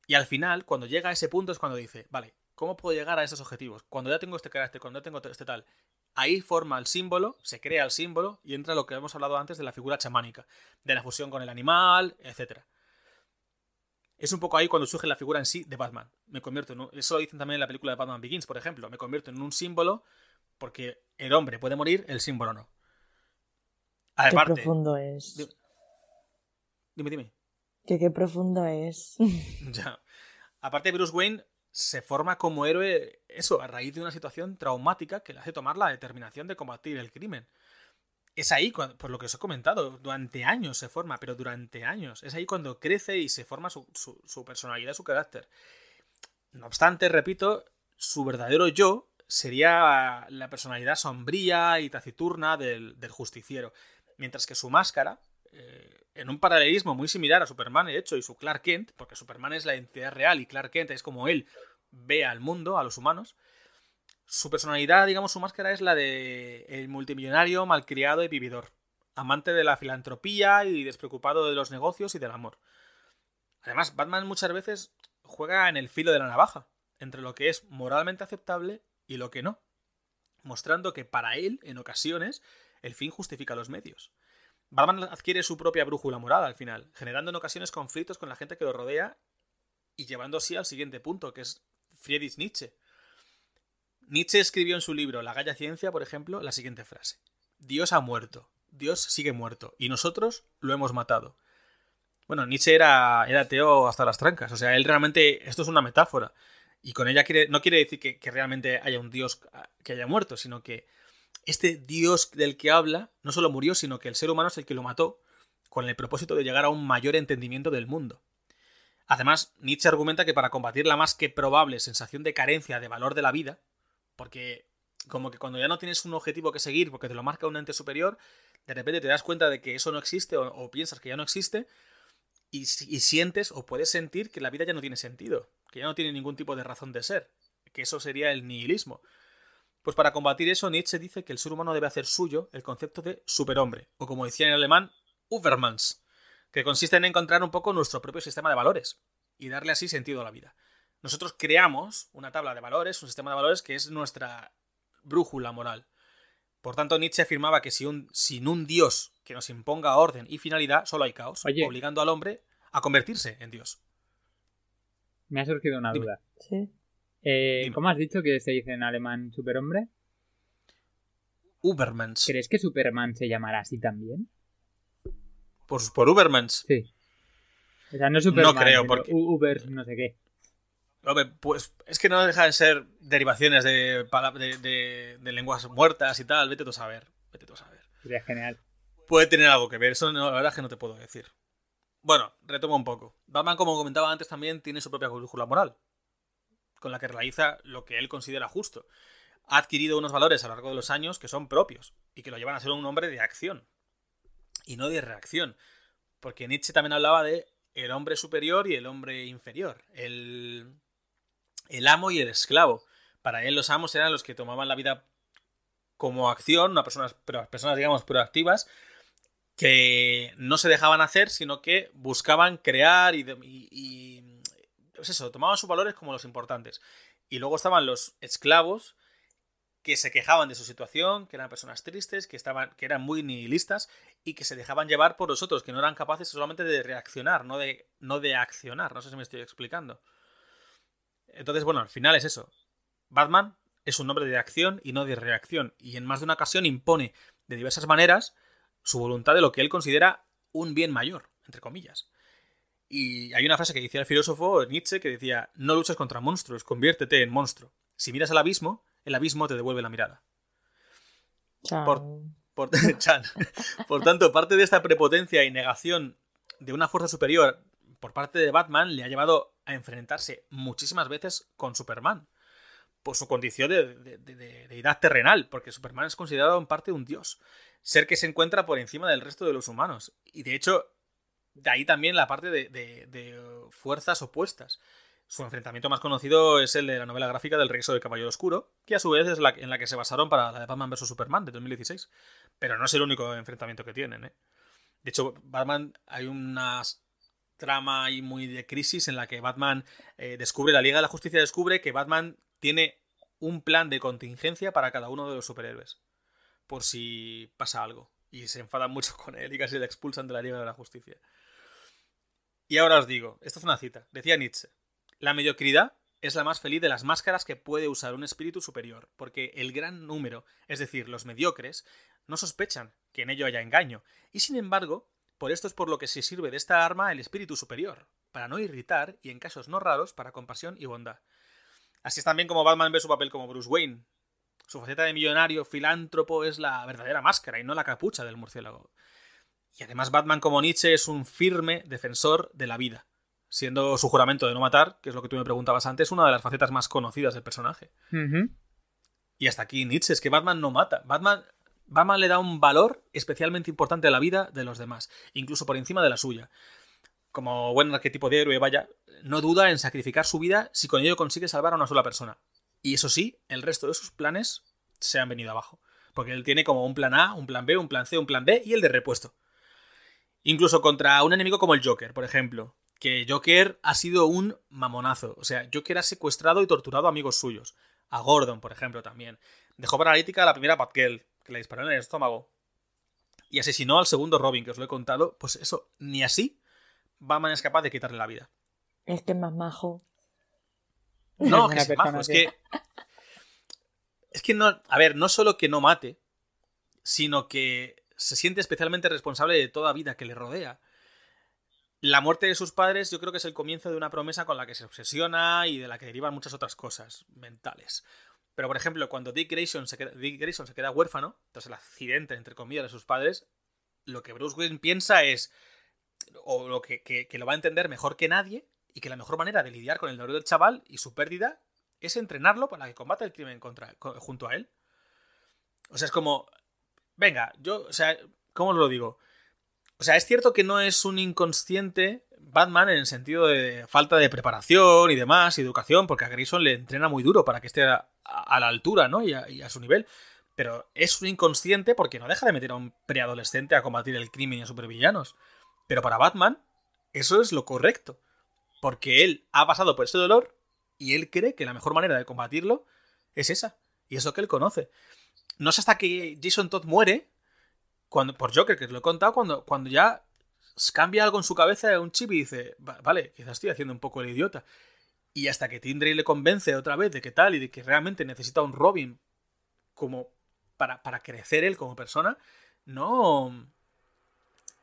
A: Y al final, cuando llega a ese punto es cuando dice, vale, ¿cómo puedo llegar a esos objetivos? Cuando ya tengo este carácter, cuando ya tengo este tal, ahí forma el símbolo, se crea el símbolo y entra lo que hemos hablado antes de la figura chamánica, de la fusión con el animal, etc. Es un poco ahí cuando surge la figura en sí de Batman. Me convierto en eso lo dicen también en la película de Batman Begins, por ejemplo. Me convierto en un símbolo porque el hombre puede morir, el símbolo no.
B: qué profundo es.
A: Dime, dime.
B: Que qué profundo es. *laughs*
A: ya. Aparte, Bruce Wayne se forma como héroe, eso, a raíz de una situación traumática que le hace tomar la determinación de combatir el crimen. Es ahí, por lo que os he comentado, durante años se forma, pero durante años. Es ahí cuando crece y se forma su, personalidad, su carácter. No obstante, repito, su verdadero yo sería la personalidad sombría y taciturna del, justiciero. Mientras que su máscara, eh, en un paralelismo muy similar a Superman, de hecho, y su Clark Kent, porque Superman es la entidad real y Clark Kent es como él ve al mundo, a los humanos, su personalidad, digamos, su máscara es la de el multimillonario, malcriado y vividor, amante de la filantropía y despreocupado de los negocios y del amor. Además, Batman muchas veces juega en el filo de la navaja, entre lo que es moralmente aceptable y lo que no, mostrando que para él, en ocasiones, el fin justifica los medios. Batman adquiere su propia brújula moral al final, generando en ocasiones conflictos con la gente que lo rodea y llevando así al siguiente punto, que es Friedrich Nietzsche. Nietzsche escribió en su libro La Galla Ciencia, por ejemplo, la siguiente frase. Dios ha muerto, Dios sigue muerto, y nosotros lo hemos matado. Bueno, Nietzsche era, era ateo hasta las trancas, o sea, él realmente, esto es una metáfora, y con ella no quiere decir que realmente haya un Dios que haya muerto, sino que este Dios del que habla no solo murió, sino que el ser humano es el que lo mató con el propósito de llegar a un mayor entendimiento del mundo. Además, Nietzsche argumenta que para combatir la más que probable sensación de carencia de valor de la vida, porque como que cuando ya no tienes un objetivo que seguir porque te lo marca un ente superior, de repente te das cuenta de que eso no existe o, piensas que ya no existe y, sientes o puedes sentir que la vida ya no tiene sentido, que ya no tiene ningún tipo de razón de ser, que eso sería el nihilismo. Pues para combatir eso, Nietzsche dice que el ser humano debe hacer suyo el concepto de superhombre, o como decía en alemán, Übermans, que consiste en encontrar un poco nuestro propio sistema de valores y darle así sentido a la vida. Nosotros creamos una tabla de valores, un sistema de valores que es nuestra brújula moral. Por tanto, Nietzsche afirmaba que si un, sin un Dios que nos imponga orden y finalidad, solo hay caos, obligando al hombre a convertirse en Dios.
C: Me ha surgido una duda. ¿Sí? Eh, ¿Cómo has dicho que se dice en alemán superhombre?
A: Ubermans.
C: ¿Crees que Superman se llamará así también?
A: Por, por Ubermans.
C: Sí. O sea, no Superman.
A: No creo, porque-
C: Uber, no sé qué.
A: Hombre, pues es que no deja de ser derivaciones de, de, de- de lenguas muertas y tal. Vete tú a saber. Vete tú a saber.
C: Sería genial.
A: Puede tener algo que ver. Eso no, la verdad es que no te puedo decir. Bueno, retomo un poco. Batman, como comentaba antes, también tiene su propia brújula moral. Con la que realiza lo que él considera justo. Ha adquirido unos valores a lo largo de los años que son propios. Y que lo llevan a ser un hombre de acción. Y no de reacción. Porque Nietzsche también hablaba de el hombre superior y el hombre inferior. El, el amo y el esclavo. Para él los amos eran los que tomaban la vida como acción, una personas, personas digamos proactivas, que no se dejaban hacer, sino que buscaban crear y, pues eso, tomaban sus valores como los importantes. Y luego estaban los esclavos que se quejaban de su situación, que eran personas tristes, que estaban, que eran muy nihilistas y que se dejaban llevar por los otros, que no eran capaces solamente de reaccionar, no de, no de accionar. No sé si me estoy explicando. Entonces, bueno, al final es eso. Batman es un hombre de acción y no de reacción, y en más de una ocasión impone de diversas maneras su voluntad de lo que él considera un bien mayor, entre comillas. Y hay una frase que decía el filósofo Nietzsche que decía, no luches contra monstruos, conviértete en monstruo. Si miras al abismo, el abismo te devuelve la mirada. Por- Por, *laughs* Chan. Por tanto, parte de esta prepotencia y negación de una fuerza superior por parte de Batman le ha llevado a enfrentarse muchísimas veces con Superman. Por su condición de, de- de- de deidad terrenal, porque Superman es considerado en parte un dios. Ser que se encuentra por encima del resto de los humanos. Y de hecho, de ahí también la parte de, de- fuerzas opuestas. Su enfrentamiento más conocido es el de la novela gráfica del regreso del Caballero Oscuro, que a su vez es la en la que se basaron para la de Batman vs. Superman de 2016. Pero no es el único enfrentamiento que tienen, ¿eh? De hecho, Batman hay una trama ahí muy de crisis en la que Batman eh, descubre, la Liga de la Justicia descubre que Batman tiene un plan de contingencia para cada uno de los superhéroes. Por si pasa algo. Y se enfadan mucho *laughs* con él y casi le expulsan de la Liga de la Justicia. Y ahora os digo, esta es una cita. Decía Nietzsche, la mediocridad es la más feliz de las máscaras que puede usar un espíritu superior, porque el gran número, es decir, los mediocres, no sospechan que en ello haya engaño, y sin embargo, por esto es por lo que se sirve de esta arma el espíritu superior, para no irritar y en casos no raros para compasión y bondad. Así es también como Batman ve su papel como Bruce Wayne. Su faceta de millonario, filántropo, es la verdadera máscara y no la capucha del murciélago. Y además Batman como Nietzsche es un firme defensor de la vida, siendo su juramento de no matar, que es lo que tú me preguntabas antes, una de las facetas más conocidas del personaje. Y hasta aquí Nietzsche, es que Batman no mata. Batman, Batman le da un valor especialmente importante a la vida de los demás, incluso por encima de la suya. Como buen arquetipo de héroe, vaya, no duda en sacrificar su vida si con ello consigue salvar a una sola persona. Y eso sí, el resto de sus planes se han venido abajo. Porque él tiene como un plan A, un plan B, un plan C, un plan D y el de repuesto. Incluso contra un enemigo como el Joker, por ejemplo. Que Joker ha sido un mamonazo. O sea, Joker ha secuestrado y torturado a amigos suyos. A Gordon, por ejemplo, también. Dejó paralítica a la primera Batgirl, que le disparó en el estómago. Y asesinó al segundo Robin, que os lo he contado. Pues eso, ni así Batman es capaz de quitarle la vida.
B: Es que es más majo.
A: No,
C: Es
A: que es majo, es
C: que.
A: Es que no. A ver, no solo que no mate, sino que se siente especialmente responsable de toda vida que le rodea. La muerte de sus padres, yo creo que es el comienzo de una promesa con la que se obsesiona y de la que derivan muchas otras cosas mentales. Pero, por ejemplo, cuando Dick Grayson se queda, Dick Grayson se queda huérfano, tras el accidente, entre comillas, de sus padres, lo que Bruce Wayne piensa es. O lo que, que- lo va a entender mejor que nadie, y que la mejor manera de lidiar con el dolor del chaval y su pérdida es entrenarlo para que combata el crimen contra, co- junto a él. O sea, es como. Venga, yo. O sea, ¿cómo os lo digo? O sea, es cierto que no es un inconsciente Batman en el sentido de falta de preparación y demás, y educación, porque a Grayson le entrena muy duro para que esté a, la altura, ¿no? Y a, y a su nivel. Pero es un inconsciente porque no deja de meter a un preadolescente a combatir el crimen y a supervillanos. Pero para Batman, eso es lo correcto. Porque él ha pasado por ese dolor y él cree que la mejor manera de combatirlo es esa. Y es lo que él conoce. No sé hasta que Jason Todd muere, cuando, por Joker, que os lo he contado, cuando, cuando ya cambia algo en su cabeza un chip y dice, "Va- vale, quizás estoy haciendo un poco el idiota. Y hasta que Tim Drake le convence otra vez de que tal y de que realmente necesita un Robin como para, para crecer él como persona, no.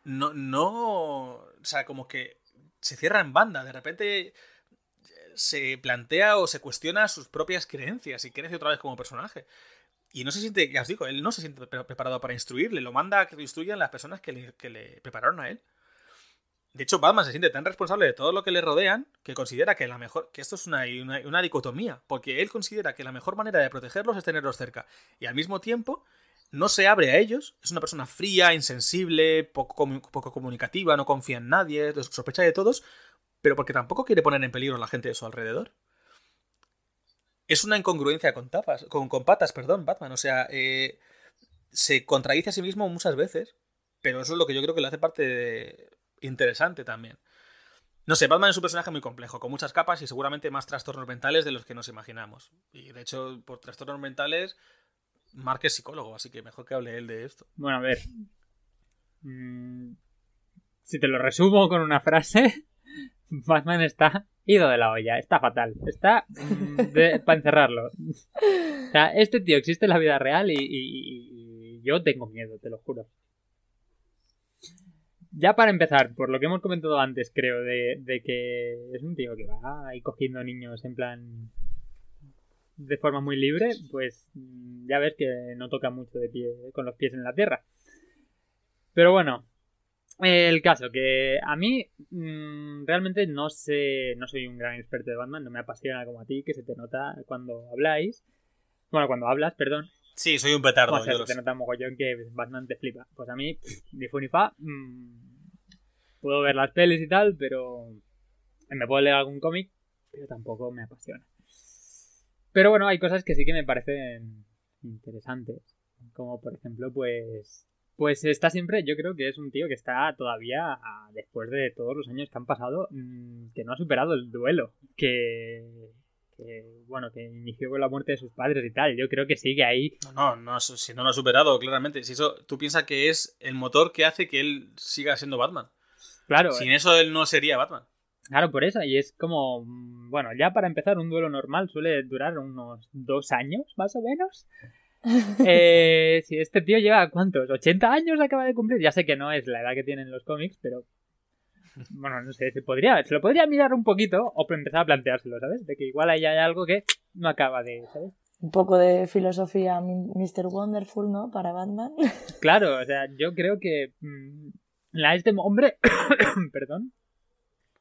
A: No, no. O sea, como que se cierra en banda. De repente se plantea o se cuestiona sus propias creencias y crece otra vez como personaje. Y no se siente, ya os digo, él no se siente preparado para instruirle, lo manda a que lo instruyan las personas que le, que le prepararon a él. De hecho, Batman se siente tan responsable de todo lo que le rodean que considera que la mejor. que esto es una, una, dicotomía. Porque él considera que la mejor manera de protegerlos es tenerlos cerca. Y al mismo tiempo, no se abre a ellos. Es una persona fría, insensible, poco, poco comunicativa, no confía en nadie, sospecha de todos. Pero porque tampoco quiere poner en peligro a la gente de su alrededor. Es una incongruencia con tapas. Con, patas, perdón, Batman. O sea, eh, se contradice a sí mismo muchas veces. Pero eso es lo que yo creo que le hace parte de interesante también. No sé, Batman es un personaje muy complejo, con muchas capas y seguramente más trastornos mentales de los que nos imaginamos. Y de hecho, por trastornos mentales, Mark es psicólogo, así que mejor que hable él de esto.
C: Bueno, a ver. Mm, si te lo resumo con una frase, *laughs* Batman está ido de la olla, está fatal, está *laughs* para encerrarlo. O sea, este tío existe en la vida real y yo tengo miedo, te lo juro ya para empezar, por lo que hemos comentado antes, creo, de, que es un tío que va ahí cogiendo niños en plan de forma muy libre, pues mm, ya ves que no toca mucho de pie con los pies en la tierra. Pero bueno, el caso que a mí mm, realmente no sé, no soy un gran experto de Batman, no me apasiona como a ti, que se te nota cuando habláis. Bueno, cuando hablas, perdón.
A: Sí, soy un petardo.
C: Pues se te nota mogollón que Batman te flipa. Pues a mí, ni fu ni fa. Mm, puedo ver las pelis y tal, pero me puedo leer algún cómic, pero tampoco me apasiona. Pero bueno, hay cosas que sí que me parecen interesantes. Como por ejemplo, pues. Pues está siempre, yo creo que es un tío que está todavía, después de todos los años que han pasado, mm, que no ha superado el duelo. Que, bueno, que inició con la muerte de sus padres y tal. Yo creo que sigue ahí.
A: No, no, si no lo ha superado, claramente. Si eso, tú piensas que es el motor que hace que él siga siendo Batman.
C: Claro.
A: Sin eso él no sería Batman.
C: Claro, por eso. Y es como, bueno, ya para empezar, un duelo normal suele durar unos dos años, más o menos. Eh, si este tío lleva, ¿cuántos? ¿80 años acaba de cumplir? Ya sé que no es la edad que tienen los cómics, pero bueno, no sé, se podría, se lo podría mirar un poquito o empezar a planteárselo, ¿sabes? De que igual ahí hay algo que no acaba de, ¿sabes?
B: Un poco de filosofía Mr. Wonderful, ¿no? Para Batman. *laughs*
C: Claro, o sea, yo creo que mm, la este hombre, *coughs* perdón,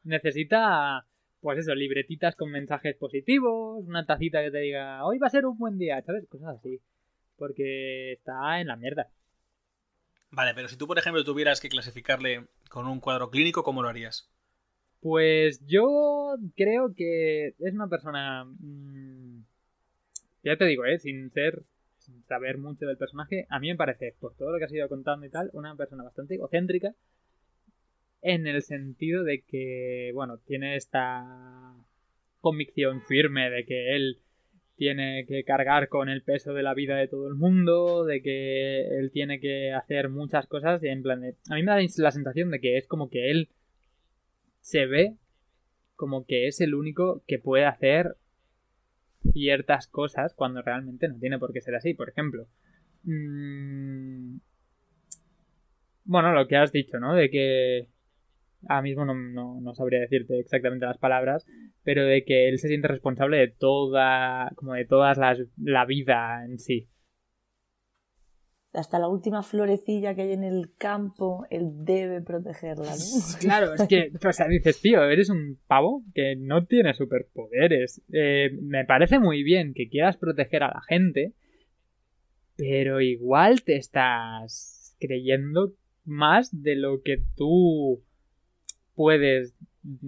C: necesita, pues eso, libretitas con mensajes positivos, una tacita que te diga, hoy va a ser un buen día, ¿sabes? Cosas así. Porque está en la mierda.
A: Vale, pero si tú, por ejemplo, tuvieras que clasificarle con un cuadro clínico, ¿cómo lo harías?
C: Pues yo creo que es una persona... Mm, ya te digo, ¿eh? Sin ser... Sin saber mucho del personaje, a mí me parece, por todo lo que has ido contando y tal, una persona bastante egocéntrica. En el sentido de que, bueno, tiene esta convicción firme de que él tiene que cargar con el peso de la vida de todo el mundo, de que él tiene que hacer muchas cosas y en plan de... A mí me da la sensación de que es como que él se ve como que es el único que puede hacer ciertas cosas cuando realmente no tiene por qué ser así. Por ejemplo, mmm... bueno, lo que has dicho, ¿no? De que ahora mismo no, no, sabría decirte exactamente las palabras, pero de que él se siente responsable de toda, como de todas las, la vida en sí.
B: Hasta la última florecilla que hay en el campo, él debe protegerla, ¿no? *laughs*
C: Claro, es que, o sea, dices, tío, eres un pavo que no tiene superpoderes. Eh, me parece muy bien que quieras proteger a la gente, pero igual te estás creyendo más de lo que tú puedes.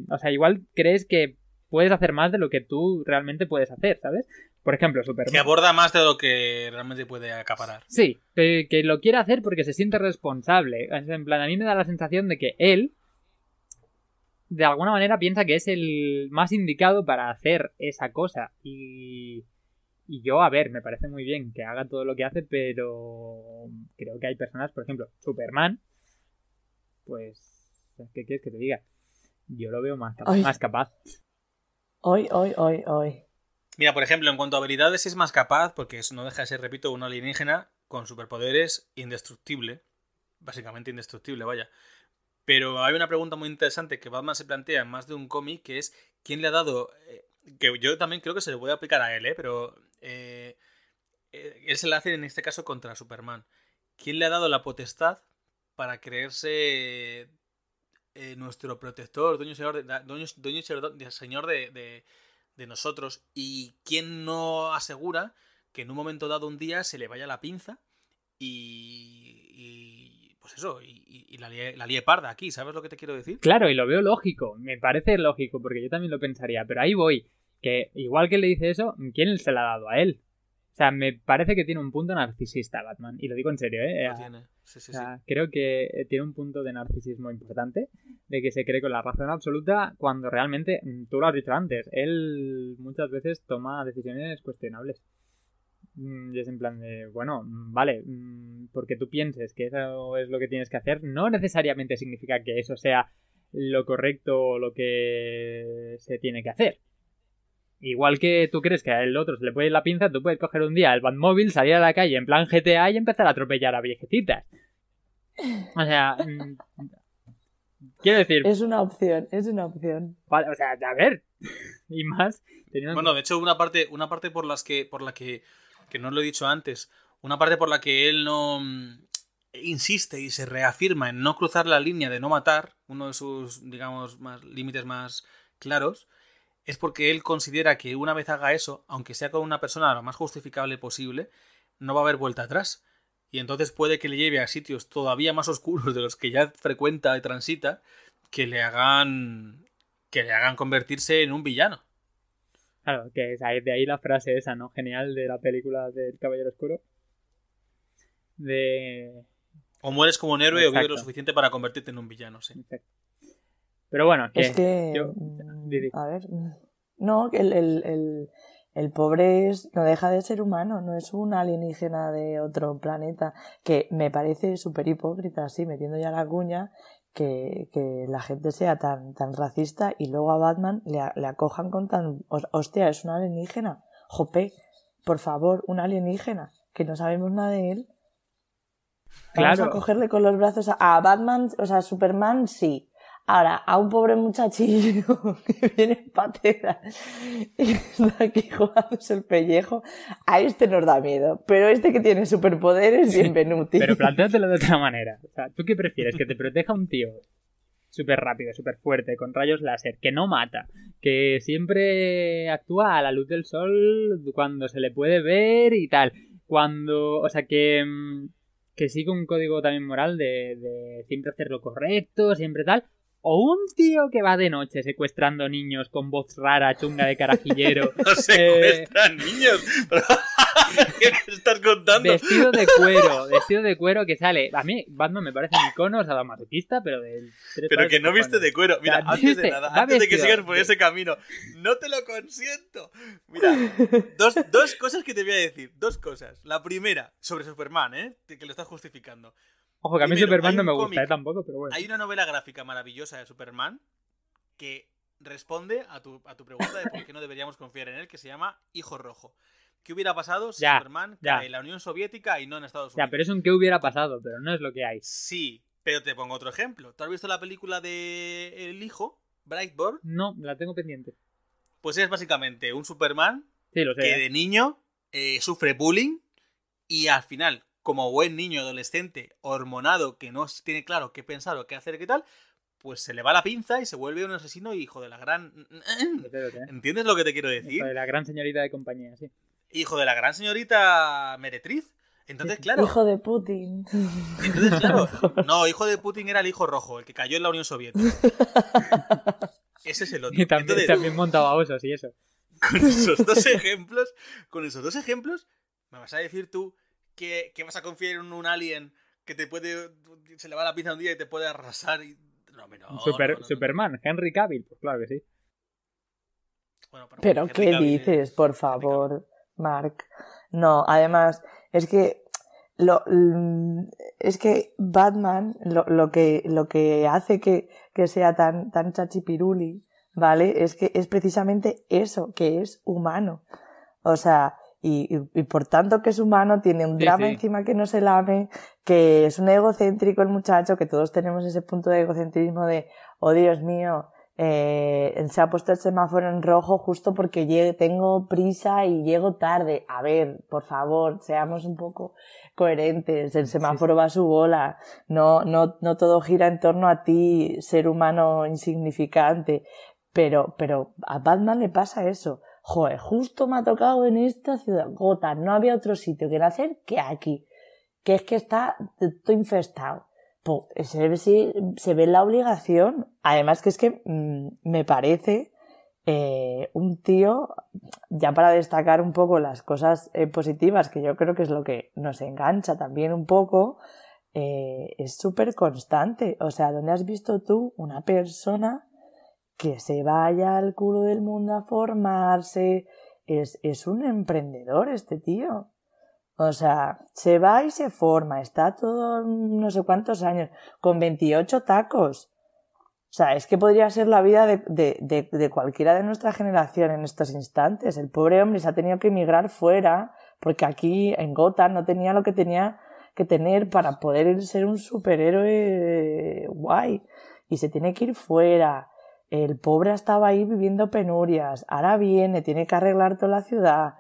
C: O sea, igual crees que puedes hacer más de lo que tú realmente puedes hacer, ¿sabes? Por ejemplo, Superman.
A: Que aborda más de lo que realmente puede acaparar.
C: Sí, que, lo quiere hacer porque se siente responsable. En plan, a mí me da la sensación de que él, de alguna manera, piensa que es el más indicado para hacer esa cosa. Y, y yo, a ver, me parece muy bien que haga todo lo que hace, pero creo que hay personas, por ejemplo, Superman, pues ¿Qué quieres que te diga? Yo lo veo más, más capaz.
B: Hoy, hoy, hoy, hoy.
A: Mira, por ejemplo, en cuanto a habilidades es más capaz, porque no deja de ser, repito, un alienígena, con superpoderes indestructible. Básicamente indestructible, vaya. Pero hay una pregunta muy interesante que Batman se plantea en más de un cómic, que es ¿quién le ha dado... Eh, que yo también creo que se le puede aplicar a él, ¿eh? Pero eh, eh, él se la hace en este caso contra Superman. ¿Quién le ha dado la potestad para creerse nuestro protector, dueño señor de, señor de, nosotros? ¿Y quién no asegura que en un momento dado un día se le vaya la pinza y, pues eso, y, la, lie, parda aquí, ¿sabes lo que te quiero decir?
C: Claro, y lo veo lógico, me parece lógico, porque yo también lo pensaría, pero ahí voy, que igual que le dice eso, ¿quién se la ha dado a él? O sea, me parece que tiene un punto narcisista Batman, y lo digo en serio, ¿eh?
A: Lo tiene. Sí, sí,
C: Creo que tiene un punto de narcisismo importante, de que se cree con la razón absoluta cuando realmente, mm, tú lo has dicho antes, él muchas veces toma decisiones cuestionables. Mm, y es en plan de, bueno, mm, vale, porque tú pienses que eso es lo que tienes que hacer, no necesariamente significa que eso sea lo correcto o lo que se tiene que hacer. Igual que tú crees que al otro se le puede ir la pinza, tú puedes coger un día el Batmóvil, salir a la calle en plan GTA y empezar a atropellar a viejecitas. O sea, *laughs* quiero decir...
B: Es una opción, es una opción.
C: Vale, o sea, a ver, *laughs* y más...
A: Bueno, de hecho, una parte, una parte por, las que, por la que que no lo he dicho antes, una parte por la que él no mm, insiste y se reafirma en no cruzar la línea de no matar, uno de sus, digamos, más límites más claros, es porque él considera que una vez haga eso, aunque sea con una persona lo más justificable posible, no va a haber vuelta atrás. Y entonces puede que le lleve a sitios todavía más oscuros de los que ya frecuenta y transita, que le hagan que le hagan convertirse en un villano.
C: Claro, que es de ahí la frase esa, ¿no? Genial de la película del Caballero Oscuro. De...
A: O mueres como un héroe o vives lo suficiente para convertirte en un villano, sí.
C: Pero bueno.
B: Es que... Mm, a ver... No, que el, el, el, pobre es, no deja de ser humano, no es un alienígena de otro planeta, que me parece súper hipócrita, así, metiendo ya la cuña, que, que, la gente sea tan, tan racista y luego a Batman le, le acojan con tan... Hostia, es un alienígena. Jope, por favor, un alienígena, que no sabemos nada de él. Vamos a cogerle con los brazos a, a Batman, o sea, a Superman sí, Ahora, a un pobre muchachillo *laughs* que viene patera y está aquí jugándose el pellejo, a este nos da miedo. Pero este que tiene superpoderes, bienvenido.
C: Pero plantéatelo de otra manera. O sea, ¿tú qué prefieres? ¿Que te proteja un tío súper rápido, súper fuerte, con rayos láser, que no mata, que siempre actúa a la luz del sol cuando se le puede ver y tal? Cuando, o sea, que, mm, que sigue un código también moral de, de siempre hacer lo correcto, siempre tal o un tío que va de noche secuestrando niños con voz rara, chunga de carajillero. *laughs*
A: no secuestran niños. *laughs* ¿Qué me estás contando?
C: Vestido de cuero, vestido de cuero que sale. A mí Batman me parece un icono sadomasoquista, pero del.
A: Pero que no viste de cuero. Mira, antes de nada, antes de que sigas por ese camino, no te lo consiento. Mira, dos, dos cosas que te voy a decir. Dos cosas. La primera, sobre Superman, ¿eh? Que lo estás justificando.
C: Ojo, que a mí Superman no me gusta, ¿eh? Tampoco, pero bueno.
A: Hay una novela gráfica maravillosa de Superman que responde a tu, a tu pregunta de por qué no deberíamos confiar en él, que se llama Hijo Rojo. ¿Qué hubiera pasado si Superman cae en la Unión Soviética y no en Estados Unidos?
C: Ya, pero es un qué hubiera pasado, pero no es lo que hay.
A: Sí, pero te pongo otro ejemplo. ¿Tú has visto la película de El Hijo, Brightburn?
C: No, la tengo pendiente.
A: Pues es básicamente un Superman
C: que ¿eh?
A: de niño eh, sufre bullying y al final, como buen niño adolescente hormonado que no tiene claro qué pensar o qué hacer, qué tal, pues se le va la pinza y se vuelve un asesino hijo de la gran... ¿Entiendes lo que te quiero decir? Hijo
C: de la gran señorita de compañía, sí.
A: Hijo de la gran señorita Meretriz. Entonces, *laughs* claro.
B: Hijo de Putin.
A: Entonces, claro. *laughs* No, hijo de Putin era el hijo rojo, el que cayó en la Unión Soviética. *laughs* Ese es el otro.
C: Y también, también montaba osos y eso.
A: Con esos dos ejemplos, con esos dos ejemplos, me vas a decir tú que, vas a confiar en un alien que te puede. Se le va la pinza un día y te puede arrasar. Y... No, no,
C: Super, Superman, Henry Cavill, pues claro que sí.
B: pero, ¿qué dices, por favor, Mark? No, además, es que lo, es que Batman lo, lo, que, lo que hace que, que sea tan, tan chachipiruli, ¿vale? Es que es precisamente eso, que es humano. O sea, y, y, por tanto que es humano, tiene un
C: Sí,
B: drama
C: sí.
B: encima que no se lame, que es un egocéntrico el muchacho, que todos tenemos ese punto de egocentrismo de, oh Dios mío, eh, se ha puesto el semáforo en rojo justo porque lle- tengo prisa y llego tarde. A ver, por favor, seamos un poco coherentes, el semáforo va a su bola, no, no, no todo gira en torno a ti, ser humano insignificante, pero, pero a Batman le pasa eso. Joder, justo me ha tocado en esta ciudad, Gotham, no había otro sitio que nacer que aquí, que es que está todo infestado. Pues se ve, se ve la obligación, además que es que mm, me parece eh, un tío, ya para destacar un poco las cosas eh, positivas, que yo creo que es lo que nos engancha también un poco, eh, es súper constante. O sea, ¿dónde has visto tú una persona que se vaya al culo del mundo a formarse? Es, es un emprendedor este tío. O sea, se va y se forma, está todo no sé cuántos años, con 28 tacos. O sea, es que podría ser la vida de, de, de, de cualquiera de nuestra generación en estos instantes. El pobre hombre se ha tenido que emigrar fuera porque aquí en Gotham no tenía lo que tenía que tener para poder ser un superhéroe guay. Y se tiene que ir fuera. El pobre estaba ahí viviendo penurias. Ahora viene, tiene que arreglar toda la ciudad.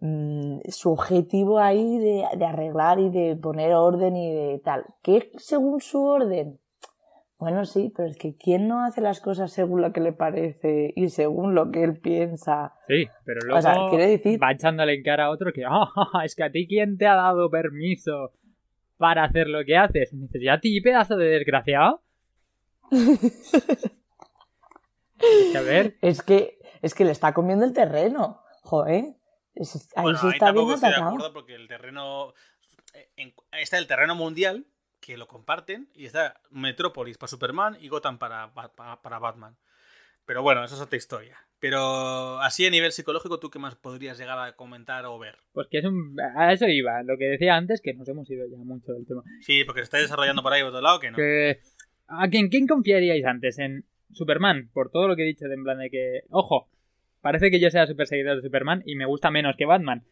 B: Mm, su objetivo ahí de, de arreglar y de poner orden y de tal. ¿Qué según su orden? Bueno, sí, pero es que ¿quién no hace las cosas según lo que le parece y según lo que él piensa?
C: Sí, pero luego
B: O sea, quiere decir-
C: va echándole en cara a otro que, *laughs* "Ah, es que a ti quién te ha dado permiso para hacer lo que haces. Y dices, ¿y a ti, pedazo de desgraciado? *laughs* Es que, a ver, *laughs*
B: Es que, es que le está comiendo el terreno. Joder. Es- ahí
A: Bueno,
B: se
A: ahí
B: está
A: tampoco
B: viendo
A: estoy de acuerdo porque el terreno. eh, en- está el terreno mundial, que lo comparten, y está Metrópolis para Superman y Gotham para, para, para Batman. Pero bueno, eso es otra historia. Pero así a nivel psicológico, ¿tú qué más podrías llegar a comentar o ver?
C: pues que es un... A eso iba, lo que decía antes, que nos hemos ido ya mucho del tema.
A: Sí, porque se está desarrollando por ahí por otro lado, que no.
C: Que, ¿A quién, quién confiaríais antes? ¿En Superman? Por todo lo que he dicho, de en plan de que... Ojo, parece que yo sea super seguidor de Superman y me gusta menos que Batman.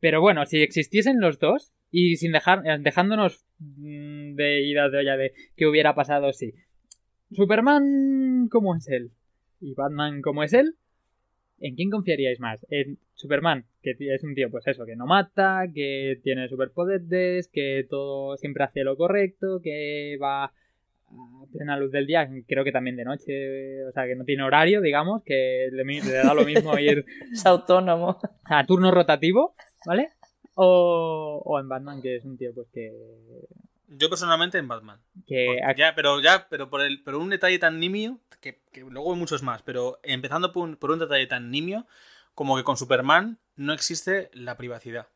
C: Pero bueno, si existiesen los dos y sin dejar eh, dejándonos mm, de idas de olla de qué hubiera pasado si Superman cómo es él y Batman cómo es él, ¿en quién confiaríais más? En Superman, que es un tío pues eso, que no mata, que tiene superpoderes, que todo siempre hace lo correcto, que va a plena luz del día, creo que también de noche, o sea, que no tiene horario, digamos, que le, le da lo mismo ir *laughs*
B: Es autónomo.
C: a turno rotativo, ¿vale? O, o en Batman, que es un tío pues que...
A: Yo personalmente en Batman.
C: que
A: ya, pero ya, pero por el, por un detalle tan nimio, que, que luego hay muchos más, pero empezando por un, por un detalle tan nimio, como que con Superman no existe la privacidad.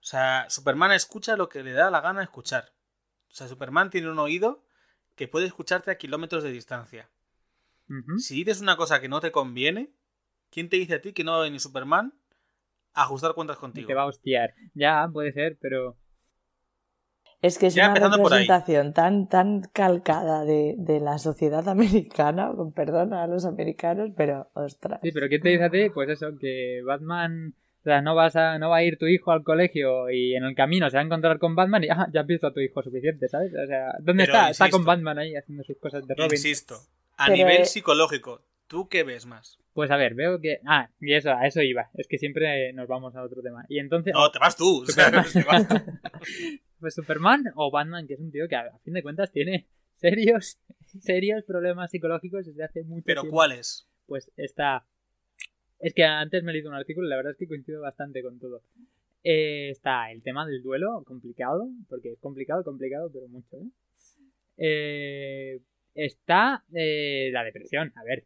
A: O sea, Superman escucha lo que le da la gana escuchar. O sea, Superman tiene un oído que puede escucharte a kilómetros de distancia. Si dices una cosa que no te conviene, ¿quién te dice a ti que no va a venir Superman a ajustar cuentas
C: Y
A: contigo?
C: te va a hostiar. Ya, puede ser, pero...
B: Es que es
A: Ya
B: una representación tan, tan calcada de, de la sociedad *laughs* americana, con perdón a los americanos, pero ostras.
C: Sí, pero ¿quién te dice a ti? Pues eso, que Batman... O sea, no, vas a, no va a ir tu hijo al colegio y en el camino se va a encontrar con Batman y ah, ya has visto a tu hijo suficiente, ¿sabes? O sea, ¿dónde
A: Pero
C: está? Está con Batman ahí haciendo sus cosas de Robin.
A: Insisto, a
B: Pero,
A: nivel psicológico, ¿tú qué ves más?
C: Pues a ver, veo que... Ah, y eso, a eso iba. Es que siempre nos vamos a otro tema. Y entonces...
A: No, te vas tú. o sea,
C: Superman. *laughs*
A: te vas tú. *laughs*
C: Pues Superman o Batman, que es un tío que a, fin de cuentas tiene serios, *laughs* serios problemas psicológicos desde hace mucho
A: Pero
C: tiempo.
A: ¿cuáles?
C: Pues está... Es que antes me he leído un artículo y la verdad es que coincido bastante con todo. Eh, está el tema del duelo, complicado, porque es complicado, complicado, pero mucho, ¿eh? Eh, está eh, la depresión, a ver,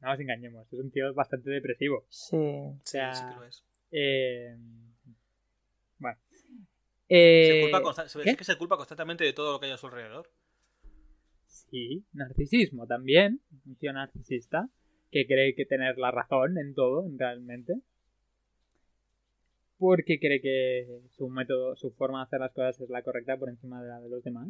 C: no nos engañemos, es un tío bastante depresivo.
B: Sí.
C: O
A: Sí,
C: sea,
A: sí que lo es.
C: eh, bueno.
A: Se
C: Eh,
A: culpa es que se culpa constantemente de todo lo que hay a su alrededor.
C: Sí, narcisismo también. Un tío narcisista que cree que tener la razón en todo, realmente. Porque cree que su método, su forma de hacer las cosas es la correcta por encima de la de los demás.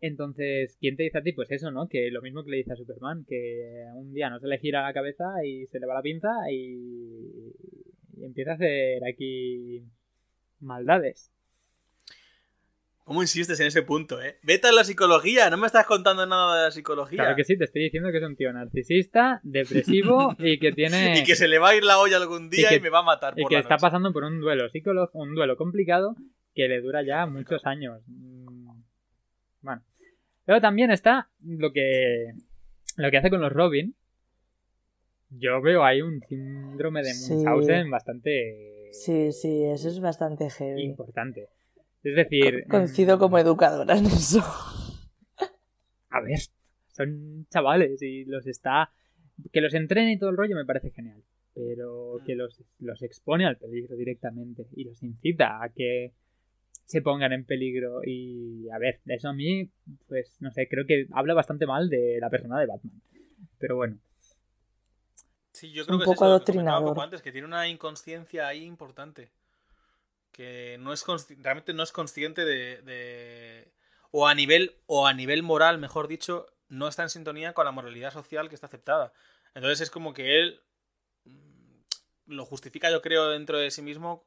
C: Entonces, ¿quién te dice a ti? Pues eso, ¿no? Que lo mismo que le dice a Superman, que un día no se le gira la cabeza y se le va la pinza y, y empieza a hacer aquí maldades.
A: ¿Cómo insistes en ese punto, eh? Vete a la psicología, no me estás contando nada de la psicología.
C: Claro que sí, te estoy diciendo que es un tío narcisista, depresivo *laughs* y que tiene...
A: y que se le va a ir la olla algún día y,
C: que-
A: me va a matar
C: y
A: por
C: que
A: la
C: está
A: noche.
C: pasando por un duelo psicológico, un duelo complicado que le dura ya muchos años. Mm, Bueno. Pero también está lo que lo que hace con los Robin. Yo veo ahí un síndrome de
B: Sí.
C: Munchausen bastante
B: Sí, sí, eso es bastante heavy.
C: importante. Es decir,
B: Coincido
C: mm,
B: como educadora en eso.
C: a ver, son chavales y los está que los entrene y todo el rollo me parece genial, pero que los, los expone al peligro directamente y los incita a que se pongan en peligro y a ver, eso a mí pues no sé, creo que habla bastante mal de la persona de Batman. Pero bueno,
A: Sí, yo creo
B: un
A: que
B: poco
A: es eso, que
B: adoctrinador.
A: poco antes, que tiene una inconsciencia ahí importante. Que no es realmente no es consciente de, de- o a nivel o a nivel moral, mejor dicho, no está en sintonía con la moralidad social que está aceptada. Entonces es como que él mm, lo justifica, yo creo, dentro de sí mismo.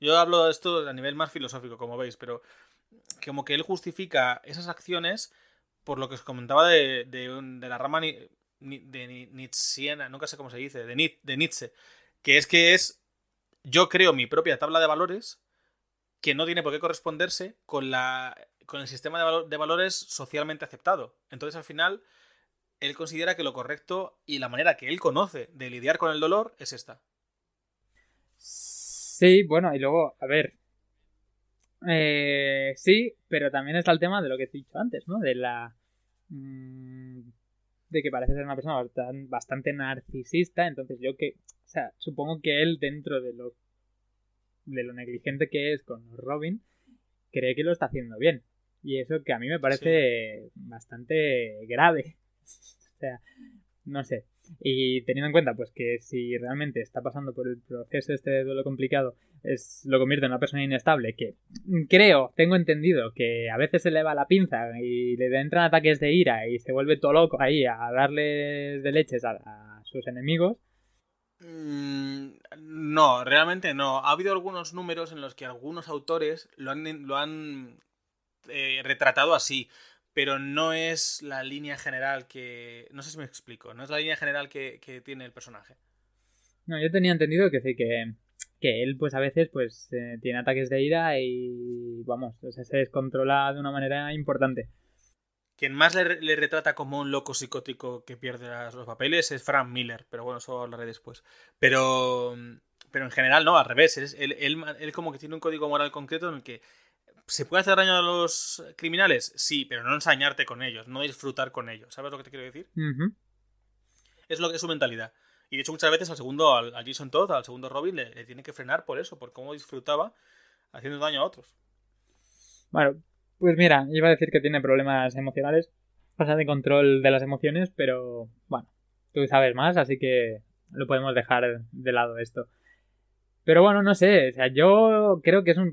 A: Yo hablo de esto a nivel más filosófico, como veis, pero como que él justifica esas acciones por lo que os comentaba de, de la rama de ni- Nietzscheana, nunca sé cómo se dice, de, de Nietzsche, que es que es, yo creo mi propia tabla de valores que no tiene por qué corresponderse con, la, con el sistema de, valo- de valores socialmente aceptado. Entonces al final, él considera que lo correcto y la manera que él conoce de lidiar con el dolor es esta.
C: sí, bueno, y luego, a ver, eh, sí, pero también está el tema de lo que he dicho antes, ¿no? De la mm, de que parece ser una persona bastan- bastante narcisista, entonces yo que, o sea, supongo que él dentro de lo de lo negligente que es con Robin, cree que lo está haciendo bien. Y eso que a mí me parece bastante grave. *laughs* o sea, no sé. Y teniendo en cuenta pues que si realmente está pasando por el proceso este de duelo complicado, es lo convierte en una persona inestable que creo, tengo entendido que a veces se le va la pinza y le entran ataques de ira y se vuelve todo loco ahí a darle de leches a, a sus enemigos.
A: Mm, No, realmente no. Ha habido algunos números en los que algunos autores lo han, lo han eh, retratado así, pero no es la línea general que... No sé si me explico, no es la línea general que, que tiene el personaje.
C: No, yo tenía entendido que sí, que, que él pues a veces pues eh, tiene ataques de ira y vamos, o sea, se descontrola de una manera importante.
A: Quien más le, le retrata como un loco psicótico que pierde las- los papeles es Frank Miller, pero bueno, eso hablaré después. Pero, pero en general no, al revés. es- él, él- él como que tiene un código moral concreto en el que se puede hacer daño a los criminales, sí, pero no ensañarte con ellos, no disfrutar con ellos. ¿Sabes lo que te quiero decir? Es lo que es su mentalidad. Y de hecho muchas veces al segundo, al, al Jason Todd, al segundo Robin, le, le tiene que frenar por eso, por cómo disfrutaba haciendo daño a otros.
C: Bueno, pues mira, iba a decir que tiene problemas emocionales, o de control de las emociones, pero bueno, tú sabes más, así que lo podemos dejar de lado esto. Pero bueno, no sé, o sea, yo creo que es un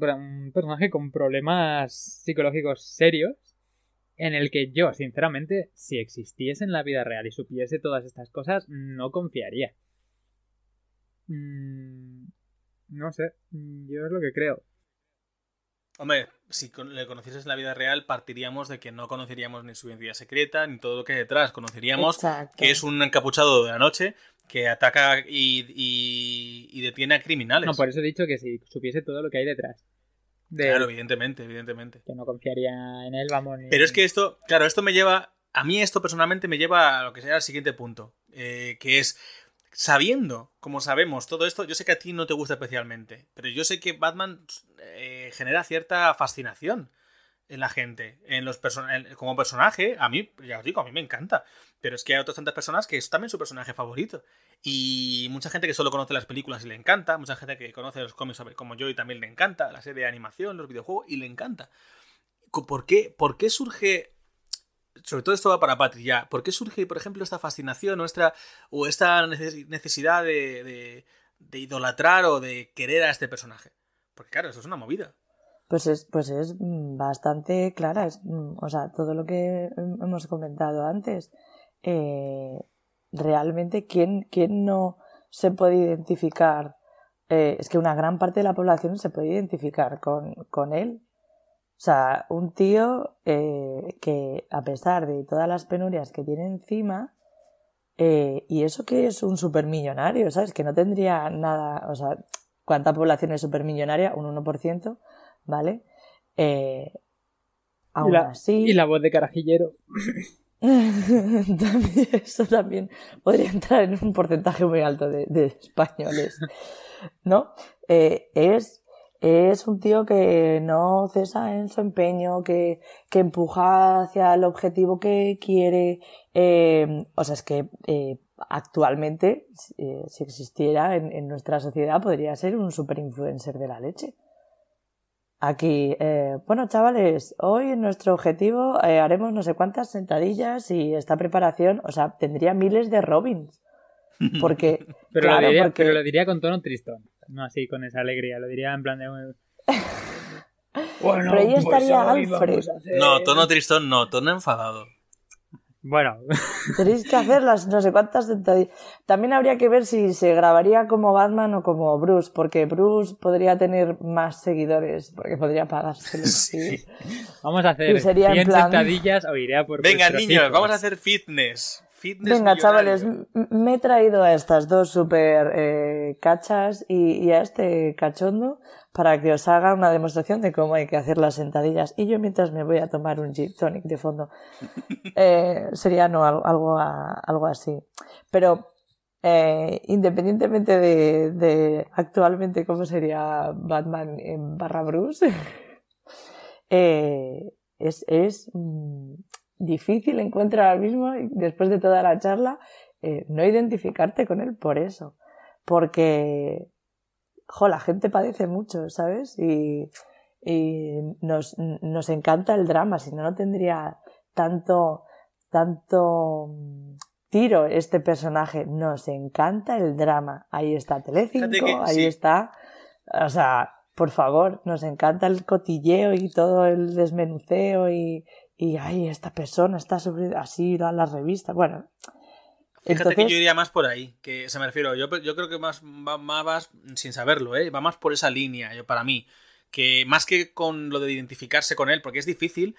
C: personaje con problemas psicológicos serios, en el que yo, sinceramente, si existiese en la vida real y supiese todas estas cosas, no confiaría. Mm, no sé, yo es lo que creo.
A: Hombre, si le conocieses en la vida real, partiríamos de que no conoceríamos ni su identidad secreta, ni todo lo que hay detrás. Conoceríamos
B: Exacto.
A: que es un encapuchado de la noche que ataca y, y- y detiene a criminales.
C: No, por eso he dicho que si supiese todo lo que hay detrás. De
A: Claro, evidentemente, evidentemente.
C: que no confiaría en él, vamos. ni-
A: Pero es que esto, claro, esto me lleva, a mí esto personalmente me lleva a lo que será el siguiente punto, eh, que es, sabiendo, como sabemos, todo esto, yo sé que a ti no te gusta especialmente, pero yo sé que Batman eh, genera cierta fascinación en la gente, en los person como personaje, a mí, ya os digo, a mí me encanta, pero es que hay otras tantas personas que es también su personaje favorito. Y mucha gente que solo conoce las películas y le encanta, mucha gente que conoce los cómics como yo y también le encanta, la serie de animación, los videojuegos y le encanta. ¿Por qué, por qué surge, sobre todo esto va para Patri ya, por qué surge, por ejemplo, esta fascinación o esta neces- necesidad de, de- idolatrar o de querer a este personaje? Porque claro, eso es una movida.
B: pues es, pues es bastante clara. Es, o sea, todo lo que hemos comentado antes. Eh, realmente, ¿quién, ¿quién no se puede identificar? Eh, es que una gran parte de la población se puede identificar con, con él. O sea, un tío eh, que a pesar de todas las penurias que tiene encima, eh, y eso que es un supermillonario, ¿sabes? Que no tendría nada, o sea, ¿cuánta población es supermillonaria? Un 1%, ¿vale? Eh,
C: aún así... Y la voz de carajillero. *laughs*
B: también, eso también podría entrar en un porcentaje muy alto de, de españoles, ¿no? Eh, es es un tío que no cesa en su empeño, que, que empuja hacia el objetivo que quiere. Eh, o sea, es que eh, actualmente, eh, si existiera en, en, nuestra sociedad, podría ser un super influencer de la leche. Aquí, eh, bueno, chavales, hoy en nuestro objetivo haremos no sé cuántas sentadillas y esta preparación, o sea, tendría miles de Robins. *laughs* Porque.
C: pero, lo diría, pero lo diría con tono tristón no así con esa alegría, lo diría en plan de... *laughs*
B: bueno, Pero ahí pues estaría Alfred.
A: No, tono tristón no, tono enfadado.
C: Bueno. *laughs*
B: Tenéis que hacer las no sé cuántas sentadillas. También habría que ver si se grabaría como Batman o como Bruce, porque Bruce podría tener más seguidores, porque podría pagárselo. *laughs* Sí.
C: Vamos a hacer 100 sentadillas o iré a por
A: Venga, niños, vamos a hacer fitness.
B: Venga, chavales, me he traído a estas dos super eh, cachas y, a este cachondo para que os haga una demostración de cómo hay que hacer las sentadillas. Y yo mientras me voy a tomar un gin tonic de fondo. *laughs* Eh, sería no, algo, algo así. Pero eh, independientemente de, actualmente cómo sería Batman en barra Bruce, *laughs* es, es mm, difícil encuentro ahora mismo, después de toda la charla, eh, no identificarte con él por eso. Porque, jo, la gente padece mucho, ¿sabes? Y, y nos, nos encanta el drama, si no, no tendría tanto, tanto mm, tiro este personaje. Nos encanta el drama. Ahí está Telecinco, ahí está. O sea, por favor, nos encanta el cotilleo y todo el desmenuceo y, y ay, esta persona está sobre así a la revista. Bueno.
A: Fíjate que yo iría más por ahí, que se me refiero, yo, yo creo que más va más, sin saberlo, ¿eh? va más por esa línea, yo, para mí, que más que con lo de identificarse con él, porque es difícil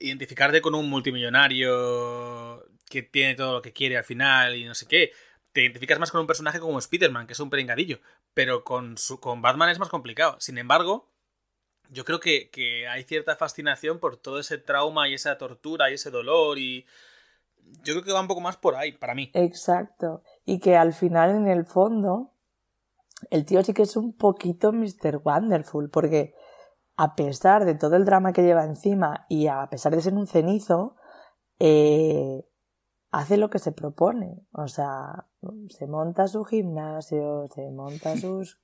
A: identificarte con un multimillonario que tiene todo lo que quiere al final y no sé qué. Te identificas más con un personaje como Spider-Man, que es un pringadillo, pero con, su, con Batman es más complicado. Sin embargo, yo creo que, hay cierta fascinación por todo ese trauma y esa tortura y ese dolor y yo creo que va un poco más por ahí, para mí.
B: Exacto. Y que al final, en el fondo, el tío sí que es un poquito Mr. Wonderful, porque a pesar de todo el drama que lleva encima y a pesar de ser un cenizo, eh, hace lo que se propone. O sea, se monta su gimnasio, se monta sus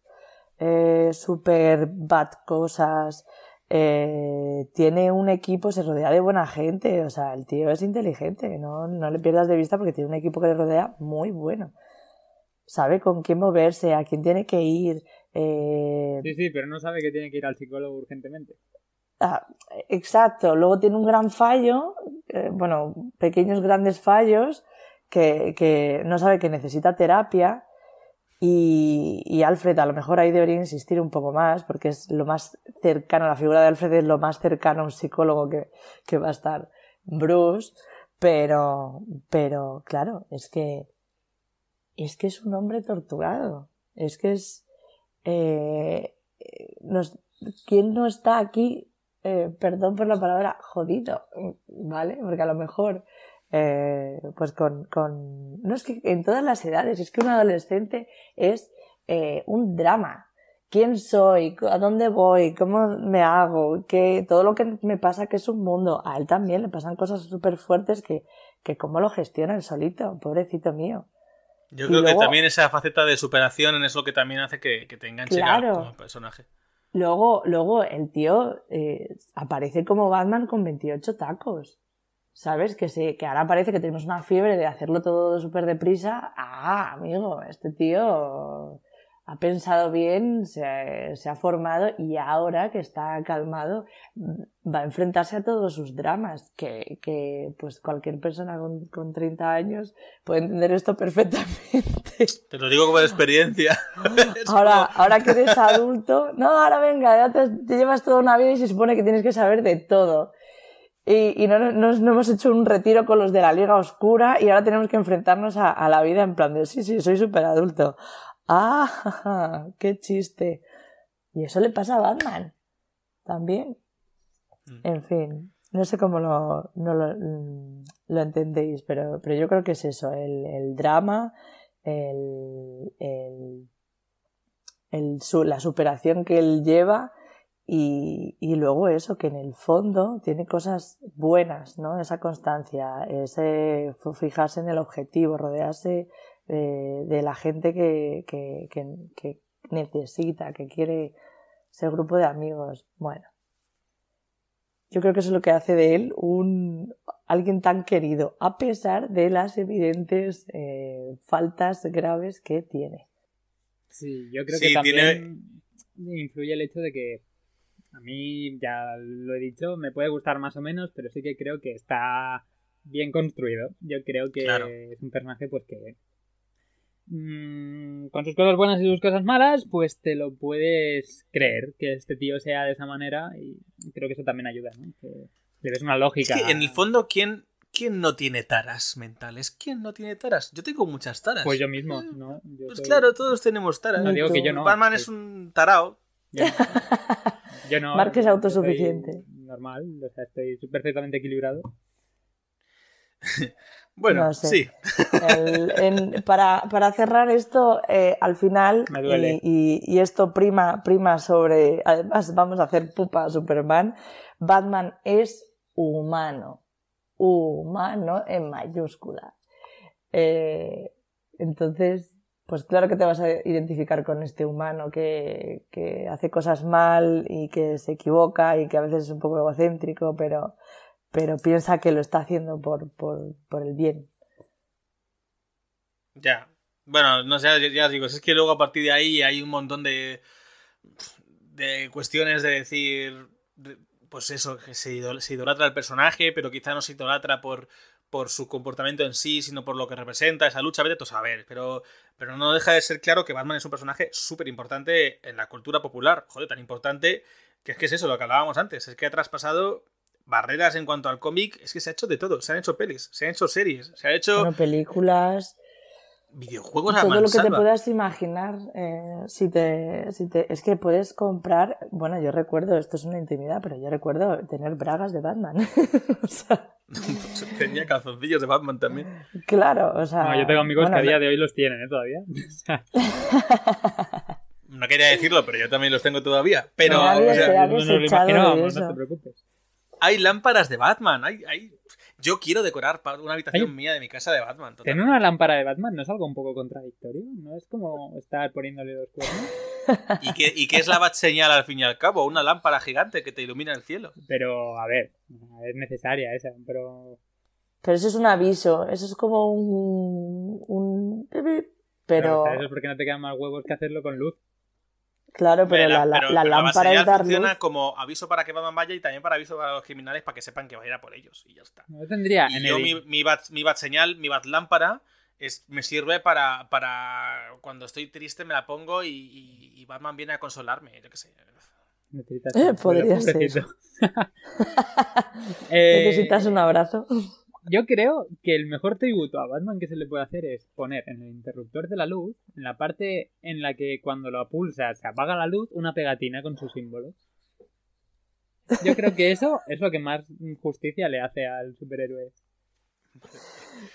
B: eh, super bad cosas, eh, tiene un equipo, se rodea de buena gente, o sea, el tío es inteligente, no, no le pierdas de vista porque tiene un equipo que le rodea muy bueno. Sabe con quién moverse, a quién tiene que ir. Eh...
C: Sí, sí, pero no sabe que tiene que ir al psicólogo urgentemente.
B: Ah, exacto, luego tiene un gran fallo, eh, bueno, pequeños grandes fallos, que, que no sabe que necesita terapia y, y, Alfred a lo mejor ahí debería insistir un poco más porque es lo más cercano, la figura de Alfred es lo más cercano a un psicólogo que, que va a estar Bruce, pero, pero claro, es que, es que es un hombre torturado, es que es, eh, ¿quién no está aquí, eh, perdón por la palabra, jodido, ¿vale? Porque a lo mejor eh, pues con, con, no es que en todas las edades, es que un adolescente es eh, un drama. ¿Quién soy? ¿A dónde voy? ¿Cómo me hago? ¿Qué? Todo lo que me pasa que es un mundo. A él también le pasan cosas súper fuertes que, que cómo lo gestiona el solito, pobrecito mío.
A: Yo creo que también esa faceta de superación es lo que también hace que, que te enganche como personaje.
B: Luego, luego el tío eh, aparece como Batman con 28 tacos. ¿Sabes? Que, se, que ahora parece que tenemos una fiebre de hacerlo todo súper deprisa. Ah, amigo, este tío ha pensado bien, se ha, formado y ahora que está calmado va a enfrentarse a todos sus dramas, que, que pues cualquier persona con, con, 30 años puede entender esto perfectamente. *laughs*
A: Te lo digo como experiencia. *laughs* *laughs*
B: ahora, ahora que eres adulto, no, ahora venga, ya te, llevas toda una vida y se supone que tienes que saber de todo. Y, y no, no, hemos hecho un retiro con los de la Liga Oscura y ahora tenemos que enfrentarnos a, a la vida en plan de sí, sí, soy súper adulto. ¡Ah! *laughs* ¡Qué chiste! Y eso le pasa a Batman. También. Mm. En fin, no sé cómo lo, no lo, mm, lo, entendéis, pero, pero yo creo que es eso, el, el drama, el, el, el la superación que él lleva y, y, luego eso, que en el fondo tiene cosas buenas, ¿no? Esa constancia, ese fijarse en el objetivo, rodearse de, la gente que, que, que, necesita, que quiere ese grupo de amigos. Bueno, yo creo que eso es lo que hace de él un alguien tan querido, a pesar de las evidentes eh, faltas graves que tiene.
C: Sí, yo creo que también influye el hecho de que a mí, ya lo he dicho, me puede gustar más o menos, pero sí que creo que está bien construido. Yo creo que es un personaje pues que Mm, con sus cosas buenas y sus cosas malas, pues te lo puedes creer que este tío sea de esa manera y creo que eso también ayuda, ¿no? Que le ves una lógica.
A: en el fondo, ¿quién, ¿quién no tiene taras mentales? ¿Quién no tiene taras? Yo tengo muchas taras.
C: Pues yo mismo,
A: eh,
C: ¿no?
A: pues claro, todos tenemos taras.
C: No digo que yo no.
A: Batman es un tarao. *laughs*
C: Yo, no.
B: Es autosuficiente.
C: Normal, o sea, estoy perfectamente equilibrado. *laughs*
A: Bueno, sí.
B: para, cerrar esto, eh, al final, Y, esto prima, prima sobre, además vamos a hacer pupa a Superman, Batman es humano, humano en mayúscula. Eh, entonces, pues claro que te vas a identificar con este humano que, que hace cosas mal y que se equivoca y que a veces es un poco egocéntrico, pero pero piensa que lo está haciendo por, por, por el bien.
A: Ya. Bueno, no sé, ya, digo, es que luego a partir de ahí hay un montón de, de cuestiones de decir, pues eso, que se, idolatra al personaje, pero quizá no se idolatra por, por su comportamiento en sí, sino por lo que representa, esa lucha, vete a saber, pero, pero no deja de ser claro que Batman es un personaje súper importante en la cultura popular, joder, tan importante que es que es eso, lo que hablábamos antes, es que ha traspasado barreras en cuanto al cómic, es que se ha hecho de todo. Se han hecho pelis, se han hecho series, se han hecho.
B: Bueno, películas.
A: Videojuegos a
B: Todo lo que te puedas imaginar. Eh, si, te, si te. Es que puedes comprar. Bueno, yo recuerdo, esto es una intimidad, pero yo recuerdo tener bragas de Batman. *laughs* o sea... *laughs*
A: Tenía calzoncillos de Batman también.
B: Claro, o sea.
C: yo tengo amigos que a día de hoy los tienen, ¿eh? Todavía. *laughs*
A: no quería decirlo, pero yo también los tengo todavía. Pero.
B: No, o sea, no, no,
C: no te preocupes
A: hay lámparas de Batman. Hay, hay... Yo quiero decorar una habitación mía de mi casa de Batman.
C: Tener una lámpara de Batman no es algo un poco contradictorio. No es como estar poniéndole los cuernos.
A: ¿Y qué, ¿Y qué es la bat señal al fin y al cabo? Una lámpara gigante que te ilumina el cielo.
C: Pero, a ver, es necesaria esa, pero.
B: Pero eso es un aviso. Eso es como un. un... Pero.
C: eso es porque no te quedan más huevos que hacerlo con luz.
B: Claro, pero, la, la, lámpara es dar
A: funciona como aviso para que Batman vaya y también para aviso para los criminales para que sepan que va a ir a por ellos y ya está.
C: No tendría.
A: Y yo mi, mi, bat, mi bat señal, mi bat lámpara es, me sirve para, para cuando estoy triste me la pongo y, y, Batman viene a consolarme, yo qué sé.
B: Eh, podría ser. *laughs* *laughs* Necesitas un abrazo
C: yo creo que el mejor tributo a Batman que se le puede hacer es poner en el interruptor de la luz, en la parte en la que cuando lo pulsa se apaga la luz, una pegatina con su símbolo. Yo creo que eso es lo que más justicia le hace al superhéroe.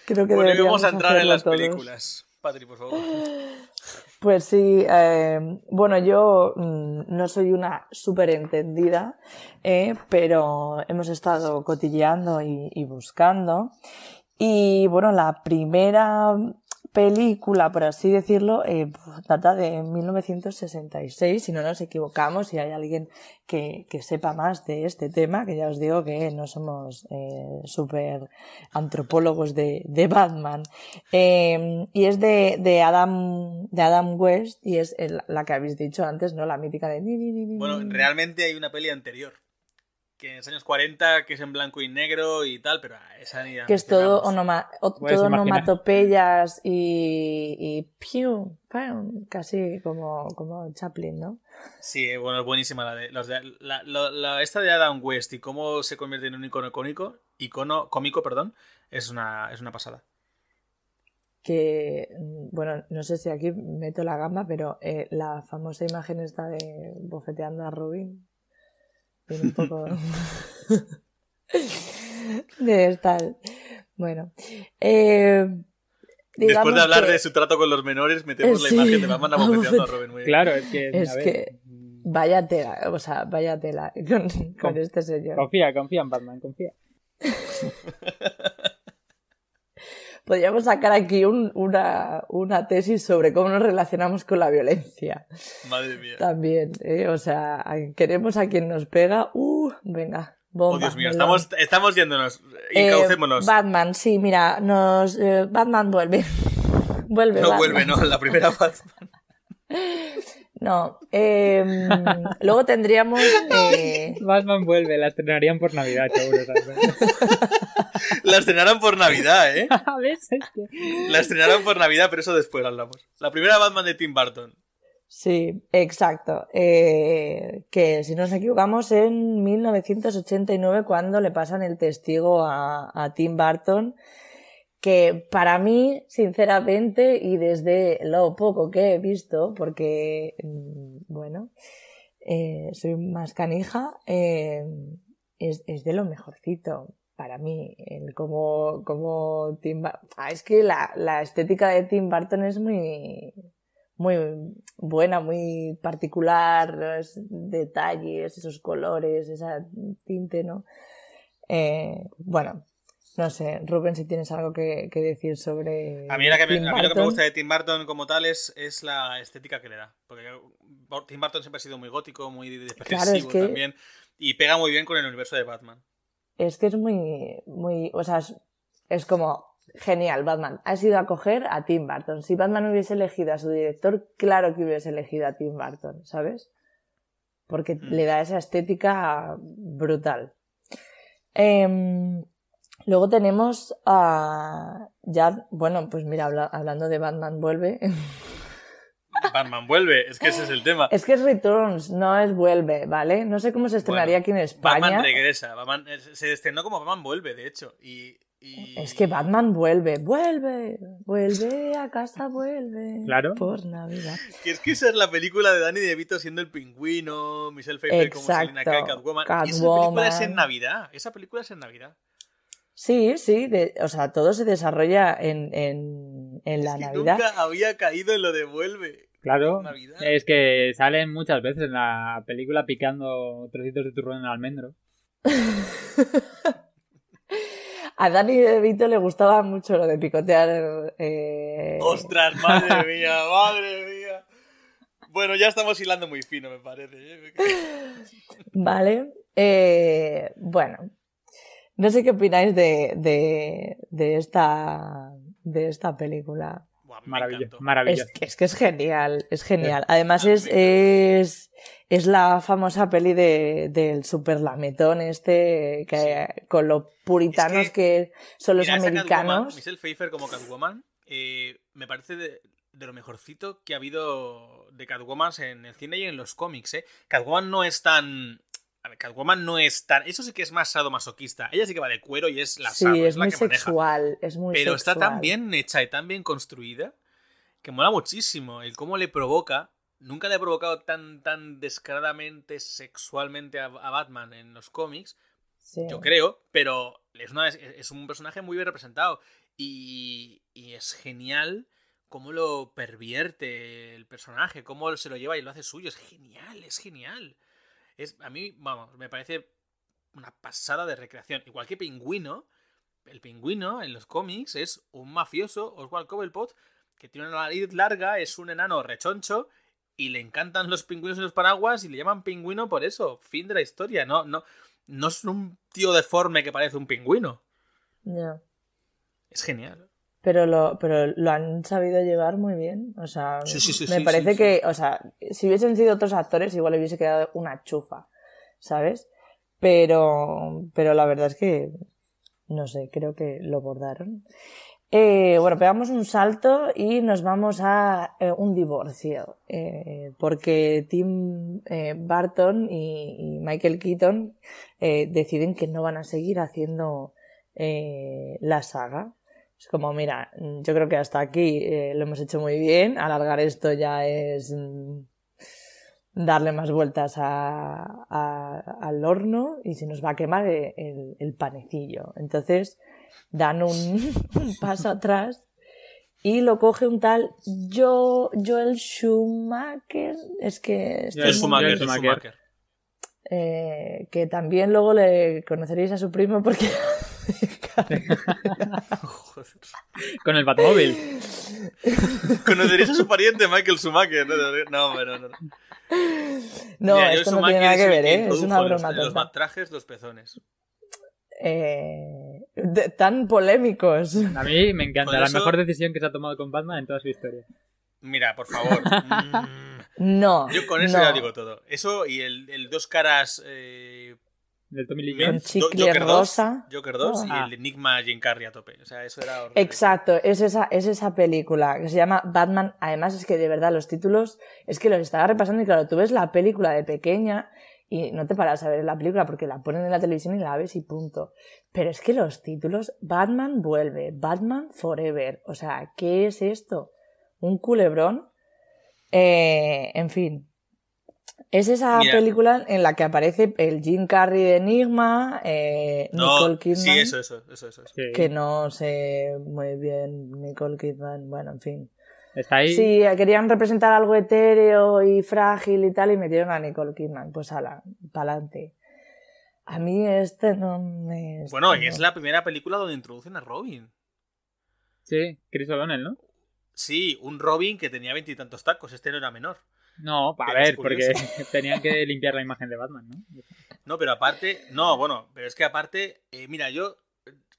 B: Creo que
A: bueno, vamos a entrar en las películas. Patri, por favor. *laughs*
B: Pues sí, eh, bueno, yo mm, no soy una súper entendida, eh, pero hemos estado cotilleando y, buscando. Y bueno, la primera película, por así decirlo, eh, data de 1966, si no nos equivocamos, si hay alguien que, que, sepa más de este tema, que ya os digo que no somos eh, súper antropólogos de, de Batman. Eh, y es de, de, Adam, de Adam West, y es el, la que habéis dicho antes, ¿no? La mítica de...
A: Bueno, realmente hay una peli anterior que en los años 40, que es en blanco y negro y tal, pero esa ni
B: Que es todo, onoma, todo onomatopeyas y, y piu, casi como, como Chaplin, ¿no?
A: Sí, bueno, es buenísima la de, los de la, la, esta de Adam West y cómo se convierte en un icono icónico, icono cómico, perdón, es una, es una pasada.
B: Que, bueno, no sé si aquí meto la gamba, pero eh, la famosa imagen esta de bofeteando a Robin, un poco *laughs* *laughs* de estar. Bueno. Eh,
A: Después de hablar de su trato con los menores, metemos la *laughs* imagen de Batman abofeteando a Robin. Muy
C: claro, es que.
B: Es que. Vaya tela, o sea, vaya tela con, con este señor.
C: Confía, confía en Batman, confía.
B: Podríamos sacar aquí un, una, una, tesis sobre cómo nos relacionamos con la violencia.
A: Madre mía.
B: También, ¿eh? o sea, queremos a quien nos pega, uh, venga. Bomba,
A: oh, Dios mío, estamos, estamos yéndonos. Incaucémonos.
B: Eh, Batman, sí, mira, nos, eh, Batman vuelve. *laughs* vuelve.
A: No vuelve, no, la primera *laughs* Batman.
B: No. Eh, luego tendríamos. Eh...
C: Batman vuelve, la estrenarían por Navidad, seguro. *laughs*
A: la estrenaron por Navidad, ¿eh? *laughs*
C: A veces.
A: La estrenaron por Navidad, pero eso después hablamos. La primera Batman de Tim Burton.
B: Sí, exacto. Eh, que si no nos equivocamos, en 1989, cuando le pasan el testigo a, a Tim Burton que para mí, sinceramente, y desde lo poco que he visto, porque, mm, bueno, eh, soy más canija, eh, es, es, de lo mejorcito para mí. El como, como Tim ah, es que la, la, estética de Tim Burton es muy, muy buena, muy particular, los detalles, esos colores, esa tinte, ¿no? Eh, bueno, no sé, Rubén, si tienes algo que, decir sobre.
A: A mí, que me, a mí, lo que me gusta de Tim Burton como tal es, es la estética que le da. Porque Tim Burton siempre ha sido muy gótico, muy depresivo también. Y pega muy bien con el universo de Batman.
B: Es que es muy. muy o sea, es, como. Genial, Batman. Has ido a coger a Tim Burton. Si Batman hubiese elegido a su director, claro que hubiese elegido a Tim Burton, ¿sabes? Porque mm. le da esa estética brutal. Eh, Luego tenemos a. Ya, bueno, pues mira, hablando de Batman vuelve. *laughs*
A: Batman vuelve, es que ese es el tema.
B: Es que es Returns, no es vuelve, ¿vale? No sé cómo se estrenaría aquí en España.
A: Batman regresa, se estrenó como Batman vuelve, de hecho. Y,
B: Es que Batman vuelve, vuelve, vuelve a casa, vuelve.
C: Claro.
B: Por Navidad.
A: Que es que esa es la película de Danny DeVito siendo el pingüino, Michelle Pfeiffer como Selina Kyle, Catwoman. Catwoman. Y esa película es en Navidad, esa película es en Navidad.
B: Sí, sí, o sea, todo se desarrolla en, en, en la Navidad.
A: Nunca había caído en lo de vuelve.
C: Claro, es que salen muchas veces en la película picando trocitos de turrón en el almendro. *laughs*
B: A Dani De Vito le gustaba mucho lo de picotear. Eh...
A: ¡Ostras, madre *laughs* mía, madre mía! Bueno, ya estamos hilando muy fino, me parece. ¿eh? *laughs*
B: Vale. Eh, bueno, no sé qué opináis de, de, de esta, de esta película.
C: Maravilloso.
B: Es, que es genial, es genial. Además es, es, es la famosa peli de, del super lametón este, que, con lo puritanos que, son los americanos.
A: Michelle Pfeiffer como Catwoman, eh, me parece de, de, lo mejorcito que ha habido de Catwoman en el cine y en los cómics. ¿eh? Catwoman no es tan a ver, Catwoman no es tan. Eso sí que es más sadomasoquista. Ella sí que va de cuero y es la
B: Sí, es, muy sexual. Es muy
A: Pero
B: está
A: tan bien hecha y tan bien construida que mola muchísimo. El cómo le provoca. Nunca le ha provocado tan, tan descaradamente sexualmente a, Batman en los cómics. Yo creo, pero es, una, es un personaje muy bien representado. Y, y es genial cómo lo pervierte el personaje, cómo se lo lleva y lo hace suyo. Es genial, es genial. Es, a mí, vamos, me parece una pasada de recreación. Igual que Pingüino, el Pingüino en los cómics es un mafioso, Oswald Cobblepot, que tiene una nariz larga, es un enano rechoncho y le encantan los pingüinos y los paraguas y le llaman pingüino por eso. Fin de la historia. No, no, no es un tío deforme que parece un pingüino.
B: Ya.
A: Es genial.
B: Pero lo, pero lo han sabido llevar muy bien. O sea,
A: Sí, sí, sí,
B: me parece que, o sea, si hubiesen sido otros actores, igual hubiese quedado una chufa, ¿sabes? Pero, pero la verdad es que, no sé, creo que lo bordaron. Eh, bueno, pegamos un salto y nos vamos a eh, un divorcio. eh, porque Tim eh, Burton y, y Michael Keaton eh, deciden que no van a seguir haciendo eh, la saga. Es como, mira, yo creo que hasta aquí eh, lo hemos hecho muy bien. Alargar esto ya es mm, darle más vueltas a- a- al horno y se nos va a quemar eh, el, el panecillo. Entonces dan un, *laughs* un paso atrás y lo coge un tal Jo- Joel Schumacher. Es que este
C: Joel
A: Schumacher,
C: Schumacher.
B: Eh, que también luego le conoceréis a su primo porque. *laughs* *laughs*
C: Con el Batmóvil.
A: Conoceréis a su pariente Michael Schumacher. No, no, no. no, Mira,
B: esto no
A: Schumacher
B: tiene nada
A: es
B: que ver, ¿eh? es una
A: los-
B: broma
A: Los,
B: tonta.
A: trajes, los pezones.
B: Eh, de- tan polémicos.
C: A mí me encanta. La mejor decisión que se ha tomado con Batman en toda su historia.
A: Mira, por favor. *laughs* Mm,
B: No.
A: Yo con eso
B: no.
A: ya digo todo. Eso y el, el dos caras. Eh,
C: Del Tommy Lee
B: Con
C: Jones.
B: chicle
A: Joker 2,
B: rosa.
A: Joker 2
B: Oh.
A: y
C: Ah.
A: el Enigma Jim Carrey a tope. O sea, eso era horrible.
B: Exacto, es esa, es esa película que se llama Batman. Además, es que de verdad los títulos, es que los estaba repasando y claro, tú ves la película de pequeña y no te paras a ver la película porque la ponen en la televisión y la ves y punto. Pero es que los títulos, Batman vuelve, Batman Forever. O sea, ¿qué es esto? ¿Un culebrón? Eh, en fin. Es esa
A: Mira.
B: película en la que aparece el Jim Carrey de Enigma, eh,
A: No,
B: Nicole Kidman
A: sí, eso, eso, eso, eso. eso.
C: Sí.
B: que no sé muy bien Nicole Kidman, bueno, en fin.
C: Está ahí.
B: Sí, querían representar algo etéreo y frágil y tal y metieron a Nicole Kidman, pues ala, pa'lante. A mí este no me...
A: Bueno, y
B: no.
A: es la primera película donde introducen a Robin.
C: Sí, Chris O'Donnell, ¿no?
A: Sí, un Robin que tenía veintitantos tacos. Este no era menor.
C: No, a ver, porque *laughs* tenían que limpiar la imagen de Batman, ¿no?
A: No, pero aparte, no, bueno, pero es que aparte, eh, mira, yo,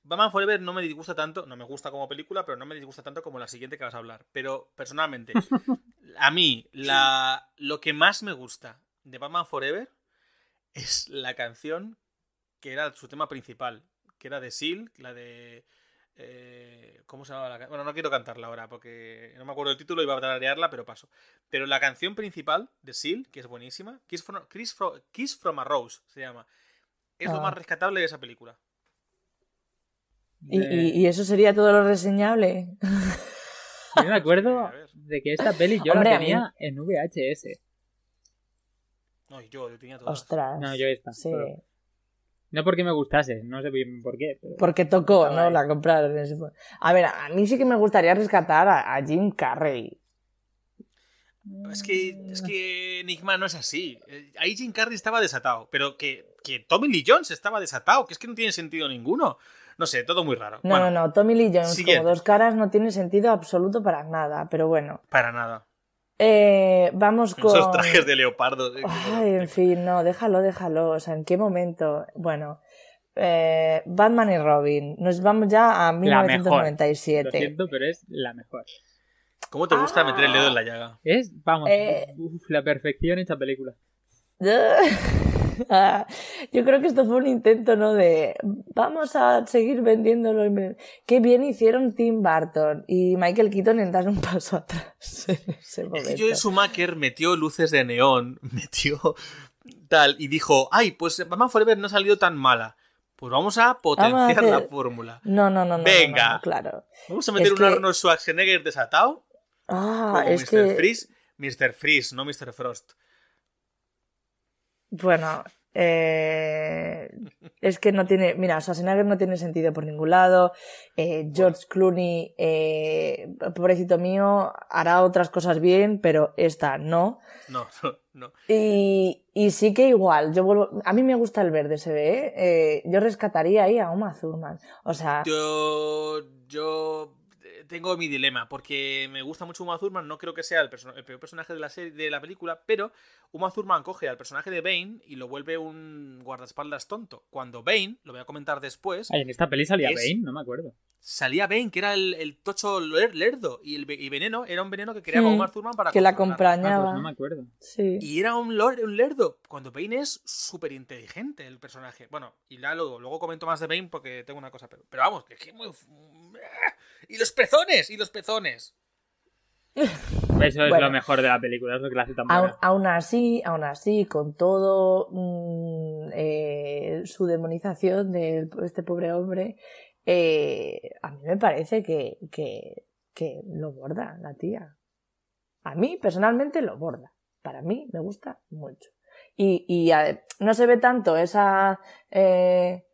A: Batman Forever no me disgusta tanto, no me gusta como película, pero no me disgusta tanto como la siguiente que vas a hablar. Pero personalmente, *laughs* a mí, la, lo que más me gusta de Batman Forever es la canción que era su tema principal, que era de Seal, la de... eh, ¿Cómo se llama la canción? Bueno, no quiero cantarla ahora porque no me acuerdo el título, iba a tararearla, pero paso. Pero la canción principal de Seal, que es buenísima, Kiss from, Kiss from, Kiss from a Rose se llama, es lo
B: Ah.
A: más rescatable de esa película.
B: ¿Y,
C: De-
B: y- y eso sería todo lo reseñable? *laughs*
C: Yo me acuerdo de que esta peli yo
B: Hombre,
C: la tenía en VHS.
A: No, y yo, yo tenía todas.
B: Ostras.
C: No, yo esta,
B: Sí.
C: pero- No porque me gustase, no sé bien por qué. pero-
B: Porque tocó, ¿no? La compraron. ese- A ver, a mí sí que me gustaría rescatar a, a Jim Carrey.
A: Es que, es que Enigma no es así. Eh, Ahí Jim Carrey estaba desatado, pero que, que Tommy Lee Jones estaba desatado, que es que no tiene sentido ninguno. No sé, todo muy raro.
B: No,
A: Bueno,
B: no, no. Tommy Lee Jones
A: siguiente.
B: como dos caras no tiene sentido absoluto para nada. Pero bueno.
A: Para nada.
B: Eh, vamos *laughs* con...
A: Esos trajes de leopardo.
B: Ay, en fin, no, déjalo, déjalo. O sea, ¿en qué momento? Bueno, eh, Batman y Robin. Nos vamos ya a
C: La mejor. Lo
B: 1997.
C: siento, pero es la mejor.
A: ¿Cómo te gusta meter el dedo en la llaga?
C: Es, vamos,
B: Eh.
C: uf, la perfección hecha película. *laughs* *laughs*
B: Ah, Yo creo que esto fue un intento, ¿no? De vamos a seguir vendiéndolo. Qué bien hicieron Tim Burton y Michael Keaton en dar un *laughs* paso atrás en ese momento.
A: Joel Schumacher metió luces de neón, *laughs* metió tal, y dijo, ay, pues Batman Forever no ha salido tan mala. Pues vamos a potenciar
B: hacer-
A: la fórmula.
B: No, no, no, no, no,
A: Venga.
B: no, no, claro.
A: Vamos a meter
B: Es
A: un
B: que-
A: Arnold Schwarzenegger desatado
B: Ah,
A: como
B: es
A: Mr.
B: que...
A: Freeze. Mr. Freeze, no Mr. Frost.
B: Bueno, eh, es que no tiene, mira, Schwarzenegger no tiene sentido por ningún lado. eh, George Clooney, eh, pobrecito mío, hará otras cosas bien, pero esta no.
A: No, no, *laughs* no.
B: Y, y sí que igual, yo vuelvo, a mí me gusta el verde, se ve, ¿eh? Yo rescataría ahí a Uma Thurman. O sea,
A: Yo, yo tengo mi dilema, porque me gusta mucho Uma Thurman, no creo que sea el, el, peor personaje de la, serie, de la película, pero Uma Thurman coge al personaje de Bane y lo vuelve un guardaespaldas tonto. Cuando Bane, lo voy a comentar después...
C: Ay, en esta peli salía Bane, no me acuerdo.
A: Salía Bane, que era el, tocho lerdo, y el y veneno era un veneno que creaba Uma Thurman para...
B: Que la acompañaba.
C: Ah, pues no me acuerdo.
B: Sí.
A: Y era un, un lerdo, cuando Bane es súper inteligente el personaje. Bueno, y luego, luego comento más de Bane porque tengo una cosa, pero, pero vamos, que es muy... Y los pezones, y los pezones.
C: Eso es lo mejor de la película, es lo que la hace tan
B: buena. Aún, así, aún así, con todo mm, eh, su demonización de este pobre hombre, eh, a mí me parece que, que, que, lo borda la tía. A mí, personalmente, lo borda. Para mí, me gusta mucho. Y, y no se ve tanto esa eh,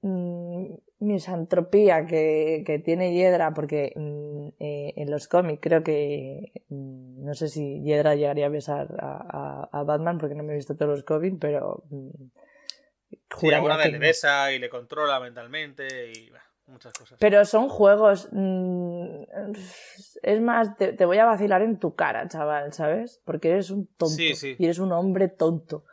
B: mm, misantropía que, que tiene Hiedra, porque mm, eh, en los cómics creo que mm, no sé si Hiedra llegaría a besar a, a, Batman, porque no me he visto todos los cómics, pero
A: mm, sí, alguna vez le besa y le controla mentalmente y muchas cosas.
B: Pero son juegos. es más, te, voy a vacilar en tu cara, chaval, ¿sabes? Porque eres un tonto. Y eres un hombre tonto.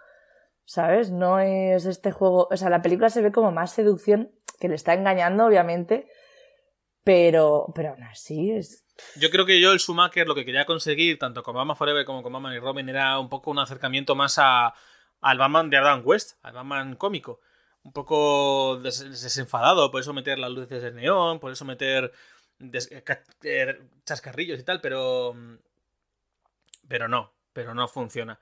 B: ¿Sabes? No es este juego. O sea, la película se ve como más seducción que le está engañando, obviamente, pero, pero aún así es...
A: Yo creo que yo, el Schumacher, lo que quería conseguir, tanto con Batman Forever como con Batman y Robin, era un poco un acercamiento más a, al Batman de Adam West, al Batman cómico. Un poco desenfadado, por eso meter las luces de neón, por eso meter eh, chascarrillos y tal, pero. Pero no, pero no funciona.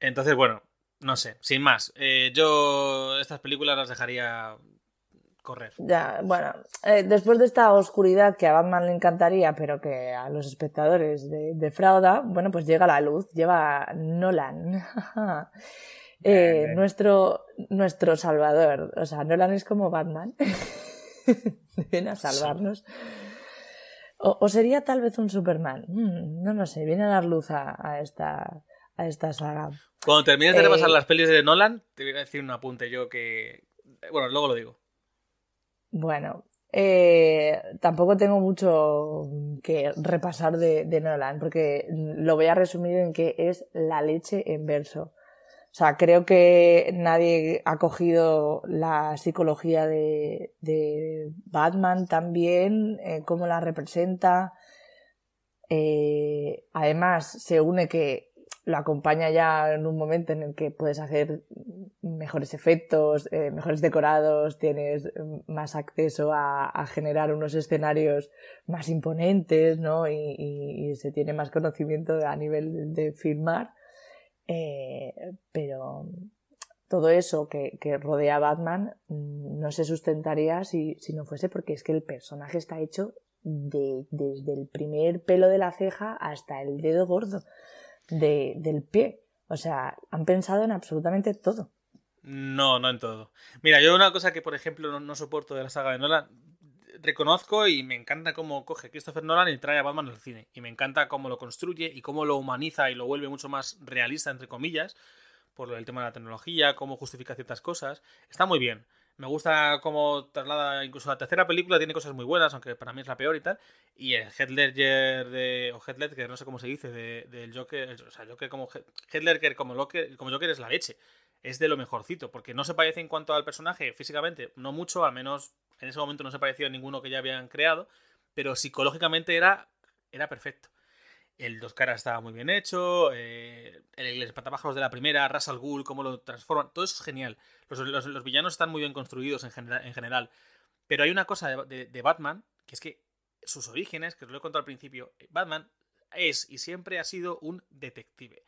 A: Entonces, bueno, no sé, sin más. Eh, yo estas películas las dejaría correr.
B: Ya, bueno, eh, después de esta oscuridad que a Batman le encantaría, pero que a los espectadores defrauda, bueno, pues llega la luz, lleva Nolan. *laughs* eh, nuestro, nuestro salvador. O sea, Nolan es como Batman. *laughs* viene a salvarnos. O, sería tal vez un Superman. Mm, no lo sé, viene a dar luz a, esta, a esta saga.
A: Cuando termines de repasar eh, las pelis de Nolan, te voy a decir un apunte yo que. Bueno, luego lo digo.
B: Bueno, eh, tampoco tengo mucho que repasar de, Nolan, porque lo voy a resumir en que es la leche en verso. O sea, creo que nadie ha cogido la psicología de, Batman también, eh, cómo la representa. Eh, además, se une que lo acompaña ya en un momento en el que puedes hacer mejores efectos, eh, mejores decorados, tienes más acceso a, generar unos escenarios más imponentes, ¿no? Y, se tiene más conocimiento a nivel de, filmar. Eh, pero todo eso que, rodea a Batman mm, no se sustentaría si, no fuese porque es que el personaje está hecho desde el primer pelo de la ceja hasta el dedo gordo de, del pie. O sea, han pensado en absolutamente todo.
A: No, no en todo. Mira, yo una cosa que, por ejemplo, no, soporto de la saga de Nolan, reconozco y me encanta cómo coge Christopher Nolan y trae a Batman al cine. Y me encanta cómo lo construye y cómo lo humaniza y lo vuelve mucho más realista, entre comillas, por el tema de la tecnología, cómo justifica ciertas cosas. Está muy bien. Me gusta cómo traslada, incluso la tercera película tiene cosas muy buenas, aunque para mí es la peor y tal. Y el Heath Ledger de, o Heath Ledger, no sé cómo se dice, del Joker, o sea, Joker como Heath Ledger como Joker, como Joker es la leche. Es de lo mejorcito, porque no se parece en cuanto al personaje físicamente, no mucho, al menos en ese momento no se parecía a ninguno que ya habían creado, pero psicológicamente era, era perfecto. El Dos Caras estaba muy bien hecho. Eh, el, espantapájaros de la primera, Russell Ghoul, cómo lo transforman. Todo eso es genial. Los, villanos están muy bien construidos en, en general. Pero hay una cosa de, Batman, que es que sus orígenes, que os lo he contado al principio, Batman es y siempre ha sido un detective.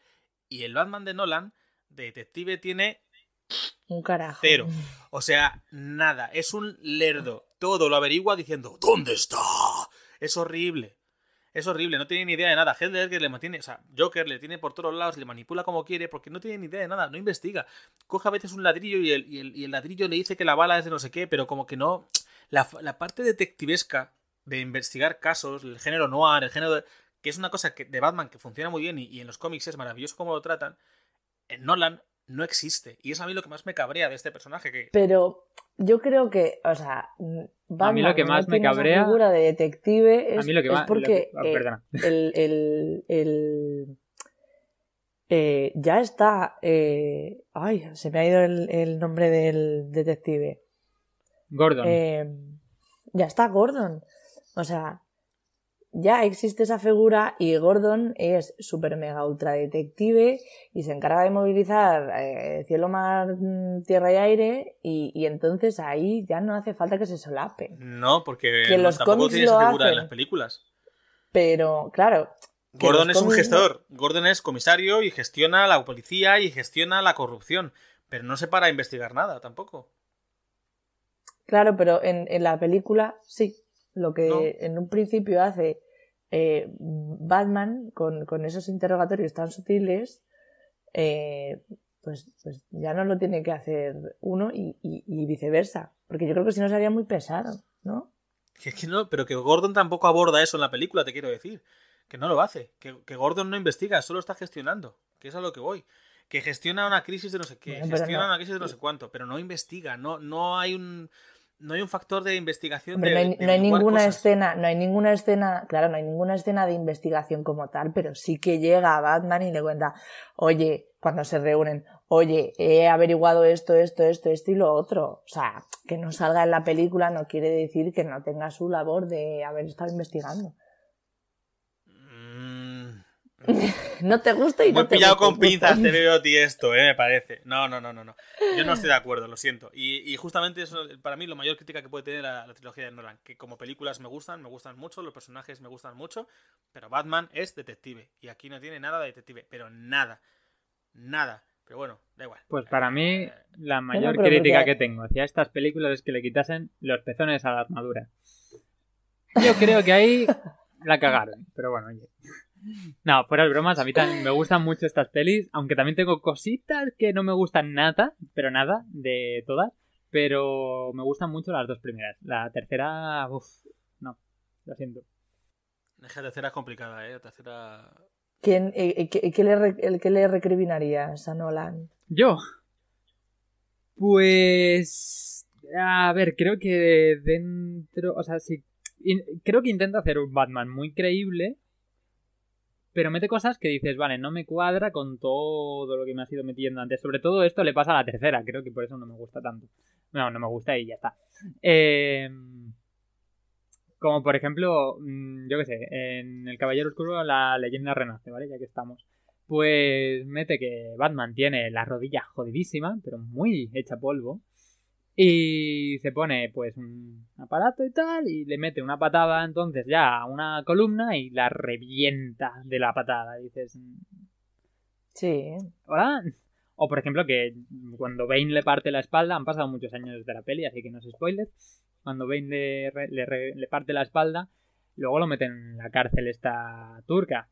A: Y el Batman de Nolan, de detective, tiene
B: un carajo.
A: Cero. *laughs* O sea, nada. Es un lerdo. Todo lo averigua diciendo, ¿dónde está? Es horrible. Es horrible, no tiene ni idea de nada. Heath Ledger le mantiene, o sea, Joker le tiene por todos lados, le manipula como quiere, porque no tiene ni idea de nada, no investiga. Coge a veces un ladrillo y el, ladrillo le dice que la bala es de no sé qué, pero como que no. La, parte detectivesca de investigar casos, el género noir, el género. que es una cosa que, de Batman que funciona muy bien y, en los cómics es maravilloso cómo lo tratan. En Nolan no existe. Y es a mí lo que más me cabrea de este personaje. Que...
B: Pero yo creo que, o sea,
C: a mí lo que más me cabrea.
B: figura de detective es,
C: a mí lo que
B: es porque
C: oh, perdona.
B: el, el, el eh, ya está. Eh, ay, se me ha ido el, el nombre del detective.
C: Gordon.
B: Eh, ya está Gordon. O sea, ya existe esa figura y Gordon es super mega ultra detective y se encarga de movilizar eh, cielo, mar, mm, tierra y aire y, y, entonces ahí ya no hace falta que se solape.
A: No, porque los tampoco tiene esa figura en las películas.
B: Pero, claro.
A: Gordon es un gestor. Gordon es comisario y gestiona la policía y gestiona la corrupción. Pero no se para a investigar nada tampoco.
B: Claro, pero en, en la película sí. Lo que en un principio hace eh, Batman con, con, esos interrogatorios tan sutiles, eh, pues, pues, ya no lo tiene que hacer uno y, y, viceversa. Porque yo creo que si no sería muy pesado, ¿no?
A: Que no, pero que Gordon tampoco aborda eso en la película, te quiero decir. Que no lo hace. Que, que Gordon no investiga, solo está gestionando. Que es a lo que voy. Que gestiona una crisis de no sé qué, gestiona una crisis de no sé cuánto, pero no investiga, no, no hay un no hay un factor de investigación
B: no hay, ninguna escena no hay ninguna escena claro no hay ninguna escena de investigación como tal pero sí que llega a Batman y le cuenta oye cuando se reúnen oye he averiguado esto esto esto esto y lo otro o sea que no salga en la película no quiere decir que no tenga su labor de haber estado investigando *laughs* no te gusta y
A: Muy
B: no te
A: pillado con pinzas te veo a ti esto, eh, me parece. No, no, no, no, no. Yo no estoy de acuerdo, lo siento. Y, justamente eso, para mí, lo mayor crítica que puede tener la, trilogía de Nolan. Que como películas me gustan, me gustan mucho, los personajes me gustan mucho, pero Batman es detective. Y aquí no tiene nada de detective, pero nada. Nada. Pero bueno, da igual.
C: Pues para mí, eh, la mayor crítica que tengo hacia estas películas es que le quitasen los pezones a la armadura. *laughs* Yo creo que ahí la cagaron, pero bueno, oye. No, fuera de bromas, a mí también me gustan mucho estas pelis, aunque también tengo cositas que no me gustan nada, pero nada, de todas, pero me gustan mucho las dos primeras. La tercera, uff, no, lo siento.
A: La tercera es complicada, ¿eh? La tercera...
B: ¿Quién, eh, qué, le, el que le recriminarías a Nolan?
C: ¿Yo? Pues... A ver, creo que dentro... O sea, sí... Creo que intenta hacer un Batman muy creíble, pero mete cosas que dices, vale, no me cuadra con todo lo que me ha ido metiendo antes. Sobre todo esto le pasa a la tercera, creo que por eso no me gusta tanto. No, no me gusta y ya está. Em, como por ejemplo, mm, yo qué sé, en El Caballero Oscuro la leyenda renace, ¿vale? Ya que estamos. Pues mete que Batman tiene la rodilla jodidísima, pero muy hecha polvo. Y se pone pues un aparato y tal y le mete una patada entonces ya a una columna y la revienta de la patada. dices... Mm,
B: sí.
C: ¿Hola? O por ejemplo que cuando Bane le parte la espalda, han pasado muchos años desde la peli, así que no es spoiler. Cuando Bane le, le, parte la espalda, luego lo meten en la cárcel esta turca.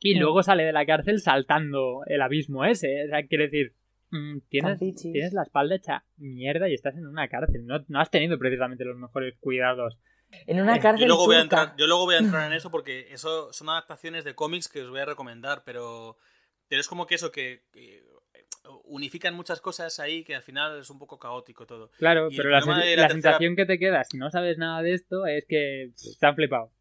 C: Y luego sale de la cárcel saltando el abismo ese. O sea, quiere decir, tienes, tienes la espalda hecha mierda y estás en una cárcel. No, no has tenido precisamente los mejores cuidados.
B: En una cárcel.
A: Yo luego, voy a entrar, yo luego voy a entrar en *laughs* eso porque eso son adaptaciones de cómics que os voy a recomendar, pero, pero es como que eso que, unifican muchas cosas ahí que al final es un poco caótico todo.
C: Claro, pero la, sensación que te queda si no sabes nada de esto es que se han flipado.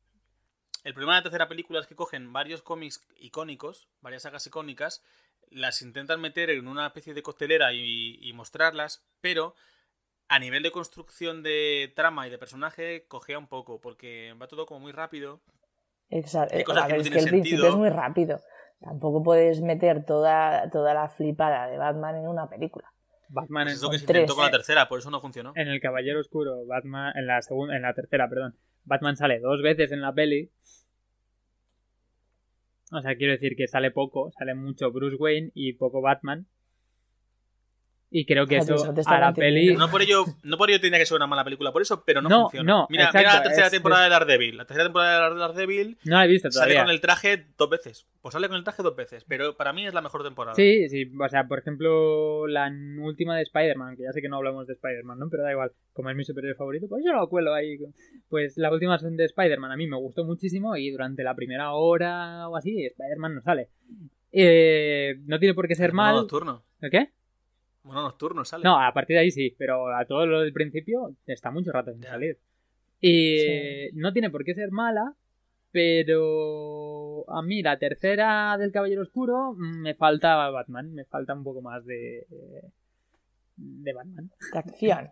A: El problema de la tercera película es que cogen varios cómics icónicos, varias sagas icónicas, las intentan meter en una especie de costelera y, mostrarlas, pero a nivel de construcción de trama y de personaje cogea un poco, porque va todo como muy rápido.
B: Exacto. es que el principio es muy rápido. Tampoco puedes meter toda, toda la flipada de Batman en una película.
C: Batman
A: es lo que se intentó con la tercera, por eso no funcionó.
C: En el Caballero Oscuro, Batman, en la segunda, en la tercera, perdón, Batman sale dos veces en la peli o sea, quiero decir que sale poco, sale mucho Bruce Wayne y poco Batman. Y creo que eso a la peli.
A: No por, ello, no por ello tenía que ser una mala película, por eso, pero no, funciona. mira, mira la tercera temporada de Daredevil. La tercera temporada de Daredevil.
C: No la he visto todavía.
A: Sale con el traje dos veces. Pues sale con el traje dos veces. Pero para mí es la mejor temporada.
C: Sí, sí. O sea, por ejemplo, la última de Spider-Man, que ya sé que no hablamos de Spider-Man, ¿no? Pero da igual. Como es mi superhéroe favorito, pues yo lo cuelo ahí. Pues la última de Spider-Man a mí me gustó muchísimo y durante la primera hora o así, Spider-Man no sale. Eh, no tiene por qué ser mal.
A: nocturno.
C: ¿El qué?
A: Mono nocturno sale.
C: No, a partir de ahí sí, pero a todo lo del principio está mucho rato sin salir. Y
B: Sí.
C: no tiene por qué ser mala, pero a mí la tercera del Caballero Oscuro me falta Batman, me falta un poco más de de Batman.
B: De acción.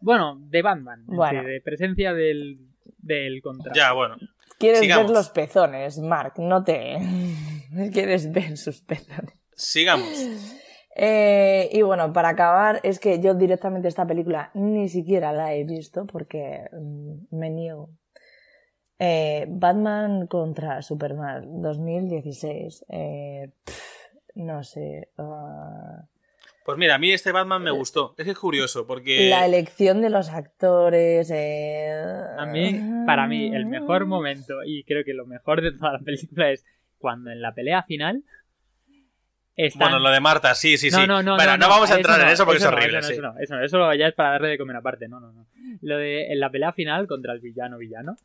C: Bueno, de Batman, en
B: Bueno.
C: sí, de presencia del del contrato.
A: Ya, bueno.
B: Quieres
A: Sigamos.
B: ver los pezones, Mark, no te. *laughs* Quieres ver sus pezones.
A: Sigamos.
B: Eh, y bueno, para acabar, es que yo directamente esta película ni siquiera la he visto porque mm, me niego. Eh, Batman contra Superman 2016. Eh, pff, no sé. ah,
A: Pues mira, a mí este Batman me gustó. Es que es curioso, porque.
B: la elección de los actores. eh,
C: A mí, para mí, el mejor momento y creo que lo mejor de toda la película es cuando en la pelea final están...
A: Bueno, lo de Marta, sí, sí, sí.
C: No, no, no,
A: bueno, no, vamos a entrar en eso porque es horrible.
C: Eso,
A: sí.
C: no, eso, no, eso, no, eso ya es para darle de comer aparte. No, no, no. Lo de en la pelea final contra el villano villano.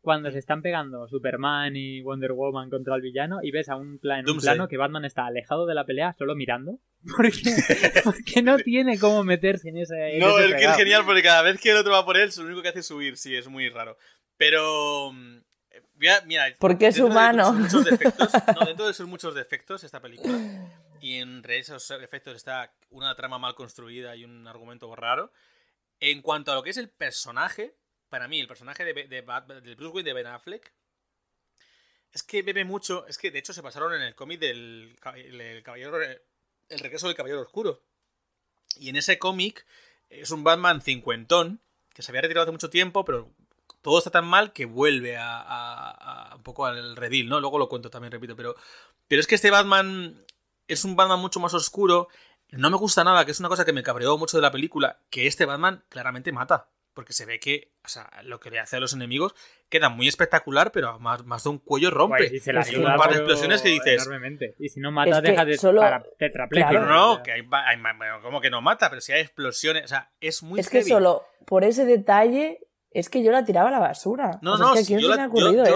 C: Cuando se están pegando Superman y Wonder Woman contra el villano y ves a un, pla- en un
A: Doomsday.
C: plano que Batman está alejado de la pelea solo mirando. *laughs* Porque, porque no tiene cómo meterse en ese. en
A: No,
C: ese
A: es que es genial porque cada vez que el otro va por él, lo único que hace es subir. Sí, es muy raro. Pero. Voy a- mira,
B: Porque es
A: de
B: humano.
A: sus muchos defectos, *laughs* no, dentro de sus muchos defectos, esta película. Y entre esos efectos está una trama mal construida y un argumento raro. En cuanto a lo que es el personaje, para mí, el personaje de, de del Bruce Wayne de Ben Affleck. Es que bebe mucho. Es que de hecho se pasaron en el cómic del cab- el, el caballero. El regreso del Caballero Oscuro. Y en ese cómic es un Batman cincuentón que se había retirado hace mucho tiempo, pero todo está tan mal que vuelve a, a- a un poco al redil, ¿no? Luego lo cuento también, repito, pero, pero es que este Batman es un Batman mucho más oscuro. No me gusta nada, que es una cosa que me cabreó mucho de la película, que este Batman claramente mata. Porque se ve que, o sea, lo que le hace a los enemigos queda muy espectacular, pero más, más de un cuello rompe.
C: Guay, si se la ayuda,
A: un par de explosiones que dices,
C: enormemente. Y si no mata,
B: Es que
C: deja de
B: solo-
C: para
B: Claro.
A: no, que hay, hay- bueno, como que no mata, pero si hay explosiones, o sea, es muy
B: Es que solo por ese detalle es que yo la tiraba a la basura.
A: No,
B: O sea,
A: no,
B: es que ¿a
A: si
B: quién
A: yo, la-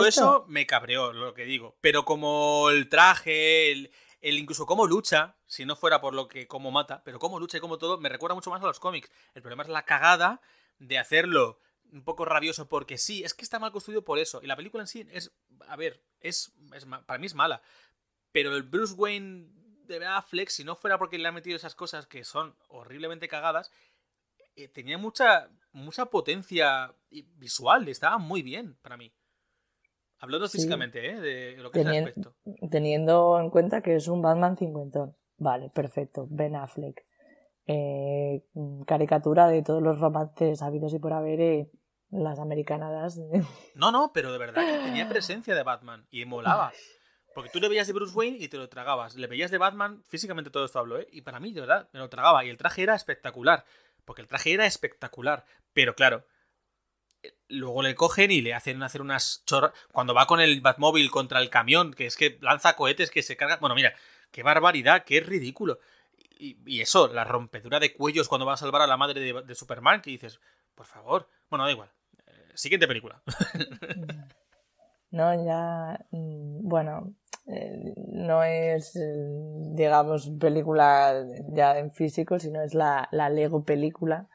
B: esto?
A: eso me cabreó, lo que digo. Pero como el traje, el, el incluso cómo lucha, si no fuera por lo que cómo mata, pero cómo lucha y cómo todo, me recuerda mucho más a los cómics. El problema es la cagada de hacerlo un poco rabioso porque sí, es que está mal construido por eso. Y la película en sí es, a ver, es, es para mí es mala. Pero el Bruce Wayne de Affleck, si no fuera porque le han metido esas cosas que son horriblemente cagadas, eh, tenía mucha, mucha potencia visual, estaba muy bien para mí. Hablando
B: Sí.
A: físicamente, ¿eh? De lo que es el
B: Tenien-
A: aspecto.
B: Teniendo en cuenta que es un Batman cincuentón. Vale, perfecto. Ben Affleck. Eh, caricatura de todos los romances habidos y por haber eh, las americanadas. *laughs*
A: No, no, pero de verdad que tenía presencia de Batman y molaba. Porque tú le veías de Bruce Wayne y te lo tragabas. Le veías de Batman, físicamente todo esto hablo, ¿eh? Y para mí, de verdad, me lo tragaba. Y el traje era espectacular. Porque el traje era espectacular. Pero claro, eh, luego le cogen y le hacen hacer unas chorras. Cuando va con el Batmóvil contra el camión, que es que lanza cohetes que se carga. Bueno, mira, qué barbaridad, qué ridículo. Y, eso, la rompedura de cuellos cuando va a salvar a la madre de, de Superman, que dices, por favor. Bueno, da igual. Eh, siguiente película. *laughs*
B: No, ya. mm, Bueno, eh, no es, eh, digamos, película ya en físico, sino es la, la Lego película.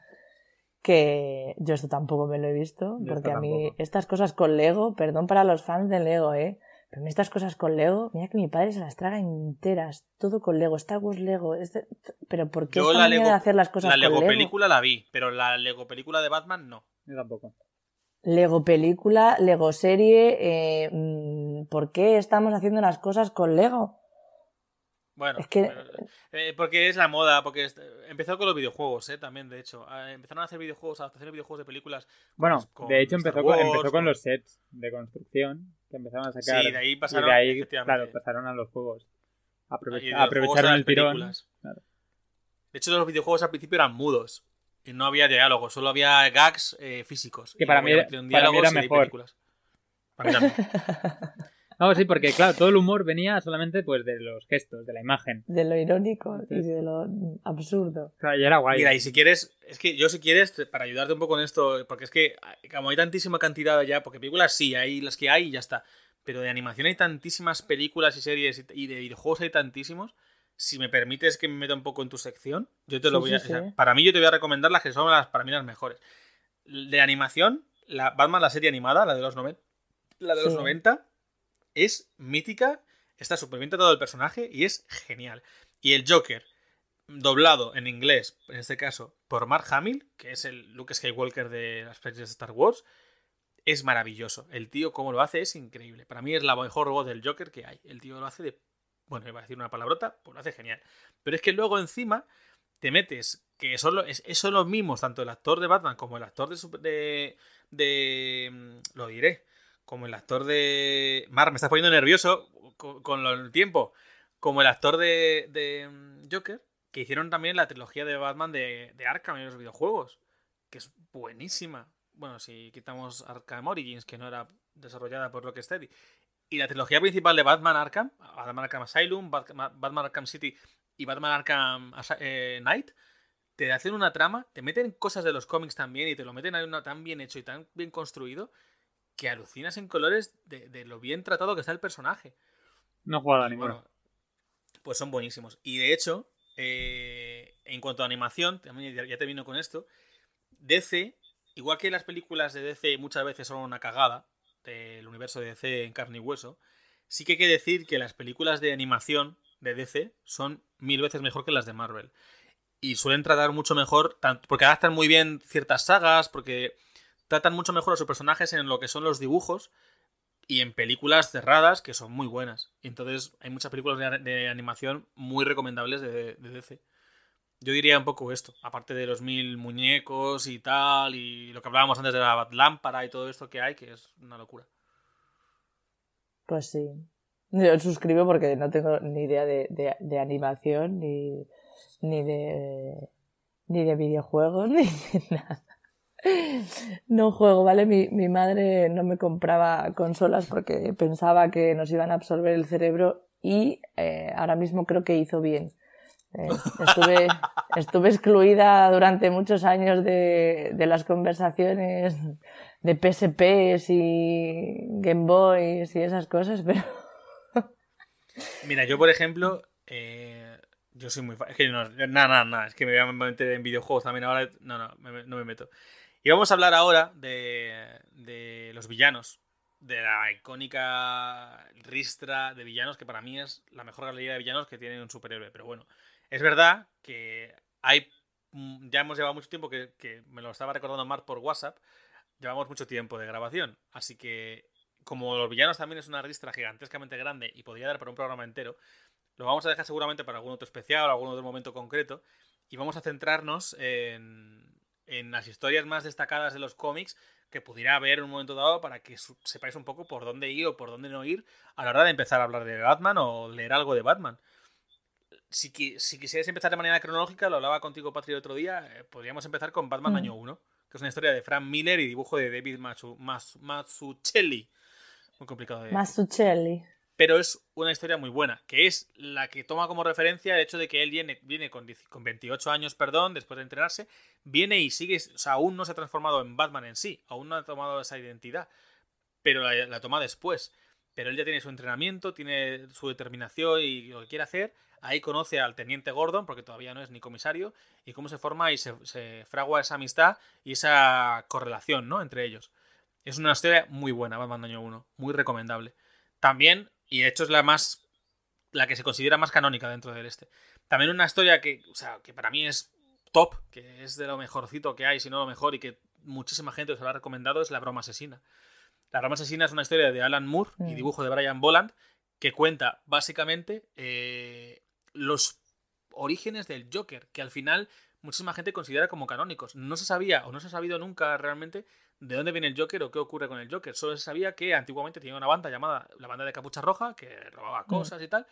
B: Que yo esto tampoco me lo he visto,
C: Yo
B: porque a mí
C: tampoco.
B: estas cosas con Lego, perdón para los fans de Lego, ¿eh? Pero a mí estas cosas con Lego, mira que mi padre se las traga enteras, todo con Lego, Star Wars Lego, este- pero ¿por qué esta
A: la Lego-
B: de hacer las cosas
A: La
B: con
A: Lego
B: Lego?
A: película la vi, pero la Lego película de Batman no.
C: Yo tampoco.
B: Lego película, Lego serie, eh, ¿por qué estamos haciendo las cosas con Lego?
A: Bueno,
B: Es que-
A: eh, porque es la moda, porque es- empezó con los videojuegos, ¿eh? También, de hecho. Eh, empezaron a hacer videojuegos, adaptaciones de videojuegos de películas.
C: Bueno,
A: con
C: de hecho empezó con, empezó con
A: con-
C: los sets de construcción que empezaron a sacar.
A: Sí, de ahí pasaron,
C: y de ahí, claro, pasaron a los juegos. Aprove-
A: los
C: aprovecharon
A: las
C: el tirón. Claro.
A: De hecho, los videojuegos al principio eran mudos. Y no había diálogos, solo había gags eh, físicos.
C: Que para mí para mí era mejor.
A: Películas. Para mí también.
C: No, sí, porque claro, todo el humor venía solamente pues de los gestos, de la imagen.
B: De lo irónico y de lo absurdo.
C: Y era guay.
A: Mira, y si quieres, es que yo si quieres, para ayudarte un poco en esto, porque es que como hay tantísima cantidad ya, porque películas sí, hay las que hay y ya está. pero de animación hay tantísimas películas y series y de videojuegos hay tantísimos. Si me permites que me meta un poco en tu sección, yo te lo voy a. para mí, yo te voy a recomendar las que son las, para mí las mejores. De animación, la Batman, la serie animada, la de los 90, la de los 90 es mítica, está súper bien tratado el personaje y es genial. Y el Joker, doblado en inglés, en este caso, por Mark Hamill, que es el Luke Skywalker de las películas de Star Wars, es maravilloso. El tío, como lo hace, es increíble. Para mí es la mejor voz del Joker que hay. El tío lo hace de. Bueno, iba a decir una palabrota, pues lo hace genial. Pero es que luego encima te metes que son, es, son los mismos, tanto el actor de Batman como el actor de. de, de mm, lo diré. Como el actor de. Mar, me estás poniendo nervioso con, el tiempo. Como el actor de, mm, Joker, que hicieron también la trilogía de Batman de, Arkham en los videojuegos. Que es buenísima bueno, si quitamos Arkham Origins, que no era desarrollada por Rocksteady, y la trilogía principal de Batman Arkham, Batman Arkham Asylum, Batman Arkham City y Batman Arkham eh, Knight, te hacen una trama, te meten cosas de los cómics también y te lo meten ahí tan bien hecho y tan bien construido que alucinas en colores de, lo bien tratado que está el personaje.
C: No juega ninguno. Bueno,
A: pues son buenísimos. Y de hecho, eh, en cuanto a animación, también ya, ya termino con esto, DC igual que las películas de DC muchas veces son una cagada del universo de DC en carne y hueso, sí que hay que decir que las películas de animación de DC son mil veces mejor que las de Marvel. Y suelen tratar mucho mejor, porque adaptan muy bien ciertas sagas, porque tratan mucho mejor a sus personajes en lo que son los dibujos y en películas cerradas que son muy buenas. Entonces hay muchas películas de, animación muy recomendables de DC. Yo diría un poco esto, aparte de los mil muñecos y tal, y lo que hablábamos antes de la lámpara y todo esto que hay, que es una locura.
B: Pues sí. Yo suscribo porque no tengo ni idea de, de, animación, ni, ni de ni de videojuegos, *laughs* ni de nada. No juego, ¿vale? Mi, mi madre no me compraba consolas porque pensaba que nos iban a absorber el cerebro y eh, ahora mismo creo que hizo bien eh, estuve, *laughs* estuve excluida durante muchos años de, de las conversaciones de PSPs y Game Boys y esas cosas, pero... *laughs*
A: Mira, yo por ejemplo, eh, yo soy muy... Es que no, nada, nada, nada, es que me voy a meter en videojuegos también ahora, no, no, no me meto. Y vamos a hablar ahora de, de los villanos, de la icónica ristra de villanos, que para mí es la mejor galería de villanos que tiene un superhéroe, pero bueno, es verdad que hay. Mm, ya hemos llevado mucho tiempo que, me lo estaba recordando Mark por WhatsApp. Llevamos mucho tiempo de grabación. Así que, como los villanos también es una ristra gigantescamente grande y podría dar para un programa entero, lo vamos a dejar seguramente para algún otro especial o algún otro momento concreto. Y vamos a centrarnos en, en las historias más destacadas de los cómics que pudiera haber en un momento dado para que sepáis un poco por dónde ir o por dónde no ir a la hora de empezar a hablar de Batman o leer algo de Batman si, si, quisieras empezar de manera cronológica, lo hablaba contigo, Patri, el otro día, eh, podríamos empezar con Batman mm. Año 1, que es una historia de Frank Miller y dibujo de David Mazzucchelli. Muy complicado de
B: Mazzucchelli.
A: Pero es una historia muy buena, que es la que toma como referencia el hecho de que él viene, viene con, con 28 años, perdón, después de entrenarse, viene y sigue, o sea, aún no se ha transformado en Batman en sí, aún no ha tomado esa identidad, pero la, la toma después. Pero él ya tiene su entrenamiento, tiene su determinación y lo que quiere hacer, Ahí conoce al teniente Gordon, porque todavía no es ni comisario, y cómo se forma y se, fragua esa amistad y esa correlación ¿no? entre ellos. Es una historia muy buena, Batman Año 1, muy recomendable. También, y de hecho es la más. la que se considera más canónica dentro del este. También una historia que, o sea, que para mí es top, que es de lo mejorcito que hay, si no lo mejor, y que muchísima gente os lo ha recomendado, es La Broma Asesina. La Broma Asesina es una historia de Alan Moore y mm. dibujo de Brian Boland, que cuenta básicamente eh, los orígenes del Joker, que al final muchísima gente considera como canónicos. No se sabía o no se ha sabido nunca realmente de dónde viene el Joker o qué ocurre con el Joker. Solo se sabía que antiguamente tenía una banda llamada la banda de Capucha Roja, que robaba mm. cosas y tal.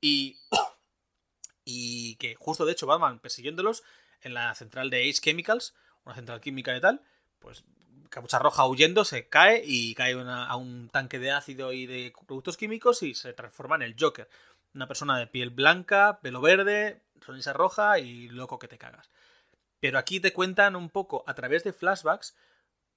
A: Y, *coughs* y que justo de hecho Batman persiguiéndolos en la central de Ace Chemicals, una central química y tal, pues Capucha Roja huyendo se cae y cae a un tanque de ácido y de productos químicos y se transforma en el Joker. Una persona de piel blanca, pelo verde, sonrisa roja y loco que te cagas. Pero aquí te cuentan un poco a través de flashbacks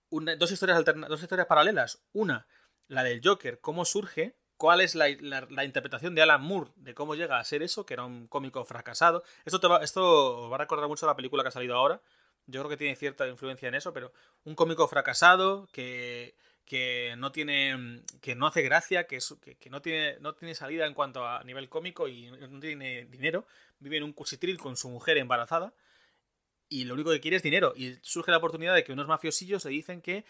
A: dos, historias dos historias paralelas. Una la del Joker, cómo surge, cuál es la, interpretación de Alan Moore de cómo llega a ser eso, que era un cómico fracasado. Esto, te va, esto va a recordar mucho la película que ha salido ahora. Yo creo que tiene cierta influencia en eso, pero un cómico fracasado que, que no tiene que no hace gracia, que, que, no, tiene, no tiene salida en cuanto a nivel cómico y no tiene dinero, vive en un cuchitril con su mujer embarazada y lo único que quiere es dinero. Y surge la oportunidad de que unos mafiosillos se dicen que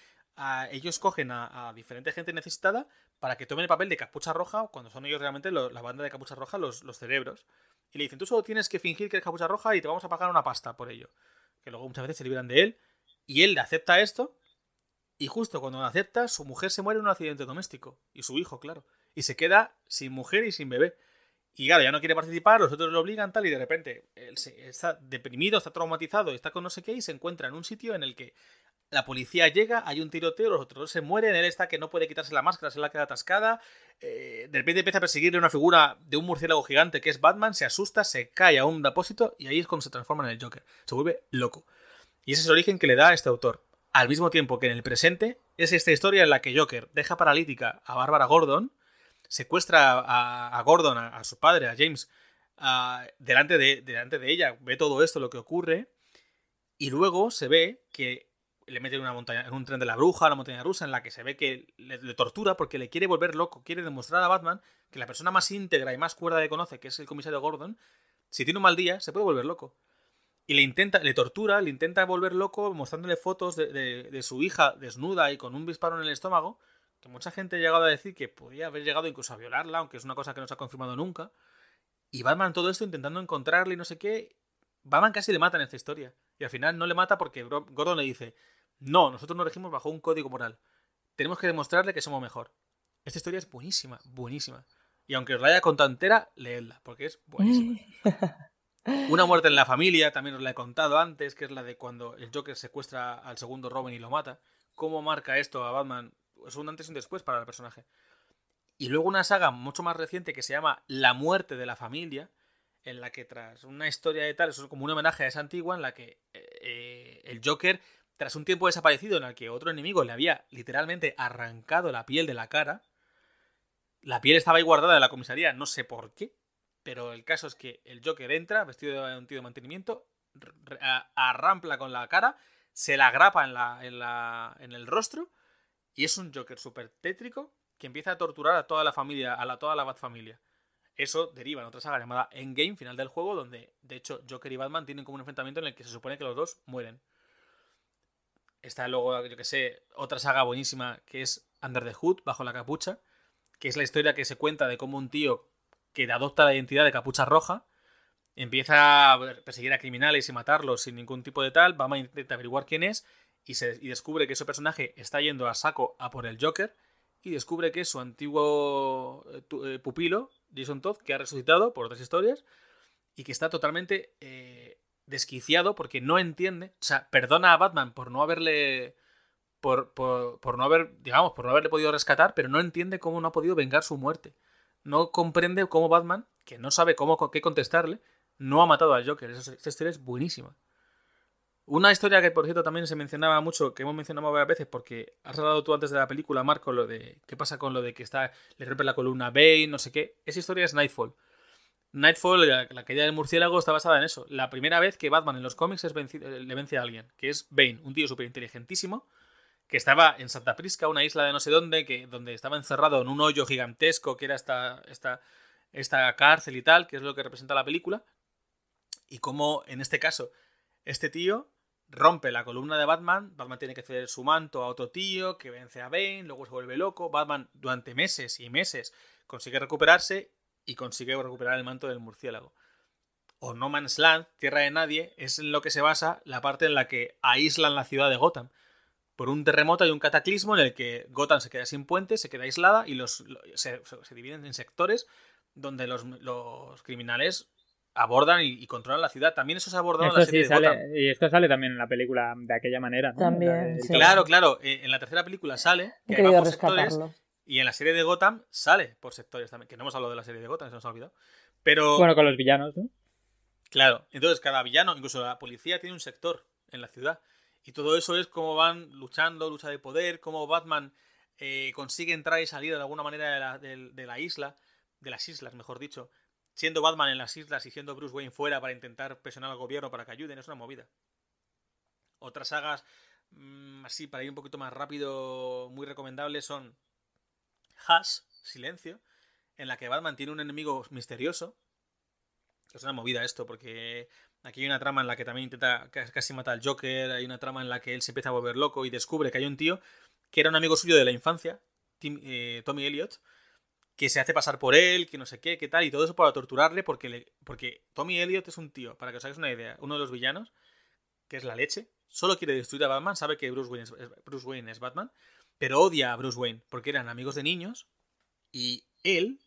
A: ellos cogen a, diferente gente necesitada para que tomen el papel de capucha roja, cuando son ellos realmente la banda de capucha roja, los, los, cerebros. Y le dicen, tú solo tienes que fingir que eres capucha roja y te vamos a pagar una pasta por ello. Que luego muchas veces se liberan de él. Y él le acepta esto. Y justo cuando lo acepta, su mujer se muere en un accidente doméstico. Y su hijo, claro. Y se queda sin mujer y sin bebé. Y claro, ya no quiere participar, los otros lo obligan tal, y de repente él está deprimido, está traumatizado, está con no sé qué, y se encuentra en un sitio en el que la policía llega, hay un tiroteo, los otros se mueren, él está que no puede quitarse la máscara, se la queda atascada, eh, de repente empieza a perseguirle una figura de un murciélago gigante que es Batman, se asusta, se cae a un depósito y ahí es cuando se transforma en el Joker, se vuelve loco. Y ese es el origen que le da a este autor. Al mismo tiempo que en el presente es esta historia en la que Joker deja paralítica a Bárbara Gordon, secuestra a, Gordon, a, su padre, a James, delante, de, delante de ella, ve todo esto, lo que ocurre, y luego se ve que le mete en una montaña, en un tren de la bruja, la montaña rusa, en la que se ve que le, tortura porque le quiere volver loco, quiere demostrar a Batman que la persona más íntegra y más cuerda que conoce, que es el comisario Gordon, si tiene un mal día, se puede volver loco. Y le intenta, le tortura, le intenta volver loco, mostrándole fotos de, su hija desnuda y con un disparo en el estómago, que mucha gente ha llegado a decir que podía haber llegado incluso a violarla, aunque es una cosa que no se ha confirmado nunca. Y Batman todo esto intentando encontrarle y no sé qué. Batman casi le mata en esta historia. Y al final no le mata porque Gordon le dice, no, nosotros nos regimos bajo un código moral. Tenemos que demostrarle que somos mejor. Esta historia es buenísima, buenísima. Y aunque os la haya contado entera, leedla, porque es buenísima. *laughs* Una muerte en la familia, también os la he contado antes, que es la de cuando el Joker secuestra al segundo Robin y lo mata. ¿Cómo marca esto a Batman? Es un antes y un después para el personaje. Y luego una saga mucho más reciente que se llama La muerte de la familia, en la que tras una historia de tal, eso es como un homenaje a esa antigua, en la que eh, eh, el Joker tras un tiempo desaparecido en el que otro enemigo le había literalmente arrancado la piel de la cara, la piel estaba ahí guardada en la comisaría, no sé por qué, pero el caso es que el Joker entra vestido de un tío de mantenimiento, arrampla con la cara, se la grapa en, la, en, la, en el rostro y es un Joker súper tétrico que empieza a torturar a toda la familia, a la, toda la Bat familia. Eso deriva en otra saga llamada Endgame, final del juego, donde de hecho Joker y Batman tienen como un enfrentamiento en el que se supone que los dos mueren. Está luego, yo que sé, otra saga buenísima que es Under the Hood, bajo la capucha, que es la historia que se cuenta de cómo un tío que adopta la identidad de capucha roja empieza a perseguir a criminales y matarlos sin ningún tipo de tal, va a intentar averiguar quién es y, se, descubre que ese personaje está yendo a saco a por el Joker y descubre que es su antiguo eh, eh, pupilo, Jason Todd, que ha resucitado por otras historias y que está totalmente eh, desquiciado porque no entiende, o sea, perdona a Batman por no haberle por, por, no haber, digamos, por no haberle podido rescatar, pero no entiende cómo no ha podido vengar su muerte. No comprende cómo Batman, que no sabe cómo qué contestarle, no ha matado al Joker. Esta historia es buenísima. Una historia que, por cierto, también se mencionaba mucho, que hemos mencionado varias veces, porque has hablado tú antes de la película, Marco, lo de qué pasa con lo de que está, le rompe la columna Bane, no sé qué. Esa historia es Nightfall. Nightfall, la, caída del murciélago, está basada en eso. La primera vez que Batman en los cómics es le vence a alguien, que es Bane, un tío súper inteligentísimo, que estaba en Santa Prisca, una isla de no sé dónde, que, donde estaba encerrado en un hoyo gigantesco, que era esta, esta, esta cárcel y tal, que es lo que representa la película. Y como en este caso, este tío rompe la columna de Batman, Batman tiene que ceder su manto a otro tío, que vence a Bane, luego se vuelve loco, Batman durante meses y meses consigue recuperarse y consigue recuperar el manto del murciélago. O No Man's Land, Tierra de Nadie, es en lo que se basa la parte en la que aíslan la ciudad de Gotham. Por un terremoto y un cataclismo en el que Gotham se queda sin puente, se queda aislada y los, se, dividen en sectores donde los, criminales abordan y, controlan la ciudad. También eso se ha abordado en la serie de Gotham.
C: Y esto sale también en la película de aquella manera.
B: También.
A: Claro, claro. Eh, en la tercera película sale.
B: Que He rescatarlo.
A: Y en la serie de Gotham sale por sectores también. Que no hemos hablado de la serie de Gotham, se nos ha olvidado. Pero.
C: Bueno, con los villanos, ¿no?
A: Claro. Entonces, cada villano, incluso la policía, tiene un sector en la ciudad. Y todo eso es cómo van luchando, lucha de poder, cómo Batman eh, consigue entrar y salir de alguna manera de la, de- de la isla, de las islas, mejor dicho, siendo Batman en las islas y siendo Bruce Wayne fuera para intentar presionar al gobierno para que ayuden, es una movida. Otras sagas, mm, así para ir un poquito más rápido, muy recomendables son Hush, Silencio, en la que Batman tiene un enemigo misterioso. Es una movida esto, porque aquí hay una trama en la que también intenta ca- casi matar al Joker, hay una trama en la que él se empieza a volver loco y descubre que hay un tío que era un amigo suyo de la infancia, eh, Tommy Elliot, que se hace pasar por él, que no sé qué, qué tal, y todo eso para torturarle, porque, le- porque Tommy Elliot es un tío, para que os hagáis una idea, uno de los villanos, que es la leche, solo quiere destruir a Batman, sabe que Bruce Wayne es, Bruce Wayne es Batman, pero odia a Bruce Wayne, porque eran amigos de niños, y él,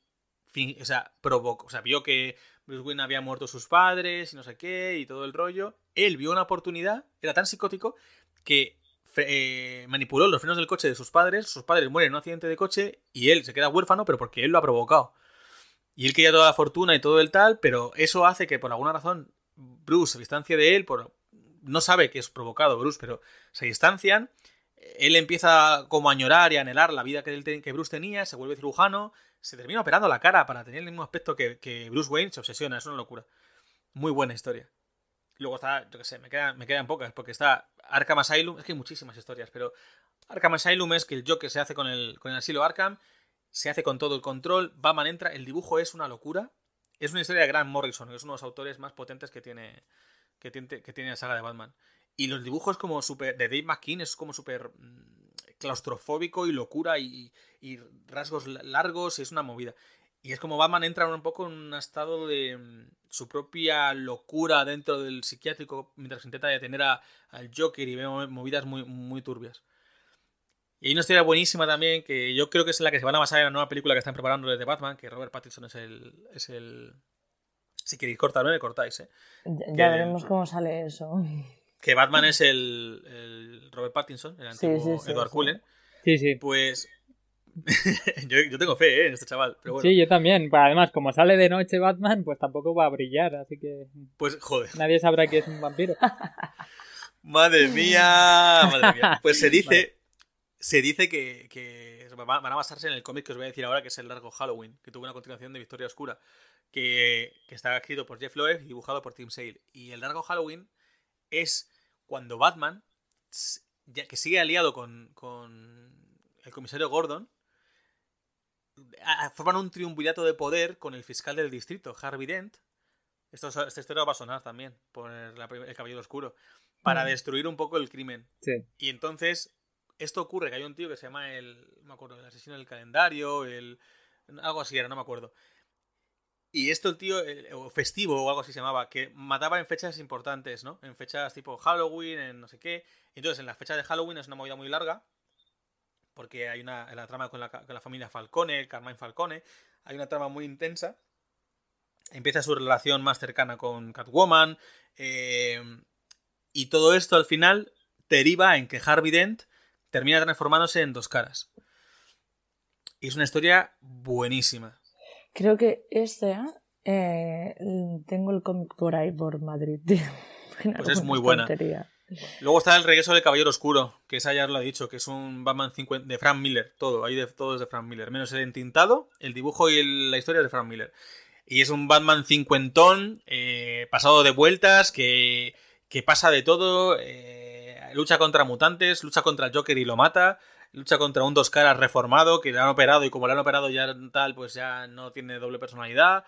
A: o sea, provocó, o sea, vio que Bruce Wayne había muerto sus padres y no sé qué, y todo el rollo, él vio una oportunidad, era tan psicótico, que eh, manipuló los frenos del coche de sus padres, sus padres mueren en un accidente de coche y él se queda huérfano, pero porque él lo ha provocado. Y él quería toda la fortuna y todo el tal, pero eso hace que por alguna razón Bruce se distancie de él, por... no sabe que es provocado Bruce, pero se distancian. Él empieza como a añorar y a anhelar la vida que, él que Bruce tenía, se vuelve cirujano, se termina operando la cara para tener el mismo aspecto que, que Bruce Wayne, se obsesiona, es una locura. Muy buena historia. Luego está, yo qué sé, me quedan, me quedan pocas, porque está Arkham Asylum, es que hay muchísimas historias, pero Arkham Asylum es que el Joker se hace con el, con el asilo Arkham, se hace con todo el control, Batman entra, el dibujo es una locura. Es una historia de Grant Morrison, que es uno de los autores más potentes que tiene, que tiene, que tiene la saga de Batman. Y los dibujos como super, de Dave McKean es como súper mm, claustrofóbico y locura y, y rasgos la- largos y es una movida. Y es como Batman entra un poco en un estado de mm, su propia locura dentro del psiquiátrico mientras intenta detener a- al Joker y ve mo- movidas muy, muy turbias. Y hay una historia buenísima también que yo creo que es la que se van a basar en la nueva película que están preparando de Batman, que Robert Pattinson es el... Es el... Si queréis cortarme, me cortáis, ¿eh?
B: Ya,
A: Que-
B: veremos cómo sale eso. *laughs*
A: Que Batman es el, el Robert Pattinson, el
B: Sí,
A: antiguo
B: sí, sí,
A: Edward
B: sí.
A: Cullen.
C: Sí, sí.
A: Pues... *laughs* yo, yo tengo fe, ¿eh? En este chaval. Pero bueno,
C: Sí, yo también. Además, como sale de noche Batman, pues tampoco va a brillar, así que
A: pues joder.
C: nadie sabrá que es un vampiro. *laughs*
A: Madre mía, madre mía. *laughs* Pues se dice, se dice que, que va- van a basarse en el cómic que os voy a decir ahora, que es el largo Halloween, que tuvo una continuación de Victoria Oscura, que, que está escrito por Jeff Loeb y dibujado por Tim Sale. Y el largo Halloween es cuando Batman, que sigue aliado con, con el comisario Gordon, forman un triunvirato de poder con el fiscal del distrito, Harvey Dent. Esto, esta historia va a sonar también por prim- el Caballero Oscuro. Para
B: Mm.
A: destruir un poco el crimen.
C: Sí.
A: Y entonces, esto ocurre que hay un tío que se llama el. No me acuerdo, el asesino del calendario, el. Algo así era, no me acuerdo. Y esto el tío, el- o festivo o algo así se llamaba, que mataba en fechas importantes, ¿no? En fechas tipo Halloween, en no sé qué. Entonces, en la fecha de Halloween es una movida muy larga, porque hay una. La trama con la, con la familia Falcone, Carmine Falcone, hay una trama muy intensa. Empieza su relación más cercana con Catwoman. eh, y todo esto al final deriva en que Harvey Dent termina transformándose en dos caras. Y es una historia buenísima.
B: Creo que este, eh, tengo el cómic por ahí, por Madrid. tío. *laughs*
A: Pues es muy buena. Luego está el regreso del Caballero Oscuro, que esa ya lo he dicho, que es un Batman 50 de Frank Miller, todo, ahí de, todo es de Frank Miller, menos el entintado, el dibujo y la historia es de Frank Miller. Y es un Batman cincuentón, eh, pasado de vueltas, que, que pasa de todo, eh, lucha contra mutantes, lucha contra el Joker y lo mata, lucha contra un dos caras reformado, que le han operado y como le han operado ya tal, pues ya no tiene doble personalidad.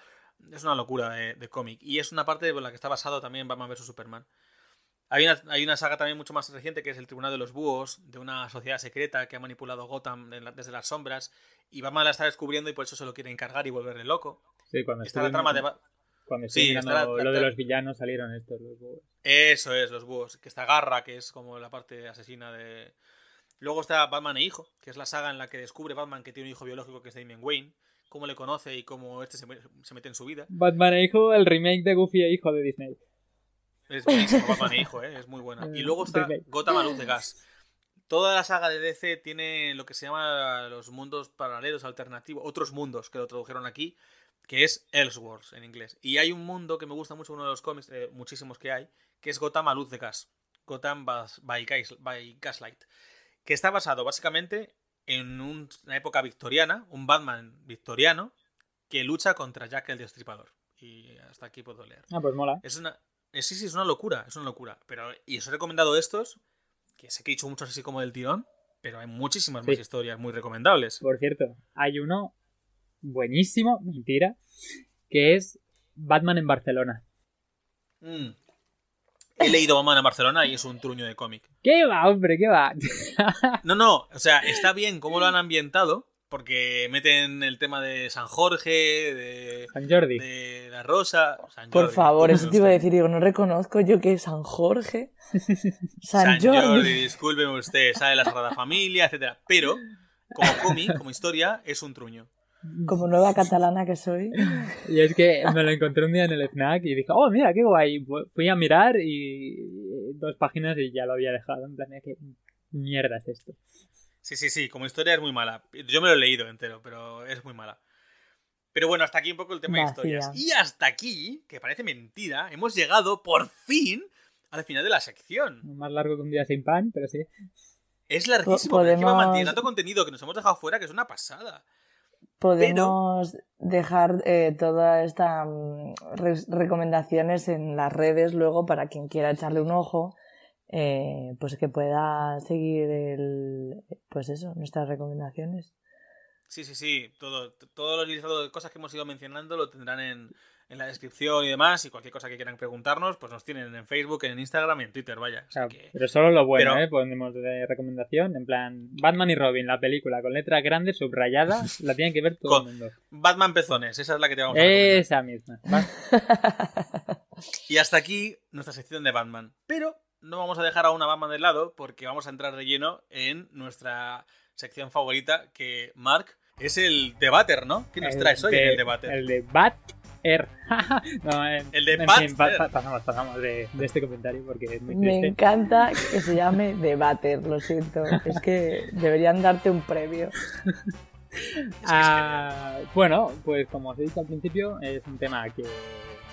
A: Es una locura de, de cómic. Y es una parte por la que está basado también Batman vs. Superman. Hay una, hay una saga también mucho más reciente que es el Tribunal de los Búhos, de una sociedad secreta que ha manipulado Gotham desde las sombras. Y Batman la está descubriendo y por eso se lo quiere encargar y volverle loco.
C: Sí, cuando
A: Está la trama de... Ba-
C: Cuando
A: Sí, está la-
C: lo de los villanos salieron estos los búhos.
A: Eso es, los búhos. Que está Garra, que es como la parte asesina de... Luego está Batman e Hijo, que es la saga en la que descubre Batman que tiene un hijo biológico que es Damian Wayne, cómo le conoce y cómo este se, se mete en su vida.
C: Batman e hijo, el remake de Goofy e hijo de Disney.
A: Es Batman *laughs* e Hijo, ¿eh? es muy buena. Y luego está. Gotham a luz de gas. Toda la saga de DC tiene lo que se llama los mundos paralelos, alternativos, otros mundos que lo tradujeron aquí, que es Elseworlds en inglés. Y hay un mundo que me gusta mucho, uno de los cómics, eh, muchísimos que hay, que es Gotham a luz de gas. Gotham by, Gas- by Gaslight. Que está basado básicamente en un- una época victoriana, un Batman victoriano, que lucha contra Jack el Destripador. Y hasta aquí puedo leer.
C: Ah, pues mola.
A: Es una. Eh, sí, sí, es una locura, es una locura. Pero, y os he recomendado estos, que sé que he dicho muchos así como del tirón, pero hay muchísimas más historias muy recomendables.
C: Por cierto, hay uno buenísimo, mentira, que es Batman en Barcelona.
A: Mm. He leído Batman en Barcelona y es un truño de cómic.
C: ¿Qué va, hombre? ¿Qué va? *laughs*
A: No, no, o sea, está bien cómo lo han ambientado, porque meten el tema de San Jorge, de,
C: San Jordi.
A: de la Rosa. San
B: Por
A: Jordi,
B: favor, eso te iba a decir, digo, no reconozco yo que es San Jorge, *laughs*
A: San
B: San,
A: Jordi,
B: Jordi.
A: discúlpeme usted, sale la Sagrada Familia, etcétera. Pero, como cómic, como historia, es un truño.
B: Como nueva catalana que soy.
C: Y es que me lo encontré un día en el FNAC y dije, oh, mira, qué guay. Fu- Fui a mirar y dos páginas y ya lo había dejado. En plan, ¿qué mierda es esto?
A: Sí, sí, sí, como historia es muy mala. Yo me lo he leído entero, pero es muy mala. Pero bueno, hasta aquí un poco el tema de historias. Y hasta aquí, que parece mentira, hemos llegado por fin al final de la sección.
C: Más largo que un día sin pan, pero sí.
A: Es larguísimo,
B: Po-
A: pero es que va
B: podemos-
A: manteniendo tanto contenido que nos hemos dejado fuera que es una pasada.
B: Podemos dejar eh, todas estas recomendaciones en las redes luego para quien quiera echarle un ojo, eh, pues que pueda seguir el, pues eso, nuestras recomendaciones.
A: Sí, sí, sí. Todo, todo lo listado de cosas que hemos ido mencionando lo tendrán en, en la descripción y demás. Y cualquier cosa que quieran preguntarnos, pues nos tienen en Facebook, en Instagram y en Twitter, vaya. Que-
C: Pero solo lo bueno,
A: Pero-
C: ¿eh? Ponemos de recomendación. En plan, Batman y Robin, la película con letras grandes, subrayadas, *laughs* la tienen que ver todo
A: Con-
C: el mundo.
A: Batman Pezones, esa es la que te vamos a recomendar.
C: Esa misma. Va.
A: Y hasta aquí nuestra sección de Batman. Pero no vamos a dejar a una Batman de lado porque vamos a entrar de lleno en nuestra sección favorita que, Mark, es el debater, ¿no? ¿Qué nos traes hoy en el debater?
C: El de Bat Air. *laughs* no, eh,
A: El de
C: en
A: Bat
C: fin, pa-
A: Air.
C: pa- pasamos, pasamos de, de este comentario porque es muy
B: Me encanta que se llame Debater, lo siento. Es que deberían darte un
A: es
C: Ah, bueno, pues como os he dicho al principio, es un tema que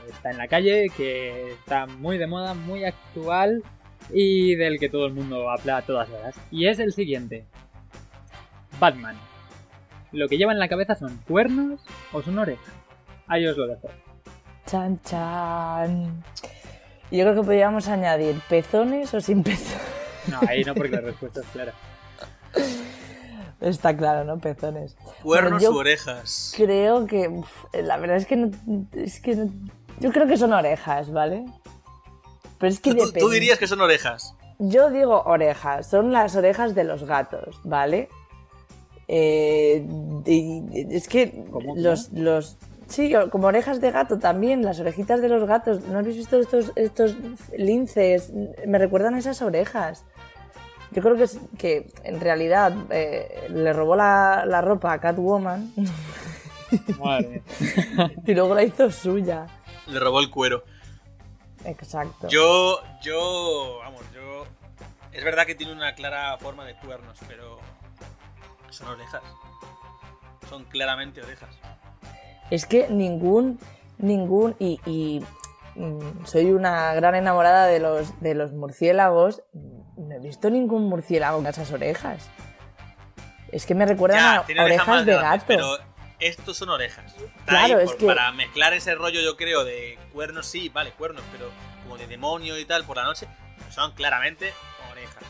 C: está en la calle, que está muy de moda, muy actual y del que todo el mundo habla a todas horas. Y es el siguiente. Batman. ¿Lo que lleva en la cabeza son cuernos o son orejas? Ahí os lo dejo.
B: Chan, chan. Yo creo que podríamos añadir pezones o sin pezones.
C: No, ahí no porque la respuesta es clara.
B: Está claro, ¿no? Pezones.
A: Cuernos u orejas.
B: Creo que. uf, la verdad es que no. Es que no- yo creo que son orejas, ¿vale? Pero es que *laughs*
A: Tú, tú dirías que son orejas.
B: Yo digo orejas, son las orejas de los gatos, ¿vale? Eh, y- es que
C: ¿Cómo,
B: los, los... Sí, como orejas de gato también, las orejitas de los gatos. ¿No habéis visto estos, estos linces? Me recuerdan a esas orejas. Yo creo que, es- que en realidad eh, le robó la, la ropa a Catwoman
C: Madre *laughs*
B: y luego la hizo suya.
A: Le robó el cuero.
B: Exacto.
A: Yo, yo, vamos, yo... Es verdad que tiene una clara forma de cuernos, pero son orejas. Son claramente orejas.
B: Es que ningún, ningún, y, y, mm, soy una gran enamorada de los, de los murciélagos, no he visto ningún murciélago con esas orejas. Es que me recuerdan
A: Ya,
B: a
A: orejas
B: de
A: grandes,
B: gato.
A: pero estos son orejas. Está
B: Claro,
A: ahí
B: es
A: por-
B: que-
A: Para mezclar ese rollo, yo creo, de cuernos, sí, vale, cuernos, pero como de demonio y tal por la noche, son claramente orejas.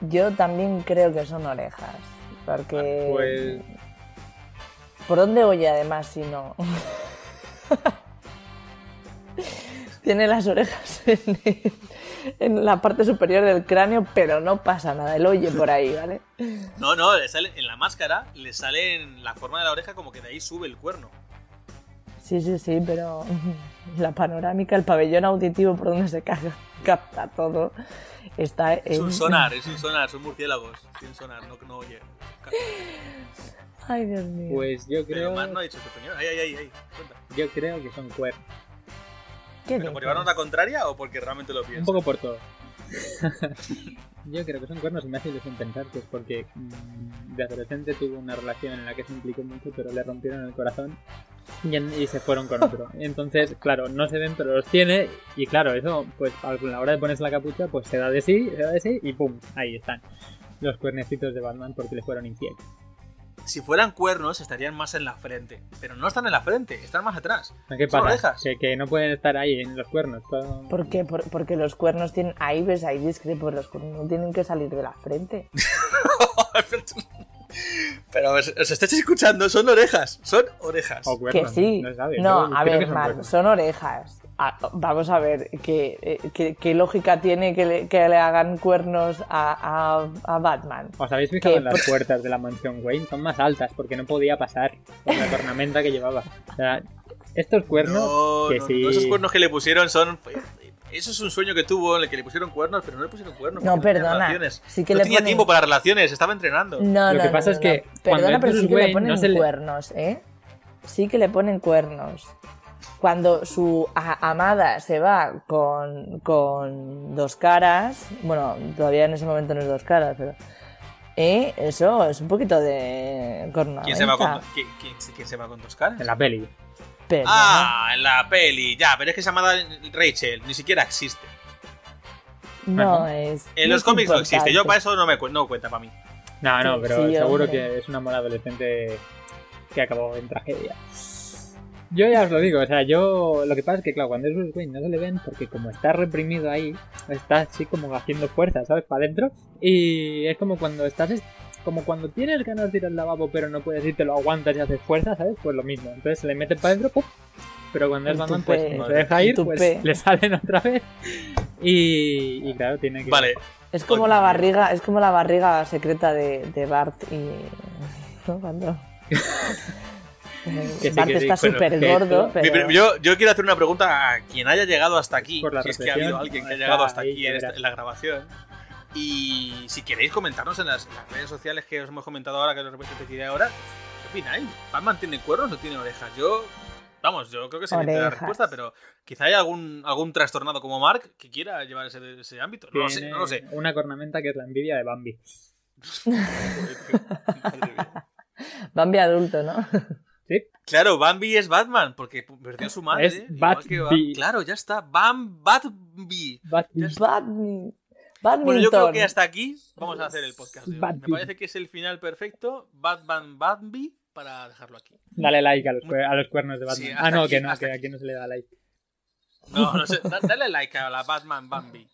B: Yo también creo que son orejas. Porque.
C: Pues
B: ¿Por dónde oye además si no? *laughs* Tiene las orejas en, el- en la parte superior del cráneo, pero no pasa nada. Él oye por ahí, ¿vale?
A: No, no, le sale, en la máscara le sale en la forma de la oreja como que de ahí sube el cuerno.
B: Sí, sí, sí, pero *laughs* la panorámica, el pabellón auditivo por donde se caga, capta todo, está
A: Es
B: en...
A: un sonar, es un *laughs* sonar, son murciélagos. Tienen sonar, no, no oye.
B: Ay, Dios mío.
C: Pues yo
A: Pero
C: creo,
A: más no ha dicho su opinión. Ay, ay, ay, ay. Cuenta.
C: yo creo que son cuernos.
B: ¿Qué
A: ¿Pero por llevarnos la contraria o porque realmente lo
C: Un
A: piensas?
C: poco por todo. *laughs* Yo creo que son cuernos y me hace ilusión pensar que es porque mm, de adolescente tuvo una relación en la que se implicó mucho, pero le rompieron el corazón y, en- y se fueron con otro. *laughs* Entonces, claro, no se ven, pero los tiene. Y claro, eso, pues a la hora de ponerse la capucha, pues se da de sí, se da de sí y ¡pum! Ahí están. los cuernecitos de Batman porque le fueron infiel.
A: Si fueran cuernos, estarían más en la frente. Pero no están en la frente, están más atrás.
C: ¿Qué
A: Son
C: pasa?
A: orejas.
C: Que, que no pueden estar ahí en los cuernos. todo-
B: ¿Por qué? Por- porque los cuernos tienen. Ahí ves, ahí discrepo. Los cuernos no tienen que salir de la frente. *laughs*
A: Pero os, os estáis escuchando, son orejas. Son orejas.
C: O cuernos,
B: que sí.
C: no sabes,
B: No, a ver,
C: son
B: Mar,
C: cuernos.
B: son orejas. Ah, vamos a ver, ¿qué, qué- qué lógica tiene que le, que le hagan cuernos a, a- a Batman?
C: ¿Os habéis fijado
B: que
C: en las puertas de la mansión Wayne? Son más altas porque no podía pasar por la cornamenta que llevaba. O sea, estos cuernos
A: no,
C: que
A: no,
C: sí.
A: no, esos cuernos que le pusieron son. Eso es un sueño que tuvo en el que le pusieron cuernos, pero no le pusieron cuernos.
B: No, perdona, sí que
A: no
B: le
A: tenía
B: ponen-
A: tiempo para relaciones, estaba entrenando.
B: No,
C: Lo
B: no,
C: que
B: no,
C: pasa
B: no,
C: es que
B: Perdona, pero sí que le
C: Wayne,
B: ponen
C: no se le-
B: cuernos, ¿eh? Sí que le ponen cuernos. Cuando su a- amada se va con, con dos caras, bueno, todavía en ese momento no es dos caras, pero... ¿eh? Eso es un poquito de.
A: ¿Quién se, va con, quién, quién- quién se va con dos caras?
C: en la peli.
A: Ah, en la peli, ya, pero es que se llama Rachel, ni siquiera existe.
B: no
C: Ajá.
B: es...
A: En los
B: es
A: cómics no existe, yo para eso no me cu- no cuenta para mí.
C: No, no, pero
B: sí,
C: seguro
B: hombre.
C: que es un amor adolescente que acabó en tragedia. Yo ya os lo digo, o sea, yo lo que pasa es que, claro, cuando es Bruce Wayne no se le ven porque como está reprimido ahí, está así como haciendo fuerza, ¿sabes? Para adentro. Y es como cuando estás, est- como cuando tienes ganas de ir al lavabo pero no puedes ir, te lo aguantas y haces fuerza, ¿sabes? Pues lo mismo. Entonces se le meten para adentro, ¡pum! Pero cuando es Batman, pues como se deja ir, pues le salen otra vez. Y, y claro, tiene que...
A: Vale,
B: Es como la barriga, es como la barriga secreta de, de Bart y. *laughs* ¿no? Cuando. *laughs* *laughs*
C: sí,
B: Bart
C: que sí,
B: está súper
C: que
B: gordo, pero.
A: yo, yo quiero hacer una pregunta a quien haya llegado hasta aquí.
C: Por la
A: si es que ha habido alguien que ha llegado hasta aquí en, esta- en la grabación. Y si queréis comentarnos en las, en las redes sociales que os hemos comentado ahora, que te diré ahora, ¿qué opináis? ¿Batman tiene cuernos o tiene orejas? Yo, vamos, yo creo que se entiende la respuesta, pero quizá haya algún, algún trastornado como Mark que quiera llevar ese, ese ámbito. No lo sé, no lo sé.
C: Una cornamenta que es la envidia de Bambi. *laughs*
B: Bambi adulto, ¿no?
C: ¿Sí?
A: Claro, Bambi es Batman, porque perdió a su madre.
C: Es.
A: Bam- Claro, ya está. Bam.
C: Bambi.
B: Badmi- Badminton.
A: Bueno, yo creo que hasta aquí vamos a hacer el podcast. de hoy. Me parece que es el final perfecto. Batman Batby para dejarlo aquí.
C: Dale like a los, cue- a los cuernos de Batman.
A: Sí,
C: ah, no,
A: aquí,
C: que no, que
A: aquí.
C: aquí no se le da like.
A: No, no sé. da- Dale like a la Batman Bambi.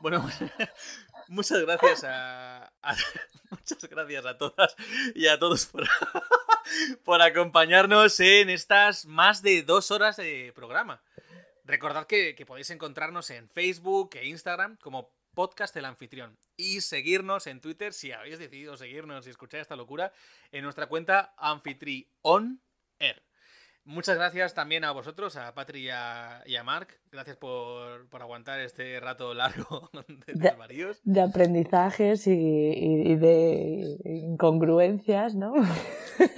A: Bueno, *laughs* muchas gracias a, *laughs* muchas gracias a todas y a todos por, *laughs* por acompañarnos en estas más de dos horas de programa. Recordad que, podéis encontrarnos en Facebook e Instagram como Podcast El Anfitrión y seguirnos en Twitter si habéis decidido seguirnos y escuchar esta locura en nuestra cuenta Anfitrión Air. Muchas gracias también a vosotros, a Patri y a, y a Marc. Gracias por, por aguantar este rato largo *laughs* de
B: Ya.
A: desvaríos.
B: De aprendizajes y, y- y de incongruencias, ¿no?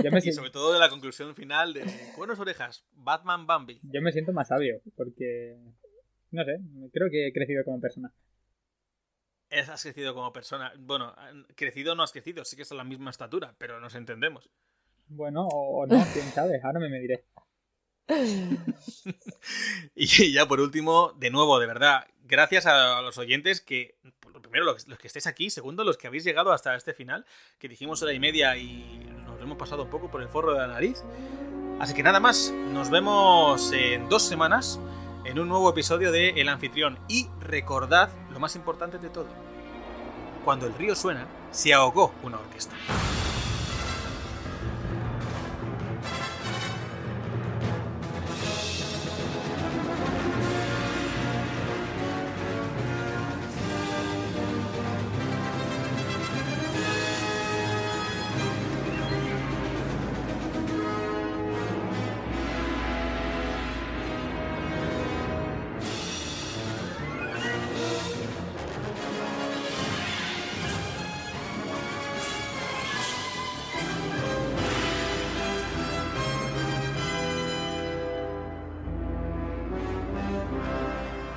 C: Yo me,
A: Y sobre todo de la conclusión final de Buenos Orejas, Batman Bambi.
C: yo me siento más sabio, porque. No sé, creo que he crecido como persona.
A: Has crecido como persona. Bueno, crecido no has crecido, sí que es la misma estatura, pero nos entendemos.
C: Bueno, o, o no, quién sabe, ahora me mediré. *laughs*
A: Y ya por último, de nuevo, de verdad, gracias a los oyentes que, primero, los, los que estéis aquí, segundo, los que habéis llegado hasta este final, que dijimos hora y media y nos hemos pasado un poco por el forro de la nariz. Así que nada más, nos vemos en dos semanas en un nuevo episodio de El Anfitrión. Y recordad lo más importante de todo. Cuando el río suena, se ahogó una orquesta.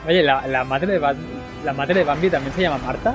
C: Oye, la, la madre de Bat- la madre de Bambi también se llama Marta.